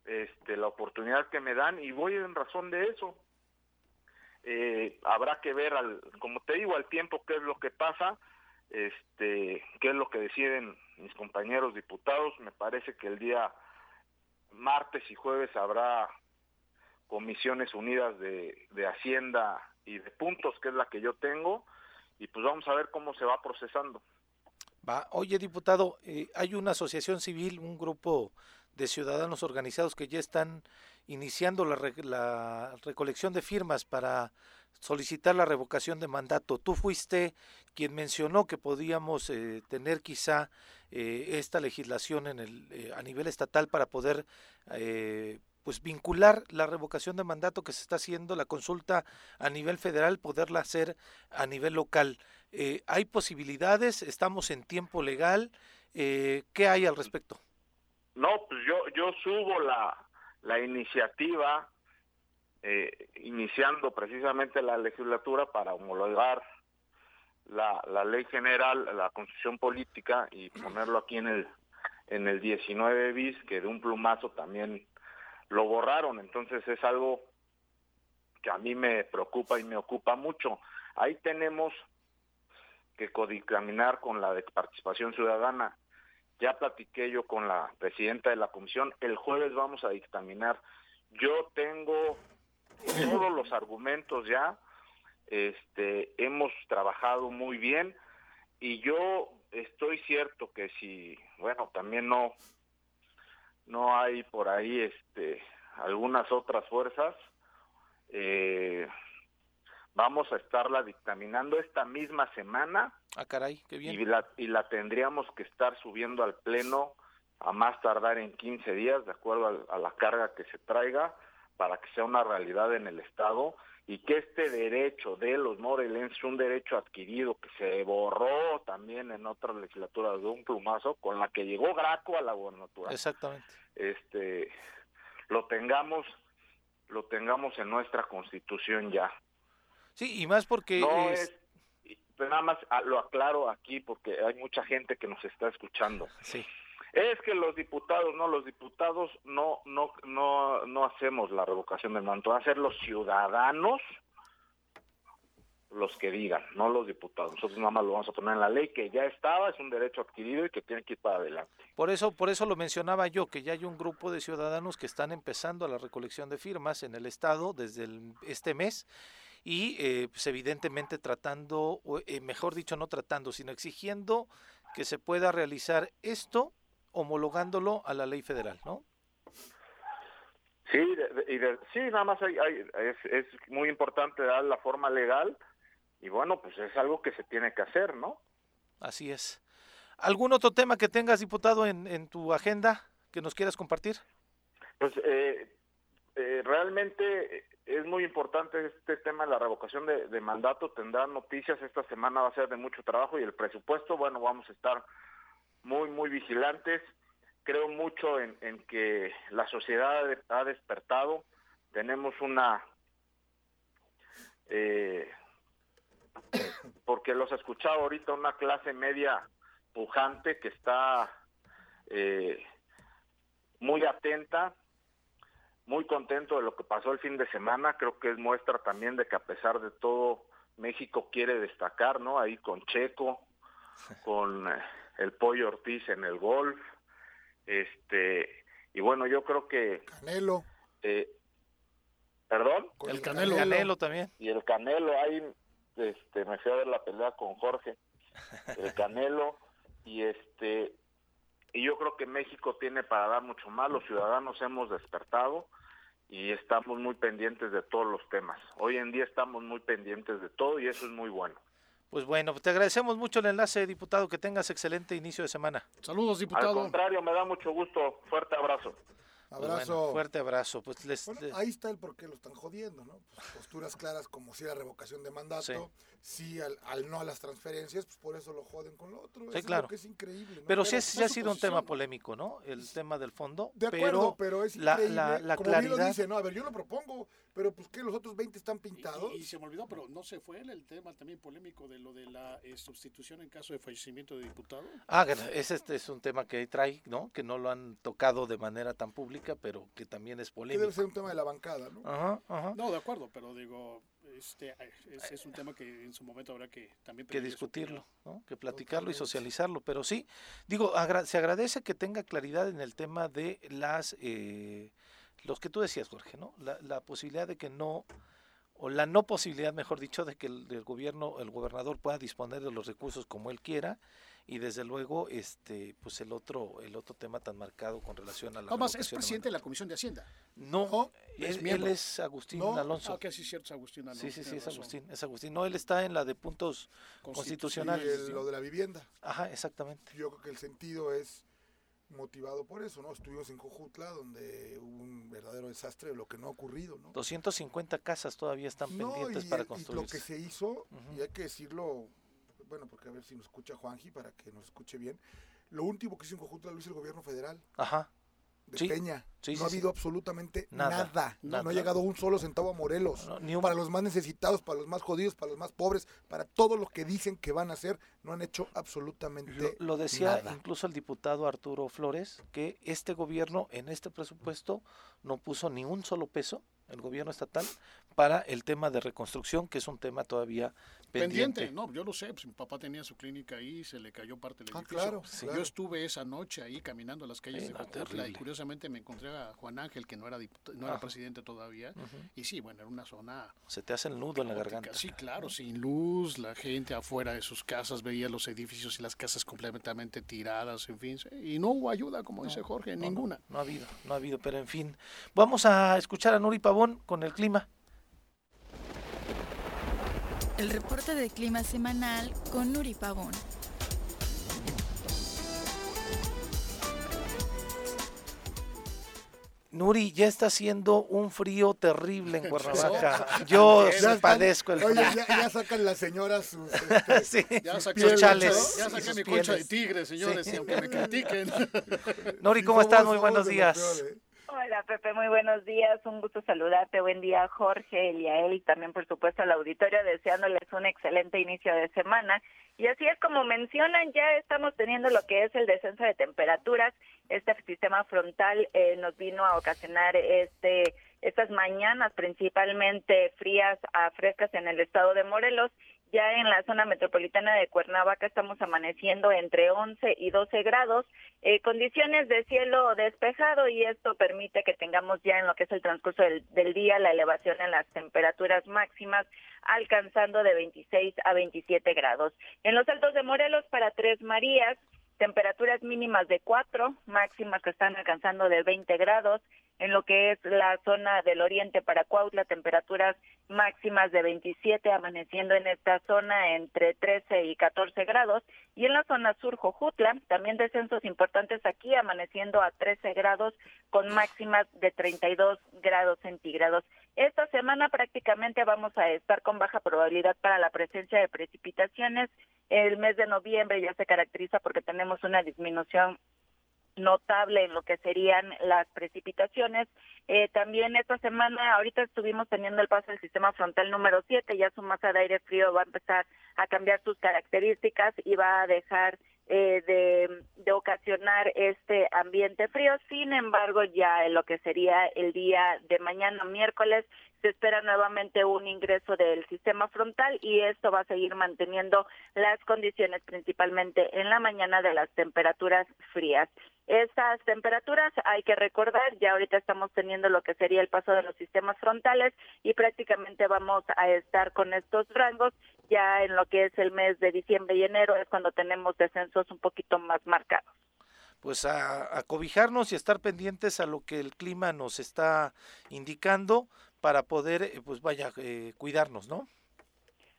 Speaker 9: este, la oportunidad que me dan y voy en razón de eso. Eh, habrá que ver, al, como te digo, al tiempo qué es lo que pasa, este, qué es lo que deciden mis compañeros diputados. Me parece que el día martes y jueves habrá comisiones unidas de, de Hacienda y de puntos, que es la que yo tengo, y pues vamos a ver cómo se va procesando.
Speaker 1: Va. Oye, diputado, eh, hay una asociación civil, un grupo de ciudadanos organizados que ya están iniciando la, recolección de firmas para solicitar la revocación de mandato. Tú fuiste quien mencionó que podíamos eh, tener quizá eh, esta legislación en el, eh, a nivel estatal para poder pues vincular la revocación de mandato que se está haciendo, la consulta a nivel federal, poderla hacer a nivel local. ¿Hay posibilidades? ¿Estamos en tiempo legal? ¿Qué hay al respecto?
Speaker 9: No, pues yo, yo subo la, la iniciativa eh, iniciando precisamente la legislatura para homologar la, la ley general, la constitución política y ponerlo aquí en el en el 19 bis que de un plumazo también lo borraron, entonces es algo que a mí me preocupa y me ocupa mucho. Ahí tenemos que codicaminar con la de participación ciudadana ya platiqué yo con la presidenta de la comisión. El jueves vamos a dictaminar. Yo tengo todos los argumentos ya. Este, hemos trabajado muy bien y yo estoy cierto que si, bueno, también no no hay por ahí este algunas otras fuerzas eh, Vamos a estarla dictaminando esta misma semana
Speaker 1: Ah, caray, qué bien.
Speaker 9: y la, y la tendríamos que estar subiendo al Pleno a más tardar en 15 días, de acuerdo al- a, la carga que se traiga, para que sea una realidad en el Estado y que este derecho de los morelenses, un derecho adquirido que se borró también en otras legislaturas de un plumazo, con la que llegó Graco a la gobernatura,
Speaker 1: Exactamente.
Speaker 9: este, lo tengamos lo tengamos en nuestra constitución ya.
Speaker 1: Sí, y más porque
Speaker 9: No
Speaker 1: es-
Speaker 9: nada más ah, lo aclaro aquí porque hay mucha gente que nos está escuchando.
Speaker 1: sí,
Speaker 9: Es que los diputados, no, los diputados no, no, no, no hacemos la revocación del mandato, van a ser los ciudadanos los que digan, no los diputados. Nosotros nada más lo vamos a poner en la ley que ya estaba, es un derecho adquirido y que tiene que ir para adelante.
Speaker 1: por eso, por eso lo mencionaba yo, que ya hay un grupo de ciudadanos que están empezando la recolección de firmas en el estado desde el- este mes y eh, pues evidentemente tratando, o, eh, mejor dicho, no tratando, sino exigiendo que se pueda realizar esto homologándolo a la ley federal, ¿no?
Speaker 9: Sí, de- de- y de- sí, nada más hay, hay- es, es muy importante dar la forma legal y bueno, pues es algo que se tiene que hacer, ¿no?
Speaker 1: Así es. ¿Algún otro tema que tengas, diputado, en, en tu agenda que nos quieras compartir?
Speaker 9: Pues eh, eh, realmente es muy importante este tema de la revocación de, mandato. Tendrá noticias esta semana, va a ser de mucho trabajo y el presupuesto, bueno, vamos a estar muy, muy vigilantes. Creo mucho en, en que la sociedad ha despertado. Tenemos una... eh, porque los he escuchado ahorita una clase media pujante que está eh, muy atenta, muy contento de lo que pasó el fin de semana. Creo que es muestra también de que a pesar de todo México quiere destacar, ¿no? Ahí con Checo, con eh, el Pollo Ortiz en el golf, este y bueno yo creo que
Speaker 6: Canelo.
Speaker 9: eh, perdón
Speaker 6: con
Speaker 4: El Canelo.
Speaker 1: Canelo también.
Speaker 9: y el Canelo ahí este me fui a ver la pelea con Jorge el Canelo y este y yo creo que México tiene para dar mucho más los ciudadanos hemos despertado y estamos muy pendientes de todos los temas hoy en día estamos muy pendientes de todo y eso es muy bueno
Speaker 1: Pues bueno, te agradecemos mucho el enlace, diputado, que tengas excelente inicio de semana.
Speaker 4: Saludos,
Speaker 9: al
Speaker 4: diputado.
Speaker 9: contrario me da mucho gusto fuerte abrazo
Speaker 6: Abrazo.
Speaker 1: bueno, fuerte abrazo. Pues les,
Speaker 6: Bueno, ahí está el por qué lo están jodiendo, ¿no? Pues posturas claras como si la revocación de mandato, sí, al, al no a las transferencias, pues por eso lo joden con lo otro. Eso es lo
Speaker 1: claro.
Speaker 6: que es increíble. ¿no?
Speaker 1: pero sí, es- sí ha sido un tema polémico, ¿no? El tema del fondo.
Speaker 6: De acuerdo, pero, es
Speaker 1: la,
Speaker 6: increíble.
Speaker 1: la, la
Speaker 6: como bien lo
Speaker 1: claridad.
Speaker 6: dice, ¿no? A ver, yo lo propongo, pero pues que los otros 20 están pintados.
Speaker 4: Y, y se me olvidó, pero no se fue el, el tema también polémico de lo de la eh, sustitución en caso de fallecimiento de diputado.
Speaker 1: Ah, ese este es un tema que trae, ¿no? Que no lo han tocado de manera tan pública, pero que también es
Speaker 6: que
Speaker 1: polémico.
Speaker 6: debe ser un tema de la bancada, ¿no?
Speaker 1: Ajá, ajá.
Speaker 4: No, de acuerdo, pero digo, este, es, es un tema que en su momento habrá que también
Speaker 1: que discutirlo. ¿no? que platicarlo y socializarlo, pero sí, digo, agra- se agradece que tenga claridad en el tema de las, eh, los que tú decías, Jorge, ¿no? La, la posibilidad de que no, o la no posibilidad, mejor dicho, de que el, el gobierno, el gobernador pueda disponer de los recursos como él quiera, y desde luego, este, pues el otro, el otro tema tan marcado con relación a la.
Speaker 4: Es presidente de la Comisión de Hacienda.
Speaker 1: No,
Speaker 6: No,
Speaker 1: él,
Speaker 4: es
Speaker 1: él
Speaker 4: miembro.
Speaker 1: es Agustín
Speaker 6: No,
Speaker 1: Alonso.
Speaker 4: Ah, que sí, es cierto, es Agustín Alonso,
Speaker 1: sí, sí, sí, es. Agustín, es Agustín. No, él está en la de puntos
Speaker 4: Constitu-
Speaker 6: Y
Speaker 1: constitucionales.
Speaker 6: el- lo de la vivienda.
Speaker 1: Ajá, exactamente.
Speaker 6: Yo creo que el sentido es motivado por eso, ¿no? Estuvimos en Jojutla, donde hubo un verdadero desastre de lo que no ha ocurrido, ¿no?
Speaker 1: 250 casas todavía están
Speaker 6: No,
Speaker 1: pendientes
Speaker 6: y,
Speaker 1: para
Speaker 6: y lo que se hizo, y hay que decirlo, bueno, porque a ver si nos escucha Juanji, para que nos escuche bien, lo último que hizo en Jojutla lo hizo el gobierno federal
Speaker 1: Ajá.
Speaker 6: De
Speaker 1: Sí,
Speaker 6: Peña.
Speaker 1: sí,
Speaker 6: no
Speaker 1: sí,
Speaker 6: ha habido absolutamente
Speaker 1: Nada,
Speaker 6: nada. No, no
Speaker 1: nada.
Speaker 6: ha llegado un solo centavo a Morelos.
Speaker 1: No, ni un-
Speaker 6: Para los más necesitados, para los más jodidos, para los más pobres, para todo lo que dicen que van a hacer, no han hecho absolutamente
Speaker 1: Lo, lo decía
Speaker 6: nada.
Speaker 1: incluso el diputado Arturo Flores, que este gobierno en este presupuesto no puso ni un solo peso, el gobierno estatal, para el tema de reconstrucción, que es un tema todavía pendiente.
Speaker 4: Pendiente, no, yo lo sé, pues mi papá tenía su clínica ahí, se le cayó parte del
Speaker 6: Ah,
Speaker 4: edificio.
Speaker 6: claro,
Speaker 4: Sí.
Speaker 6: claro.
Speaker 4: Yo estuve esa noche ahí caminando las calles de
Speaker 1: no,
Speaker 4: Jojutla y curiosamente me encontré a Juan Ángel, que no era diputa- no era
Speaker 1: Ajá.
Speaker 4: presidente todavía, y sí, bueno, era una zona
Speaker 1: Se te hace el nudo en la garganta.
Speaker 4: Sí, claro, sin luz, la gente afuera de sus casas veía los edificios y las casas completamente tiradas, en fin, y no hubo ayuda, como dice Jorge,
Speaker 1: No, no,
Speaker 4: ninguna.
Speaker 1: No, ha habido, no ha habido, pero en fin. Vamos a escuchar a Nuri Pavón con el clima.
Speaker 10: El reporte de clima semanal con Nuri Pavón.
Speaker 1: Nuri, ya está haciendo un frío terrible en Cuernavaca. Yo
Speaker 6: Ya están-
Speaker 1: padezco el
Speaker 6: Oye,
Speaker 1: frío.
Speaker 6: ya, ya sacan las señoras sus... este,
Speaker 1: Sí,
Speaker 4: Ya saqué,
Speaker 1: sus chales.
Speaker 4: ya saqué mi concha de
Speaker 1: pieles.
Speaker 4: tigre, señores,
Speaker 1: Sí.
Speaker 4: y aunque me critiquen.
Speaker 1: Nori,
Speaker 6: sí
Speaker 1: ¿cómo estás? Muy buenos días.
Speaker 6: peor, ¿eh?
Speaker 11: Hola Pepe, muy buenos días, un gusto saludarte, buen día Jorge, Eliael y también por supuesto al auditorio deseándoles un excelente inicio de semana. Y así es como mencionan, ya estamos teniendo lo que es el descenso de temperaturas, este sistema frontal eh, nos vino a ocasionar este estas mañanas principalmente frías a frescas en el estado de Morelos. Ya en la zona metropolitana de Cuernavaca estamos amaneciendo entre 11 y 12 grados, eh, condiciones de cielo despejado y esto permite que tengamos ya en lo que es el transcurso del, del día la elevación en las temperaturas máximas alcanzando de 26 a 27 grados. En los altos de Morelos para Tres Marías, temperaturas mínimas de 4, máximas que están alcanzando de 20 grados. En lo que es la zona del oriente para Cuautla, temperaturas máximas de 27, amaneciendo en esta zona entre 13 y 14 grados. Y en la zona sur, Jojutla, también descensos importantes aquí, amaneciendo a 13 grados con máximas de 32 grados centígrados. Esta semana prácticamente vamos a estar con baja probabilidad para la presencia de precipitaciones. El mes de noviembre ya se caracteriza porque tenemos una disminución notable en lo que serían las precipitaciones. Eh, también esta semana, ahorita estuvimos teniendo el paso del sistema frontal número 7, ya su masa de aire frío va a empezar a cambiar sus características y va a dejar eh, de, de ocasionar este ambiente frío. Sin embargo, ya en lo que sería el día de mañana, miércoles, se espera nuevamente un ingreso del sistema frontal y esto va a seguir manteniendo las condiciones principalmente en la mañana de las temperaturas frías. Estas temperaturas hay que recordar, ya ahorita estamos teniendo lo que sería el paso de los sistemas frontales y prácticamente vamos a estar con estos rangos ya en lo que es el mes de diciembre y enero es cuando tenemos descensos un poquito más marcados.
Speaker 1: Pues a, a cobijarnos y estar pendientes a lo que el clima nos está indicando para poder, eh, pues vaya, eh, cuidarnos, ¿no?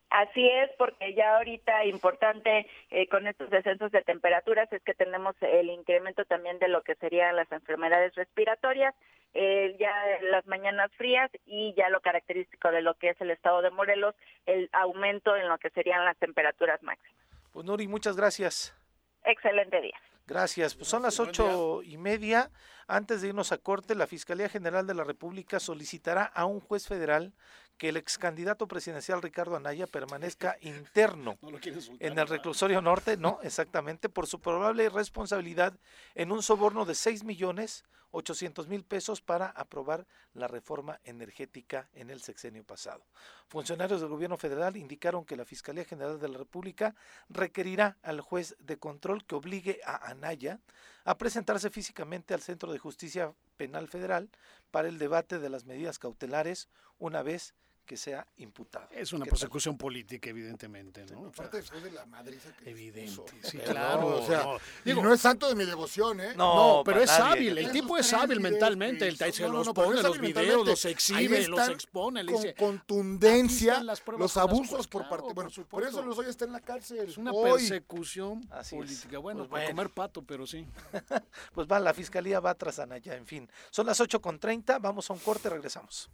Speaker 11: Así es, porque ya ahorita importante eh, con estos descensos de temperaturas es que tenemos el incremento también de lo que serían las enfermedades respiratorias, eh, ya las mañanas frías y ya lo característico de lo que es el estado de Morelos, el aumento en lo que serían las temperaturas máximas.
Speaker 1: Pues Nuri, muchas gracias.
Speaker 11: Excelente día.
Speaker 1: Gracias. Pues son las ocho y media. Antes de irnos a corte, la Fiscalía General de la República solicitará a un juez federal que el ex candidato presidencial Ricardo Anaya permanezca interno
Speaker 4: No soltar.
Speaker 1: en el reclusorio norte, no, exactamente, por su probable responsabilidad en un soborno de 6 millones 800 mil pesos para aprobar la reforma energética en el sexenio pasado. Funcionarios del gobierno federal indicaron que la Fiscalía General de la República requerirá al juez de control que obligue a Anaya a presentarse físicamente al Centro de Justicia Penal Federal para el debate de las medidas cautelares una vez que sea imputado.
Speaker 4: Es una persecución política, evidentemente, ¿no?
Speaker 6: Aparte después de la madriza que
Speaker 4: Evidente, sí,
Speaker 6: Pero
Speaker 4: claro,
Speaker 6: no, o sea,
Speaker 4: no.
Speaker 6: y
Speaker 4: Digo-
Speaker 6: no es santo de mi devoción, ¿eh?
Speaker 4: No, pero
Speaker 1: para
Speaker 4: es
Speaker 1: nadie.
Speaker 4: hábil, el tipo es hábil mentalmente, el se
Speaker 6: no, no,
Speaker 4: los
Speaker 6: no, pero
Speaker 4: pone, los videos, los exhibe, los expone, le
Speaker 6: con
Speaker 4: dice,
Speaker 6: contundencia
Speaker 4: "Aquí están las pruebas
Speaker 6: los
Speaker 4: con
Speaker 6: abusos
Speaker 4: pruebas".
Speaker 6: por parte. Bueno,
Speaker 4: por
Speaker 6: eso los hoy está en la cárcel.
Speaker 4: Es una persecución política. Bueno,
Speaker 1: Pues bueno.
Speaker 4: comer pato, pero sí.
Speaker 1: Pues va, la fiscalía va tras Anaya, en fin. Son las 8 con 30, vamos a un corte, regresamos.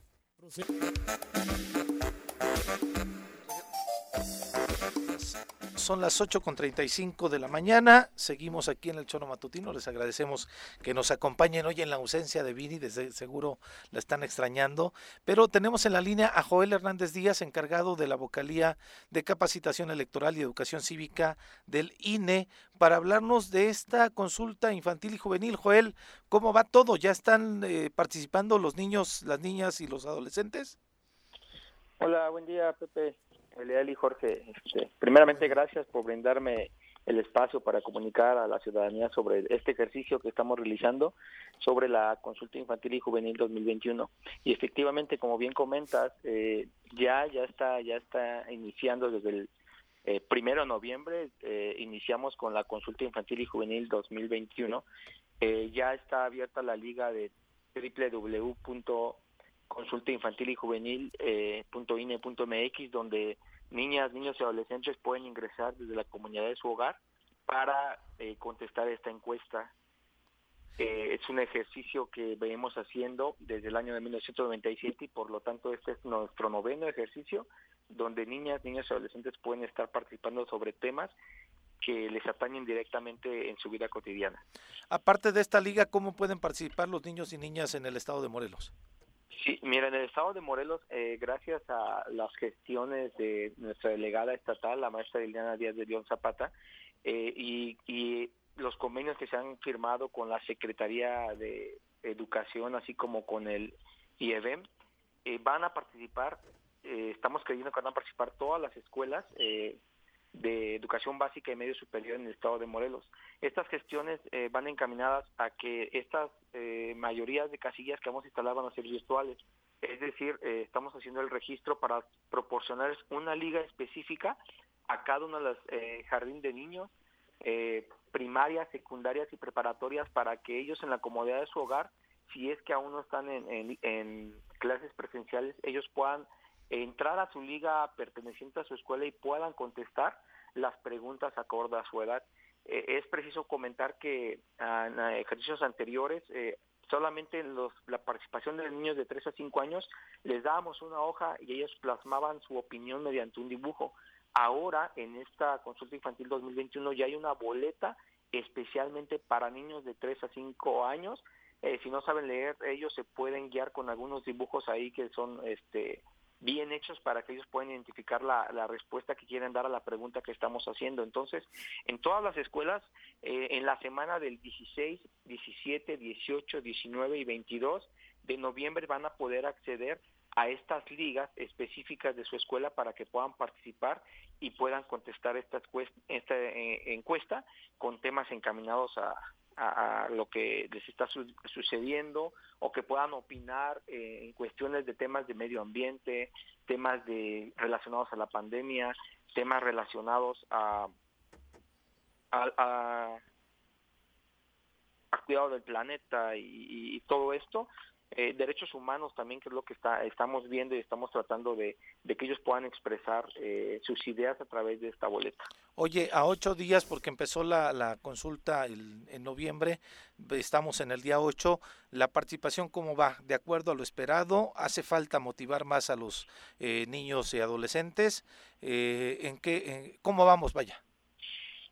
Speaker 1: Você... Son las 8 con 35 de la mañana, seguimos aquí en el Chono Matutino, les agradecemos que nos acompañen hoy en la ausencia de Vini, desde seguro la están extrañando, pero tenemos en la línea a Joel Hernández Díaz, encargado de la vocalía de capacitación electoral y educación cívica del INE, para hablarnos de esta consulta infantil y juvenil. Joel, ¿cómo va todo? ¿Ya están eh, participando los niños, las niñas y los adolescentes?
Speaker 12: Hola, buen día, Pepe, Leal y Jorge. Este, primeramente, gracias por brindarme el espacio para comunicar a la ciudadanía sobre este ejercicio que estamos realizando sobre la consulta infantil y juvenil 2021. Y efectivamente, como bien comentas, eh, ya ya está ya está iniciando desde el eh, primero de noviembre. eh, iniciamos con la consulta infantil y juvenil 2021. Eh, ya está abierta la liga de www consulta infantil y juvenil eh, punto INE punto MX donde niñas, niños y adolescentes pueden ingresar desde la comunidad de su hogar para eh, contestar esta encuesta. Eh, es un ejercicio que venimos haciendo desde el año de 1997 y por lo tanto este es nuestro noveno ejercicio donde niñas, niños y adolescentes pueden estar participando sobre temas que les atañen directamente en su vida cotidiana.
Speaker 1: Aparte de esta liga, ¿cómo pueden participar los niños y niñas en el estado de Morelos?
Speaker 12: Sí, mira, en el estado de Morelos, eh, gracias a las gestiones de nuestra delegada estatal, la maestra Liliana Díaz de León Zapata, eh, y, los convenios que se han firmado con la Secretaría de Educación, así como con el IEBEM, eh, van a participar, eh, estamos creyendo que van a participar todas las escuelas eh, de educación básica y medio superior en el estado de Morelos. Estas gestiones eh, van encaminadas a que estas eh, mayorías de casillas que vamos a instalar van a ser virtuales. Es decir, eh, estamos haciendo el registro para proporcionar una liga específica a cada uno de los eh, jardín de niños, eh, primarias, secundarias y preparatorias para que ellos en la comodidad de su hogar, si es que aún no están en, en, en clases presenciales, ellos puedan entrar a su liga perteneciente a su escuela y puedan contestar las preguntas acorde a su edad. Eh, es preciso comentar que ah, en ejercicios anteriores eh, solamente en los, la participación de los niños de 3 a 5 años les dábamos una hoja y ellos plasmaban su opinión mediante un dibujo. Ahora, en esta consulta infantil 2021, ya hay una boleta especialmente para niños de 3 a 5 años. Eh, si no saben leer, ellos se pueden guiar con algunos dibujos ahí que son este bien hechos para que ellos puedan identificar la, respuesta que quieren dar a la pregunta que estamos haciendo. Entonces, en todas las escuelas, eh, en la semana del 16, 17, 18, 19 y 22 de noviembre van a poder acceder a estas ligas específicas de su escuela para que puedan participar y puedan contestar esta, esta eh, encuesta con temas encaminados a, a, a, lo que les está su sucediendo o que puedan opinar eh, en cuestiones de temas de medio ambiente, temas de relacionados a la pandemia, temas relacionados a, a, a, cuidado del planeta y todo esto eh, derechos humanos también, que es lo que está, estamos viendo y estamos tratando de, que ellos puedan expresar eh, sus ideas a través de esta boleta.
Speaker 1: Oye, a ocho días, porque empezó la, la consulta el, en noviembre, estamos en el día 8, ¿la participación cómo va? ¿De acuerdo a lo esperado? ¿Hace falta motivar más a los eh, niños y adolescentes? Eh, ¿En qué, en, ¿Cómo vamos? Vaya.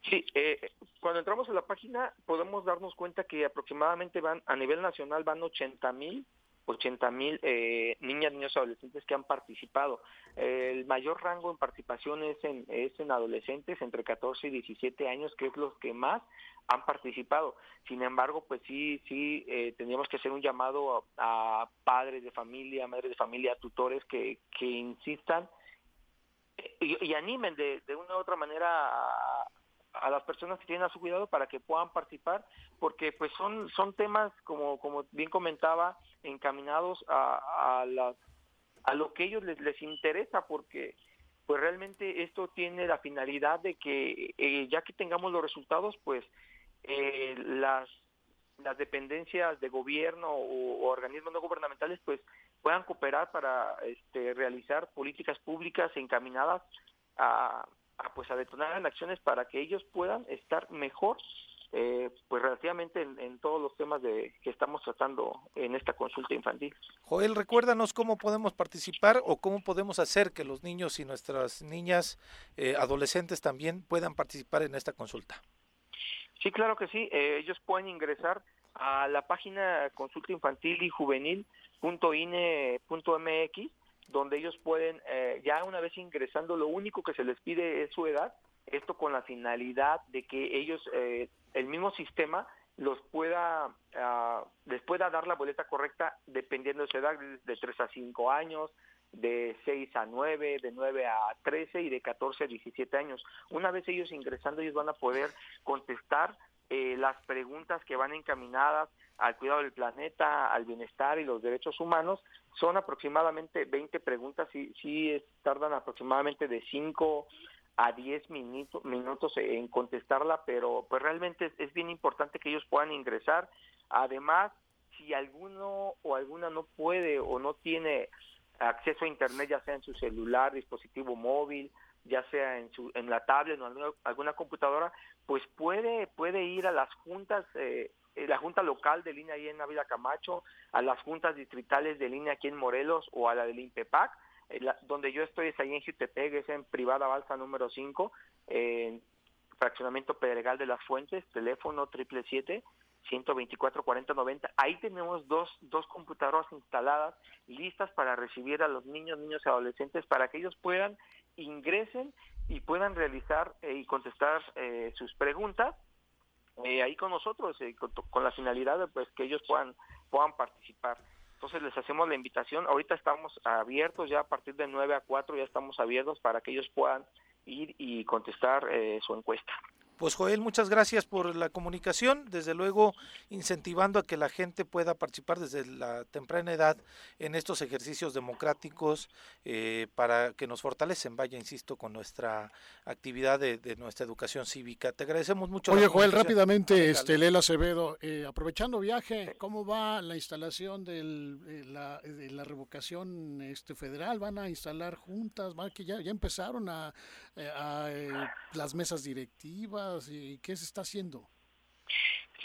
Speaker 12: Sí, eh, cuando entramos a la página podemos darnos cuenta que aproximadamente van a nivel nacional van 80 mil 80 mil eh, niñas, niños, adolescentes que han participado. El mayor rango en participación es en, es en adolescentes entre 14 y 17 años, que es los que más han participado. Sin embargo, pues sí, sí, eh, tendríamos que hacer un llamado a, a, padres de familia, madres de familia, tutores que, que insistan y, y animen de, de una u otra manera a, a las personas que tienen a su cuidado para que puedan participar porque pues son son temas como como bien comentaba encaminados a, a las a lo que ellos les, les interesa porque pues realmente esto tiene la finalidad de que eh, ya que tengamos los resultados pues eh, las las dependencias de gobierno o, o, organismos no gubernamentales pues puedan cooperar para este, realizar políticas públicas encaminadas a, a, pues a detonar en acciones para que ellos puedan estar mejor eh, pues relativamente en, en, todos los temas de que estamos tratando en esta consulta infantil.
Speaker 1: Joel, recuérdanos cómo podemos participar o cómo podemos hacer que los niños y nuestras niñas eh, adolescentes también puedan participar en esta consulta.
Speaker 12: Sí, claro que sí. Eh, ellos pueden ingresar a la página consulta infantil y juvenil.ine.mx donde ellos pueden, eh, ya una vez ingresando, lo único que se les pide es su edad, esto con la finalidad de que ellos, eh, el mismo sistema, los pueda, uh, les pueda dar la boleta correcta dependiendo de su edad, de 3 a 5 años, de 6 a 9, de 9 a 13 y de 14 a 17 años. Una vez ellos ingresando, ellos van a poder contestar eh, las preguntas que van encaminadas al cuidado del planeta, al bienestar y los derechos humanos. Son aproximadamente 20 preguntas y sí tardan aproximadamente de 5 a 10 minutos, en contestarla, pero pues realmente es, es bien importante que ellos puedan ingresar. Además, si alguno o alguna no puede o no tiene acceso a internet, ya sea en su celular, dispositivo móvil ya sea en, su, en la tablet o alguna, alguna computadora, pues puede, puede ir a las juntas, eh, la junta local de línea ahí en Ávila Camacho, a las juntas distritales de línea aquí en Morelos o a la del INPEPAC, eh, la- donde yo estoy es ahí en Jutepec, es en privada balsa número 5, en fraccionamiento Pedregal de las Fuentes, teléfono triple siete 124 40 90. Ahí tenemos dos, dos computadoras instaladas listas para recibir a los niños, niños y adolescentes para que ellos puedan ingresen y puedan realizar eh, y contestar eh, sus preguntas eh, ahí con nosotros eh, con, la finalidad de pues que ellos puedan puedan participar. Entonces les hacemos la invitación. Ahorita estamos abiertos ya a partir de 9 a 4 ya estamos abiertos para que ellos puedan ir y contestar eh, su encuesta.
Speaker 1: Pues Joel, muchas gracias por la comunicación, desde luego incentivando a que la gente pueda participar desde la temprana edad en estos ejercicios democráticos eh, para que nos fortalecen, vaya, insisto, con nuestra actividad de, de nuestra educación cívica. Te agradecemos mucho.
Speaker 4: Oye, Joel, rápidamente, este, Lela Acevedo, eh, aprovechando viaje, ¿cómo va la instalación del, eh, la, de la revocación este, federal? ¿Van a instalar juntas? ¿Van que ya, ya empezaron a, a, eh, las mesas directivas? ¿Y qué se está haciendo?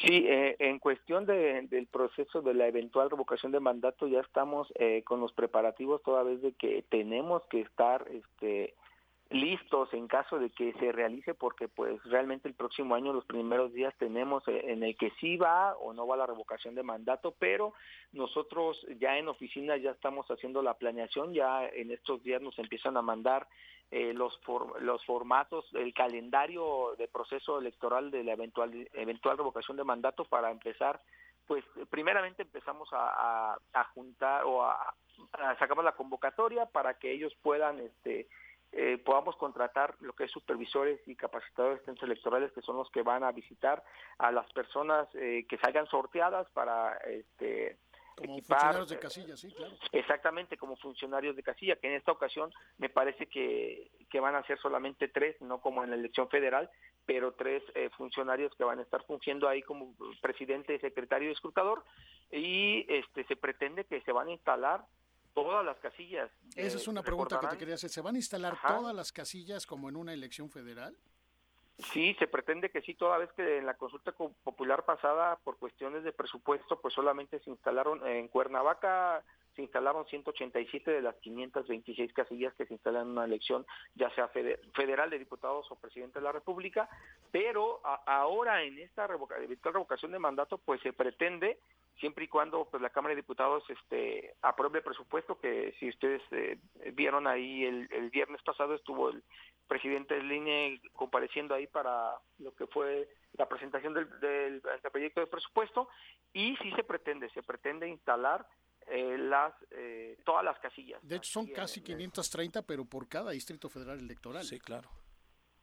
Speaker 12: Sí, eh, en cuestión de- del proceso de la eventual revocación de mandato ya estamos eh, con los preparativos toda vez de que tenemos que estar este, listos en caso de que se realice porque pues realmente el próximo año los primeros días tenemos eh, en el que sí va o no va la revocación de mandato pero nosotros ya en oficina ya estamos haciendo la planeación ya en estos días nos empiezan a mandar eh, los for- los formatos el calendario de proceso electoral de la eventual eventual revocación de mandato para empezar pues primeramente empezamos a, a- juntar o a, a- sacamos la convocatoria para que ellos puedan este eh, podamos contratar lo que es supervisores y capacitadores de centros electorales que son los que van a visitar a las personas eh, que salgan sorteadas para este
Speaker 4: Como
Speaker 12: equipar
Speaker 4: funcionarios de casilla, sí, claro.
Speaker 12: Exactamente, como funcionarios de casilla, que en esta ocasión me parece que, que van a ser solamente tres, no como en la elección federal, pero tres eh, funcionarios que van a estar fungiendo ahí como presidente, secretario y escrutador, y este se pretende que se van a instalar todas las casillas.
Speaker 4: Esa
Speaker 12: Eh,
Speaker 4: es una pregunta que te quería hacer. ¿Se van a instalar
Speaker 12: Ajá.
Speaker 4: todas las casillas como en una elección federal?
Speaker 12: Sí, se pretende que sí, toda vez que en la consulta co- popular pasada, por cuestiones de presupuesto, pues solamente se instalaron en Cuernavaca, se instalaron 187 de las 526 casillas que se instalan en una elección, ya sea fede- federal de diputados o presidente de la República, pero ahora en esta revoca- revocación de mandato, pues se pretende siempre y cuando pues la Cámara de Diputados este apruebe presupuesto que si ustedes eh, vieron ahí el, el viernes pasado estuvo el presidente del INE compareciendo ahí para lo que fue la presentación del, del anteproyecto de presupuesto y sí se pretende se pretende instalar eh, las eh, todas las casillas
Speaker 4: De hecho, son casi 530, pero por cada distrito federal electoral.
Speaker 1: Sí, claro.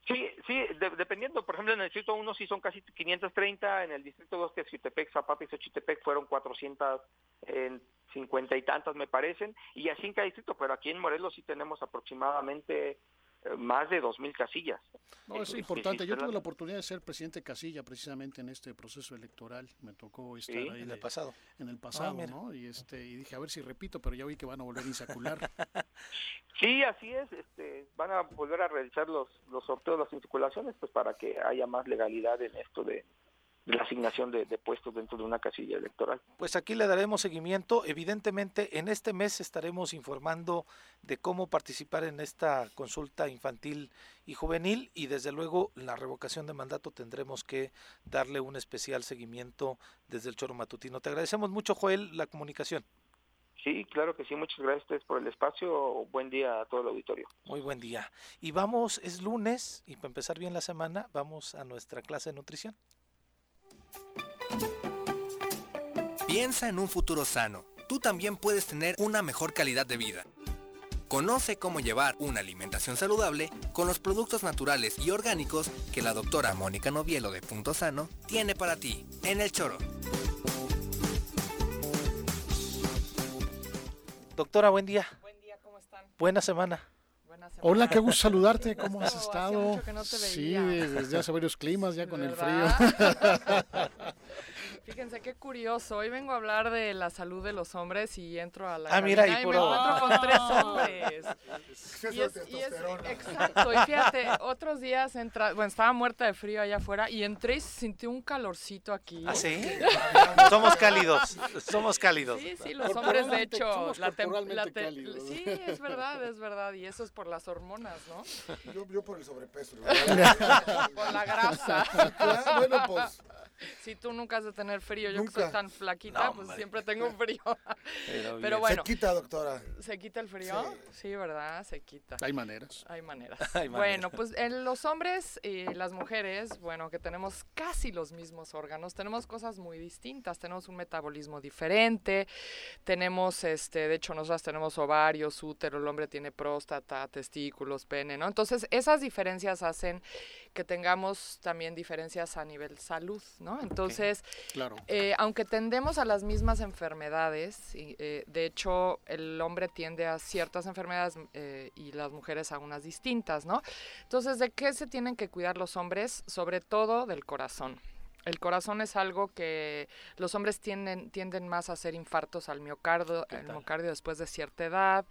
Speaker 12: Sí, sí, de- dependiendo, por ejemplo, en el distrito 1 sí son casi 530, en el distrito 2 que es Xitepec, Zapata y Xochitepec fueron 450 y tantas me parecen, y así en cada distrito, pero aquí en Morelos sí tenemos aproximadamente más de 2.000 casillas.
Speaker 4: No, es importante. Yo tuve la oportunidad de ser presidente de casilla precisamente en este proceso electoral. Me tocó estar
Speaker 12: Sí,
Speaker 4: ahí
Speaker 1: en
Speaker 4: de-
Speaker 1: el pasado.
Speaker 4: En el pasado,
Speaker 1: mira.
Speaker 4: ¿no? Y este y dije a ver si repito, pero ya vi que van a volver a insacular.
Speaker 12: Sí, así es, este, van a volver a realizar los, los sorteos, las insaculaciones, pues para que haya más legalidad en esto de, de la asignación de, de puestos dentro de una casilla electoral.
Speaker 1: Pues aquí le daremos seguimiento. Evidentemente, en este mes estaremos informando de cómo participar en esta consulta infantil y juvenil y desde luego la revocación de mandato tendremos que darle un especial seguimiento desde el Choro Matutino. Te agradecemos mucho, Joel, la comunicación.
Speaker 12: Sí, claro que sí, muchas gracias a ustedes por el espacio, buen día a todo el auditorio.
Speaker 1: Muy buen día. Y vamos, es lunes y para empezar bien la semana, vamos a nuestra clase de nutrición.
Speaker 13: Piensa en un futuro sano. Tú también puedes tener una mejor calidad de vida. Conoce cómo llevar una alimentación saludable con los productos naturales y orgánicos que la doctora Mónica Novielo de Punto Sano tiene para ti en el choro.
Speaker 1: Doctora, buen día.
Speaker 14: Buen día, ¿cómo están?
Speaker 1: Buena semana.
Speaker 4: Hola, qué gusto saludarte. ¿Cómo has estado?
Speaker 14: no
Speaker 4: Sí, desde hace varios climas ya con el frío.
Speaker 14: Fíjense qué curioso. Hoy vengo a hablar de la salud de los hombres y entro a la
Speaker 1: Ah, mira, y
Speaker 14: y,
Speaker 1: puro-
Speaker 14: me encuentro con tres hombres. Y es, y es-
Speaker 6: testosterona.
Speaker 14: exacto. Y fíjate, otros días entra, bueno, estaba muerta de frío allá afuera y entré y sentí un calorcito aquí.
Speaker 1: ¿Ah, sí? Somos cálidos, somos cálidos.
Speaker 14: Sí, sí, los hombres de hecho,
Speaker 4: somos
Speaker 14: la la sí, es verdad, es verdad, y eso es por las hormonas, ¿no?
Speaker 6: Yo, yo por el sobrepeso.
Speaker 14: Por la grasa.
Speaker 6: Claro, bueno, pues.
Speaker 14: Si tú nunca has de tener frío, yo que soy tan flaquita,
Speaker 1: No,
Speaker 14: pues siempre tengo frío.
Speaker 1: Pero
Speaker 14: bueno,
Speaker 6: Se quita, doctora.
Speaker 14: ¿se quita el frío? Sí, ¿verdad? Se quita.
Speaker 4: Hay maneras.
Speaker 14: Hay maneras.
Speaker 1: Hay
Speaker 14: Bueno, pues en los hombres y las mujeres, bueno, que tenemos casi los mismos órganos, tenemos cosas muy distintas, tenemos un metabolismo diferente, tenemos, este, de hecho, nosotras tenemos ovarios, útero, el hombre tiene próstata, testículos, pene, ¿no? Entonces, esas diferencias hacen que tengamos también diferencias a nivel salud, ¿no? Entonces,
Speaker 4: Claro.
Speaker 14: eh, aunque tendemos a las mismas enfermedades, y, eh, de hecho el hombre tiende a ciertas enfermedades eh, y las mujeres a unas distintas, ¿no? Entonces, ¿de qué se tienen que cuidar los hombres? Sobre todo del corazón. El corazón es algo que los hombres tienden, tienden más a hacer infartos al miocardio, al miocardio después de cierta edad.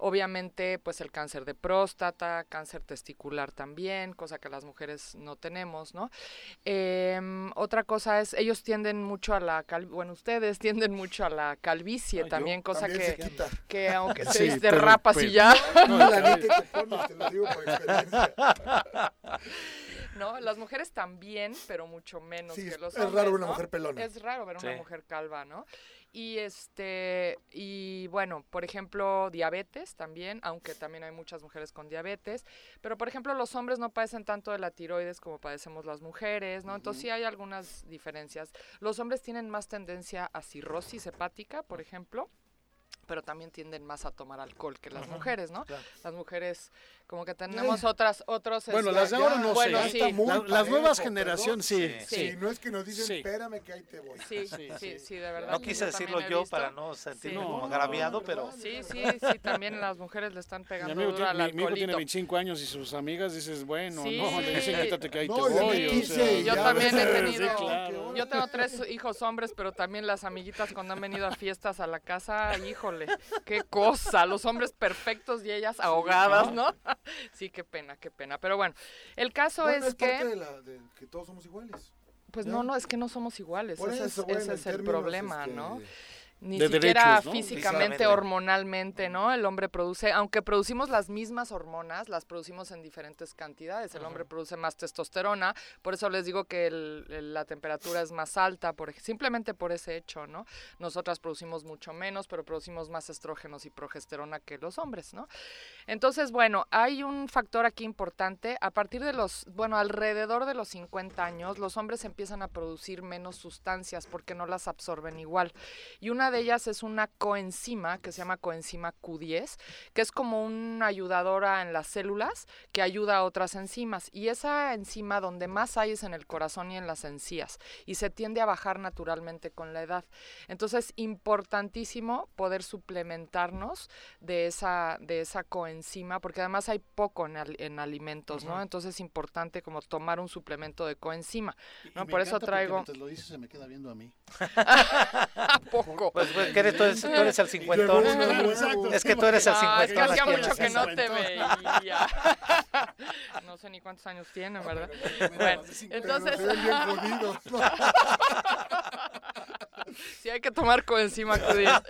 Speaker 14: Obviamente, pues el cáncer de próstata, cáncer testicular también, cosa que las mujeres no tenemos, ¿no? Em, otra cosa es, ellos tienden mucho a la cal- bueno, ustedes tienden mucho a la calvicie
Speaker 6: Ah,
Speaker 14: también, cosa
Speaker 6: también
Speaker 14: que, que aunque
Speaker 4: Sí,
Speaker 14: se
Speaker 4: pero-
Speaker 14: derrapas y
Speaker 4: pero-
Speaker 14: ya.
Speaker 6: No, la neta que te pones, te lo digo por experiencia.
Speaker 14: ¿no? Las mujeres también, pero mucho menos
Speaker 6: Sí,
Speaker 14: que
Speaker 6: es-
Speaker 14: los
Speaker 6: es raro
Speaker 14: hombres,
Speaker 6: ver una
Speaker 14: ¿no?
Speaker 6: mujer pelona.
Speaker 14: Es raro ver una
Speaker 1: Sí.
Speaker 14: mujer calva, ¿no? Y este y bueno, por ejemplo, diabetes también, aunque también hay muchas mujeres con diabetes, pero por ejemplo, los hombres no padecen tanto de la tiroides como padecemos las mujeres, ¿no? Entonces sí hay algunas diferencias. Los hombres tienen más tendencia a cirrosis hepática, por ejemplo, pero también tienden más a tomar alcohol que las mujeres, ¿no? Las mujeres como que tenemos otras otros
Speaker 4: Bueno,
Speaker 14: este,
Speaker 4: las de ahora no
Speaker 14: bueno,
Speaker 4: sé.
Speaker 14: sí.
Speaker 6: Está muy
Speaker 4: La- las
Speaker 6: parejo,
Speaker 4: nuevas generaciones, sí.
Speaker 14: Sí.
Speaker 6: Sí, no es que nos dicen,
Speaker 4: Sí.
Speaker 6: espérame que ahí te voy.
Speaker 14: Sí,
Speaker 4: Sí,
Speaker 14: sí, sí,
Speaker 4: sí.
Speaker 14: de verdad.
Speaker 1: No quise decirlo yo
Speaker 14: visto.
Speaker 1: para no sentirme
Speaker 14: Sí.
Speaker 1: como
Speaker 4: No,
Speaker 1: agraviado, pero
Speaker 14: Sí, sí, sí, también las mujeres le están
Speaker 4: Mi
Speaker 14: pegando
Speaker 4: amigo
Speaker 14: duro al
Speaker 4: tiene, mi, mi hijo tiene
Speaker 14: alcoholito.
Speaker 4: 25 años y sus amigas dices, bueno,
Speaker 14: Sí.
Speaker 4: no, le dicen quítate que ahí
Speaker 6: No,
Speaker 4: te voy. o sea,
Speaker 14: Yo también he tenido,
Speaker 4: claro.
Speaker 14: yo tengo tres hijos hombres, pero también las amiguitas cuando han venido a fiestas a la casa, híjole, qué cosa, los hombres perfectos y ellas ahogadas, ¿no? Sí, qué pena, qué pena. Pero bueno, el caso
Speaker 6: Bueno,
Speaker 14: es
Speaker 6: parte
Speaker 14: que,
Speaker 6: de la- de que todos somos iguales.
Speaker 14: pues
Speaker 6: ¿ya?
Speaker 14: no, no, es que no somos iguales, ese,
Speaker 6: eso,
Speaker 14: es,
Speaker 6: bueno,
Speaker 14: ese
Speaker 6: en
Speaker 14: es el problema,
Speaker 6: este,
Speaker 14: ¿no? Ni
Speaker 4: de
Speaker 14: siquiera
Speaker 4: derechos, ¿no?
Speaker 14: físicamente, hormonalmente, ¿no? El hombre produce, aunque producimos las mismas hormonas, las producimos en diferentes cantidades. El hombre produce más testosterona, por eso les digo que el- el- la temperatura es más alta, por, simplemente por ese hecho, ¿no? Nosotras producimos mucho menos, pero producimos más estrógenos y progesterona que los hombres, ¿no? Entonces, bueno, hay un factor aquí importante. A partir de los, bueno, alrededor de los 50 años, los hombres empiezan a producir menos sustancias porque no las absorben igual. Y una de ellas es una coenzima que se llama coenzima Q10, que es como una ayudadora en las células que ayuda a otras enzimas. Y esa enzima donde más hay es en el corazón y en las encías. Y se tiende a bajar naturalmente con la edad. Entonces, importantísimo poder suplementarnos de esa, de esa coenzima, porque además hay poco en, al- en alimentos, ¿no? Entonces es importante como tomar un suplemento de coenzima,
Speaker 4: y
Speaker 14: ¿no?
Speaker 4: me
Speaker 14: Por eso traigo...
Speaker 4: mientras lo dices se me queda viendo a mí.
Speaker 14: ¿A poco?
Speaker 1: Pues, pues, ¿qué eres? Tú eres, tú eres el cincuentón. Es que tú eres el
Speaker 14: Ah, es que
Speaker 1: cincuentón.
Speaker 14: hacía mucho que no te veía. No sé ni cuántos años tienen, ¿verdad? Bueno, entonces... Sí, hay que tomar coenzima Q10.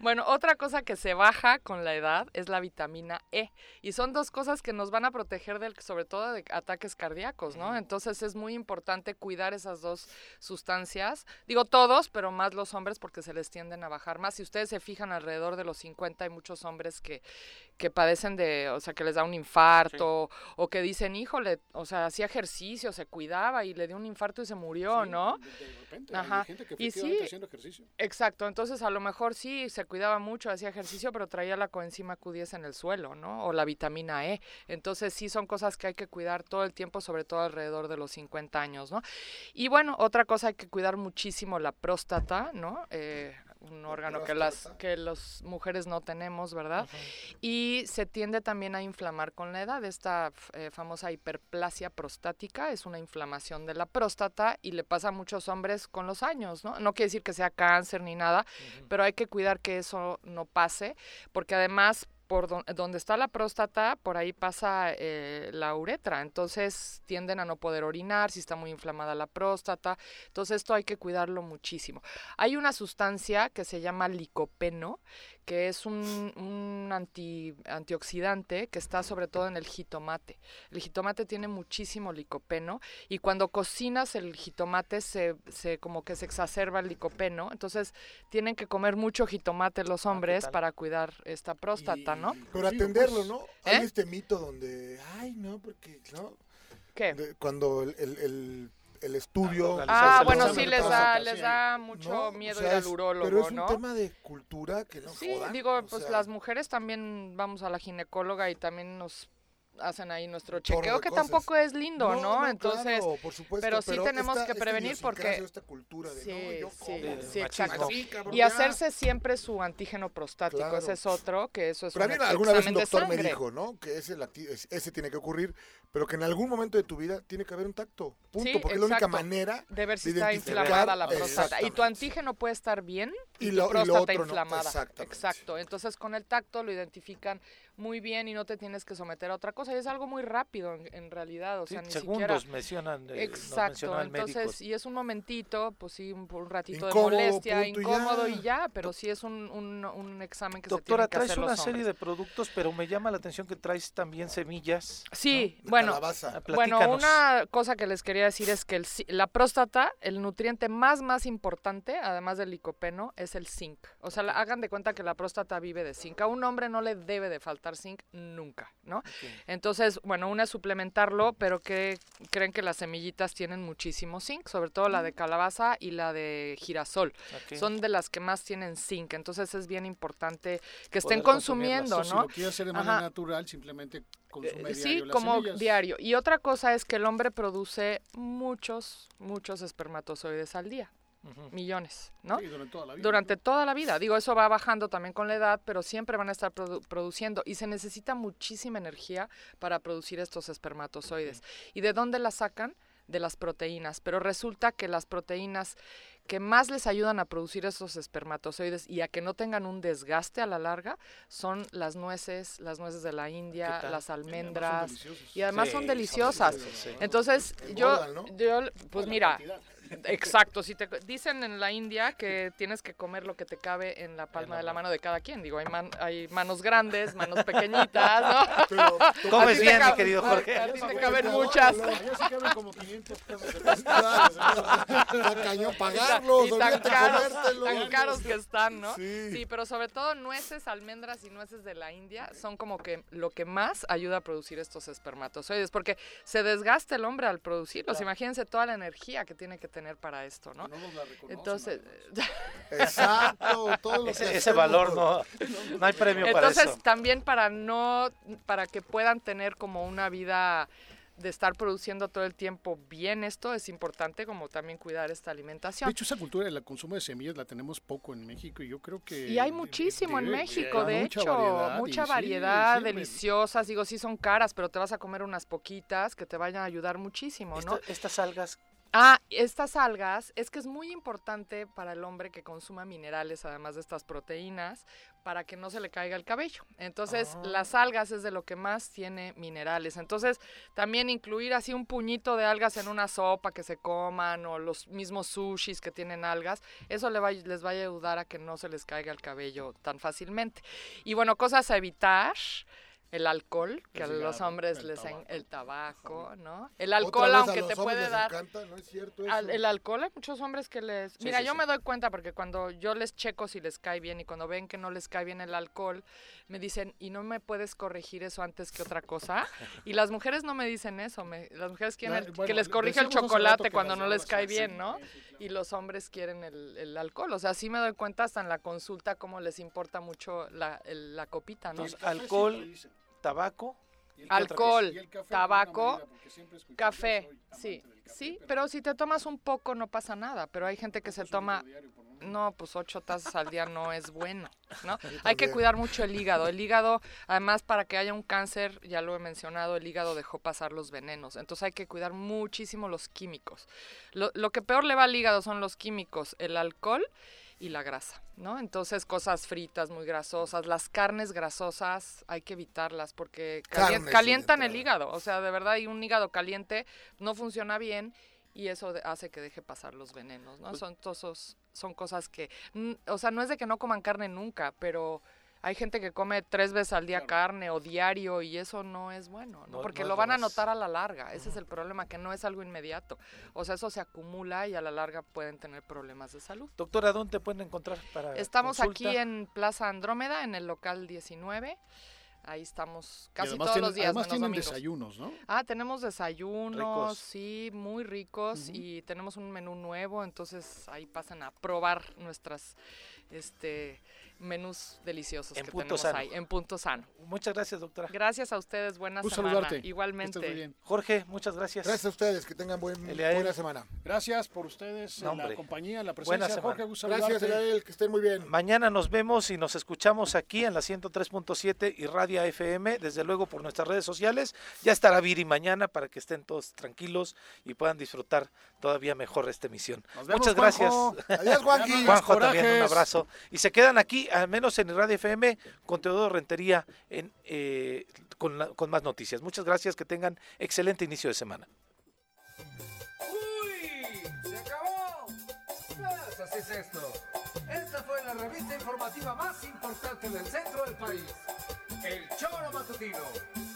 Speaker 14: Bueno, otra cosa que se baja con la edad es la vitamina E. Y son dos cosas que nos van a proteger del, sobre todo de ataques cardíacos, ¿no? Entonces es muy importante cuidar esas dos sustancias. Digo todos, pero más los hombres porque se les tienden a bajar más. Si ustedes se fijan alrededor de los 50 hay muchos hombres que, que padecen de, o sea, que les da un infarto o que dicen, híjole, o sea, hacía ejercicio, se cuidaba y le dio un infarto y se murió, ¿no?
Speaker 4: De, repente,
Speaker 14: Ajá.
Speaker 4: hay gente que
Speaker 14: Y sí,
Speaker 4: haciendo ejercicio.
Speaker 14: Exacto, entonces a lo mejor sí se cuidaba mucho, hacía ejercicio, pero traía la coenzima Q10 en el suelo, ¿no? O la vitamina E. Entonces sí son cosas que hay que cuidar todo el tiempo, sobre todo alrededor de los 50 años, ¿no? Y bueno, otra cosa hay que cuidar muchísimo la próstata, ¿no? Eh, un órgano que las que las mujeres no tenemos, ¿verdad? Y se tiende también a inflamar con la edad. Esta eh, famosa hiperplasia prostática es una inflamación de la próstata y le pasa a muchos hombres con los años, ¿no? No quiere decir que sea cáncer ni nada, pero hay que cuidar que eso no pase, porque además por donde está la próstata, por ahí pasa eh, la uretra, entonces tienden a no poder orinar si está muy inflamada la próstata, entonces esto hay que cuidarlo muchísimo. Hay una sustancia que se llama licopeno, que es un, anti, antioxidante que está sobre todo en el jitomate. El jitomate tiene muchísimo licopeno y cuando cocinas el jitomate se, se como que se exacerba el licopeno, entonces tienen que comer mucho jitomate los
Speaker 6: Ah,
Speaker 14: hombres para cuidar esta próstata, ¿no?
Speaker 6: Pero atenderlo, ¿no? Hay
Speaker 14: ¿Eh?
Speaker 6: este mito donde, ay, no, porque, ¿no?
Speaker 14: ¿Qué?
Speaker 6: De- cuando el, el, el, el estudio...
Speaker 14: Ah, bueno, sí,
Speaker 6: de
Speaker 14: les da, les da mucho
Speaker 6: ¿No?
Speaker 14: miedo
Speaker 6: O sea,
Speaker 14: ir al urólogo,
Speaker 6: Pero es un
Speaker 14: ¿no?
Speaker 6: tema de cultura que no
Speaker 14: Sí,
Speaker 6: jodan,
Speaker 14: digo,
Speaker 6: o
Speaker 14: pues
Speaker 6: sea,
Speaker 14: las mujeres también vamos a la ginecóloga y también nos hacen ahí nuestro chequeo,
Speaker 6: de
Speaker 14: que tampoco es lindo,
Speaker 6: No,
Speaker 14: ¿no?
Speaker 6: no,
Speaker 14: Entonces,
Speaker 6: claro, por supuesto,
Speaker 14: pero sí
Speaker 6: pero
Speaker 14: tenemos
Speaker 6: esta-
Speaker 14: que prevenir porque
Speaker 6: esta cultura de,
Speaker 14: sí,
Speaker 6: no, yo
Speaker 14: sí,
Speaker 6: como,
Speaker 14: sí,
Speaker 6: machismo.
Speaker 14: exacto.
Speaker 6: Sí, cabrón,
Speaker 14: y
Speaker 6: ya.
Speaker 14: hacerse siempre su antígeno prostático,
Speaker 6: Claro.
Speaker 14: ese es otro, que eso es
Speaker 6: Pero a
Speaker 14: un
Speaker 6: mí alguna vez un
Speaker 14: de
Speaker 6: doctor me dijo, ¿no? Que ese, ese tiene que ocurrir, pero que en algún momento de tu vida tiene que haber un tacto. Punto.
Speaker 14: Sí,
Speaker 6: porque es la única manera
Speaker 14: de ver si
Speaker 6: de
Speaker 14: está
Speaker 6: identificar-
Speaker 14: inflamada la próstata. Y tu antígeno puede estar bien y,
Speaker 6: Y lo- y lo
Speaker 14: próstata
Speaker 6: otro no,
Speaker 14: inflamada.
Speaker 6: exactamente.
Speaker 14: Exacto. Entonces con el tacto lo identifican muy bien y no te tienes que someter a otra cosa. Y es algo muy rápido en, en realidad. O
Speaker 1: Sí,
Speaker 14: sea, ni
Speaker 1: segundos
Speaker 14: siquiera...
Speaker 1: mencionan, eh,
Speaker 14: Exacto.
Speaker 1: médico.
Speaker 14: Entonces, y es un momentito, pues sí, un, un ratito
Speaker 6: Incómodo,
Speaker 14: de molestia,
Speaker 6: y
Speaker 14: incómodo
Speaker 6: ya.
Speaker 14: y ya, pero sí es un, un, un examen que
Speaker 1: Doctora,
Speaker 14: se tiene que
Speaker 1: traes
Speaker 14: hacer
Speaker 1: una
Speaker 14: los
Speaker 1: serie de productos, pero me llama la atención que traes también semillas.
Speaker 14: Sí,
Speaker 1: ¿no?
Speaker 14: Bueno, bueno, una cosa que les quería decir es que el la próstata, el nutriente más más importante, además del licopeno, es el zinc. O sea, la- hagan de cuenta que la próstata vive de zinc. A un hombre no le debe de faltar zinc nunca, ¿no? Entonces, bueno, una es suplementarlo, pero que creen que las semillitas tienen muchísimo zinc, sobre todo la de calabaza y la de girasol. Son de las que más tienen zinc, entonces es bien importante que estén
Speaker 4: Poder
Speaker 14: consumiendo,
Speaker 4: O Si
Speaker 14: ¿no?
Speaker 4: lo quiere hacer de manera
Speaker 14: Ajá.
Speaker 4: natural, simplemente consume
Speaker 14: Eh,
Speaker 4: diario
Speaker 14: Sí,
Speaker 4: las
Speaker 14: como
Speaker 4: semillas.
Speaker 14: diario. Y otra cosa es que el hombre produce muchos, muchos espermatozoides al día. Millones, ¿no?
Speaker 4: Sí, durante toda la vida.
Speaker 14: Durante toda la vida. Digo, eso va bajando también con la edad, pero siempre van a estar produ- produciendo. Y se necesita muchísima energía para producir estos espermatozoides. ¿Y de dónde las sacan? De las proteínas. Pero resulta que las proteínas que más les ayudan a producir esos espermatozoides y a que no tengan un desgaste a la larga son las nueces, las nueces de la India, las
Speaker 4: Sí, además son
Speaker 14: almendras.
Speaker 4: deliciosas.
Speaker 14: y además
Speaker 4: Sí,
Speaker 14: son deliciosas.
Speaker 4: sí.
Speaker 14: Entonces, yo, yo, pues mira, exacto, si te dicen en la India que tienes que comer lo que te cabe en la palma de la mano de cada quien. Digo, hay, man- hay manos grandes, manos pequeñitas, ¿no?
Speaker 6: Pero,
Speaker 1: Comes
Speaker 14: A
Speaker 1: bien, mi querido
Speaker 14: a-
Speaker 1: Jorge.
Speaker 14: A ti te caben muchas.
Speaker 4: Ya se caben como 500 pesos
Speaker 6: cañón pagarlos,
Speaker 14: y tan caros, tan caros que están, ¿no?
Speaker 6: Sí.
Speaker 14: pero sobre todo nueces, almendras y nueces de la India son como que lo que más ayuda a producir estos espermatozoides, porque se desgasta el hombre al producirlos. Imagínense toda la energía que tiene que tener para esto, ¿no?
Speaker 4: no nos la reconocen,
Speaker 14: Entonces,
Speaker 6: Exacto, todo lo que
Speaker 1: Ese, valor no, no hay premio para
Speaker 14: entonces
Speaker 1: eso.
Speaker 14: también para no, para que puedan tener como una vida de estar produciendo todo el tiempo bien esto, es importante como también cuidar esta alimentación.
Speaker 4: De hecho, esa cultura del consumo de semillas la tenemos poco en México y yo creo que...
Speaker 14: Y hay muchísimo en México, de
Speaker 4: mucha
Speaker 14: hecho,
Speaker 4: variedad
Speaker 14: mucha variedad, deliciosas, digo, sí son caras, pero te vas a comer unas poquitas que te vayan a ayudar muchísimo, ¿no?
Speaker 1: Esta- estas algas,
Speaker 14: Ah, estas algas, es que es muy importante para el hombre que consuma minerales, además de estas proteínas, para que no se le caiga el cabello. Entonces,
Speaker 1: Ah.
Speaker 14: las algas es de lo que más tiene minerales. Entonces, también incluir así un puñito de algas en una sopa que se coman o los mismos sushis que tienen algas, eso le va- les va a ayudar a que no se les caiga el cabello tan fácilmente. Y bueno, cosas a evitar. El alcohol, que a
Speaker 6: El
Speaker 14: los hombres
Speaker 6: el
Speaker 14: les en- el tabaco, ¿no? El alcohol,
Speaker 6: a
Speaker 14: aunque
Speaker 6: los
Speaker 14: te
Speaker 6: hombres
Speaker 14: puede
Speaker 6: les
Speaker 14: dar
Speaker 6: encanta, ¿no es cierto
Speaker 14: al- el alcohol hay muchos hombres que les...
Speaker 1: Sí,
Speaker 14: Mira,
Speaker 1: sí,
Speaker 14: yo
Speaker 1: sí.
Speaker 14: me doy cuenta porque cuando yo les checo si les cae bien y cuando ven que no les cae bien el alcohol, me dicen, ¿y no me puedes corregir eso antes que otra cosa? Y las mujeres no me dicen eso, me- las mujeres quieren el-
Speaker 4: bueno,
Speaker 14: que les
Speaker 4: le-
Speaker 14: corrija el chocolate cuando no les cae bien, ¿no? Y los hombres quieren el, el alcohol. O sea, sí me doy cuenta hasta en la consulta cómo les importa mucho la, el- la copita, ¿no?
Speaker 1: entonces, alcohol, tabaco, ¿qué otra
Speaker 14: Alcohol,
Speaker 4: Y el café
Speaker 14: tabaco,
Speaker 4: medida,
Speaker 14: café, sí,
Speaker 4: café,
Speaker 14: sí,
Speaker 4: pero
Speaker 14: pero si te tomas un poco no pasa nada, pero hay gente que se toma... No, pues ocho tazas al día no es bueno, ¿no? Hay que cuidar mucho el hígado. El hígado, además, para que haya un cáncer, ya lo he mencionado, el hígado dejó pasar los venenos. Entonces hay que cuidar muchísimo los químicos. Lo, lo que peor le va al hígado son los químicos, el alcohol y la grasa, ¿no? Entonces cosas fritas muy grasosas, las carnes grasosas hay que evitarlas porque calientan el hígado, o sea, de verdad, y un hígado caliente no funciona bien y eso hace que deje pasar los venenos, ¿no? Son tosos, son cosas que, o sea, no es de que no coman carne nunca, pero hay gente que come tres veces al día carne o diario y eso no es bueno, ¿no?
Speaker 1: No-
Speaker 14: Porque
Speaker 1: no
Speaker 14: lo van a notar a la larga, ese es el problema, que no es algo inmediato, o sea, eso se acumula y a la larga pueden tener problemas de salud.
Speaker 1: Doctora, ¿dónde te pueden encontrar para
Speaker 14: Estamos
Speaker 1: consulta?
Speaker 14: aquí en Plaza Andrómeda, en el local 19. Ahí estamos casi todos
Speaker 4: tienen-
Speaker 14: los días.
Speaker 4: Además
Speaker 14: menos
Speaker 4: tienen
Speaker 14: domingos.
Speaker 4: desayunos, ¿no?
Speaker 14: Ah, tenemos desayunos,
Speaker 4: Ricos.
Speaker 14: sí, muy ricos y tenemos un menú nuevo, entonces ahí pasan a probar nuestras este menús deliciosos
Speaker 1: En
Speaker 14: que
Speaker 1: Punto
Speaker 14: tenemos
Speaker 1: Sano.
Speaker 14: ahí en Punto Sano.
Speaker 1: Muchas gracias, doctora.
Speaker 14: Gracias a ustedes, buena semana.
Speaker 4: saludarte.
Speaker 14: Igualmente.
Speaker 4: Bien.
Speaker 1: Jorge, muchas gracias.
Speaker 6: Gracias a ustedes, que tengan buen, buena semana.
Speaker 4: Gracias por ustedes,
Speaker 1: No,
Speaker 4: la compañía, la
Speaker 1: Buena
Speaker 4: presencia. Jorge,
Speaker 1: semana.
Speaker 4: gusto
Speaker 6: Gracias,
Speaker 4: saludarte.
Speaker 6: Eliael, que estén muy bien.
Speaker 1: Mañana nos vemos y nos escuchamos aquí en la 103.7 y Radio FM, desde luego por nuestras redes sociales. Ya estará Viri mañana para que estén todos tranquilos y puedan disfrutar todavía mejor esta emisión.
Speaker 4: Nos vemos,
Speaker 1: Muchas gracias.
Speaker 4: Juanjo.
Speaker 6: Adiós, Juanqui.
Speaker 1: Juanjo también, un abrazo. Y se quedan aquí, al menos en Radio FM, con Teodoro Rentería en, eh, con, la, con más noticias. Muchas gracias, que tengan excelente inicio de semana.
Speaker 5: ¡Uy! ¡Se acabó! Ah, así es esto. Esta fue la revista informativa más importante del centro del país. El Choro Matutino.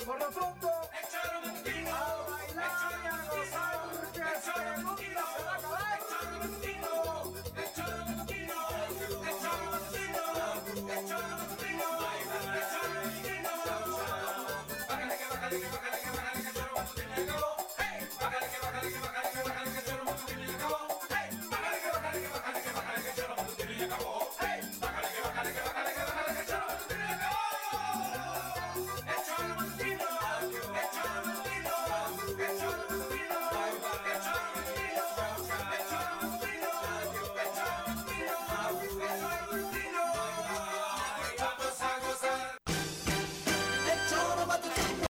Speaker 5: Por lo pronto, el Choro Matutino. A bailar el Choro este Matutino. A gozar, el Choro Matutino. Se va a acabar. El Choro Matutino.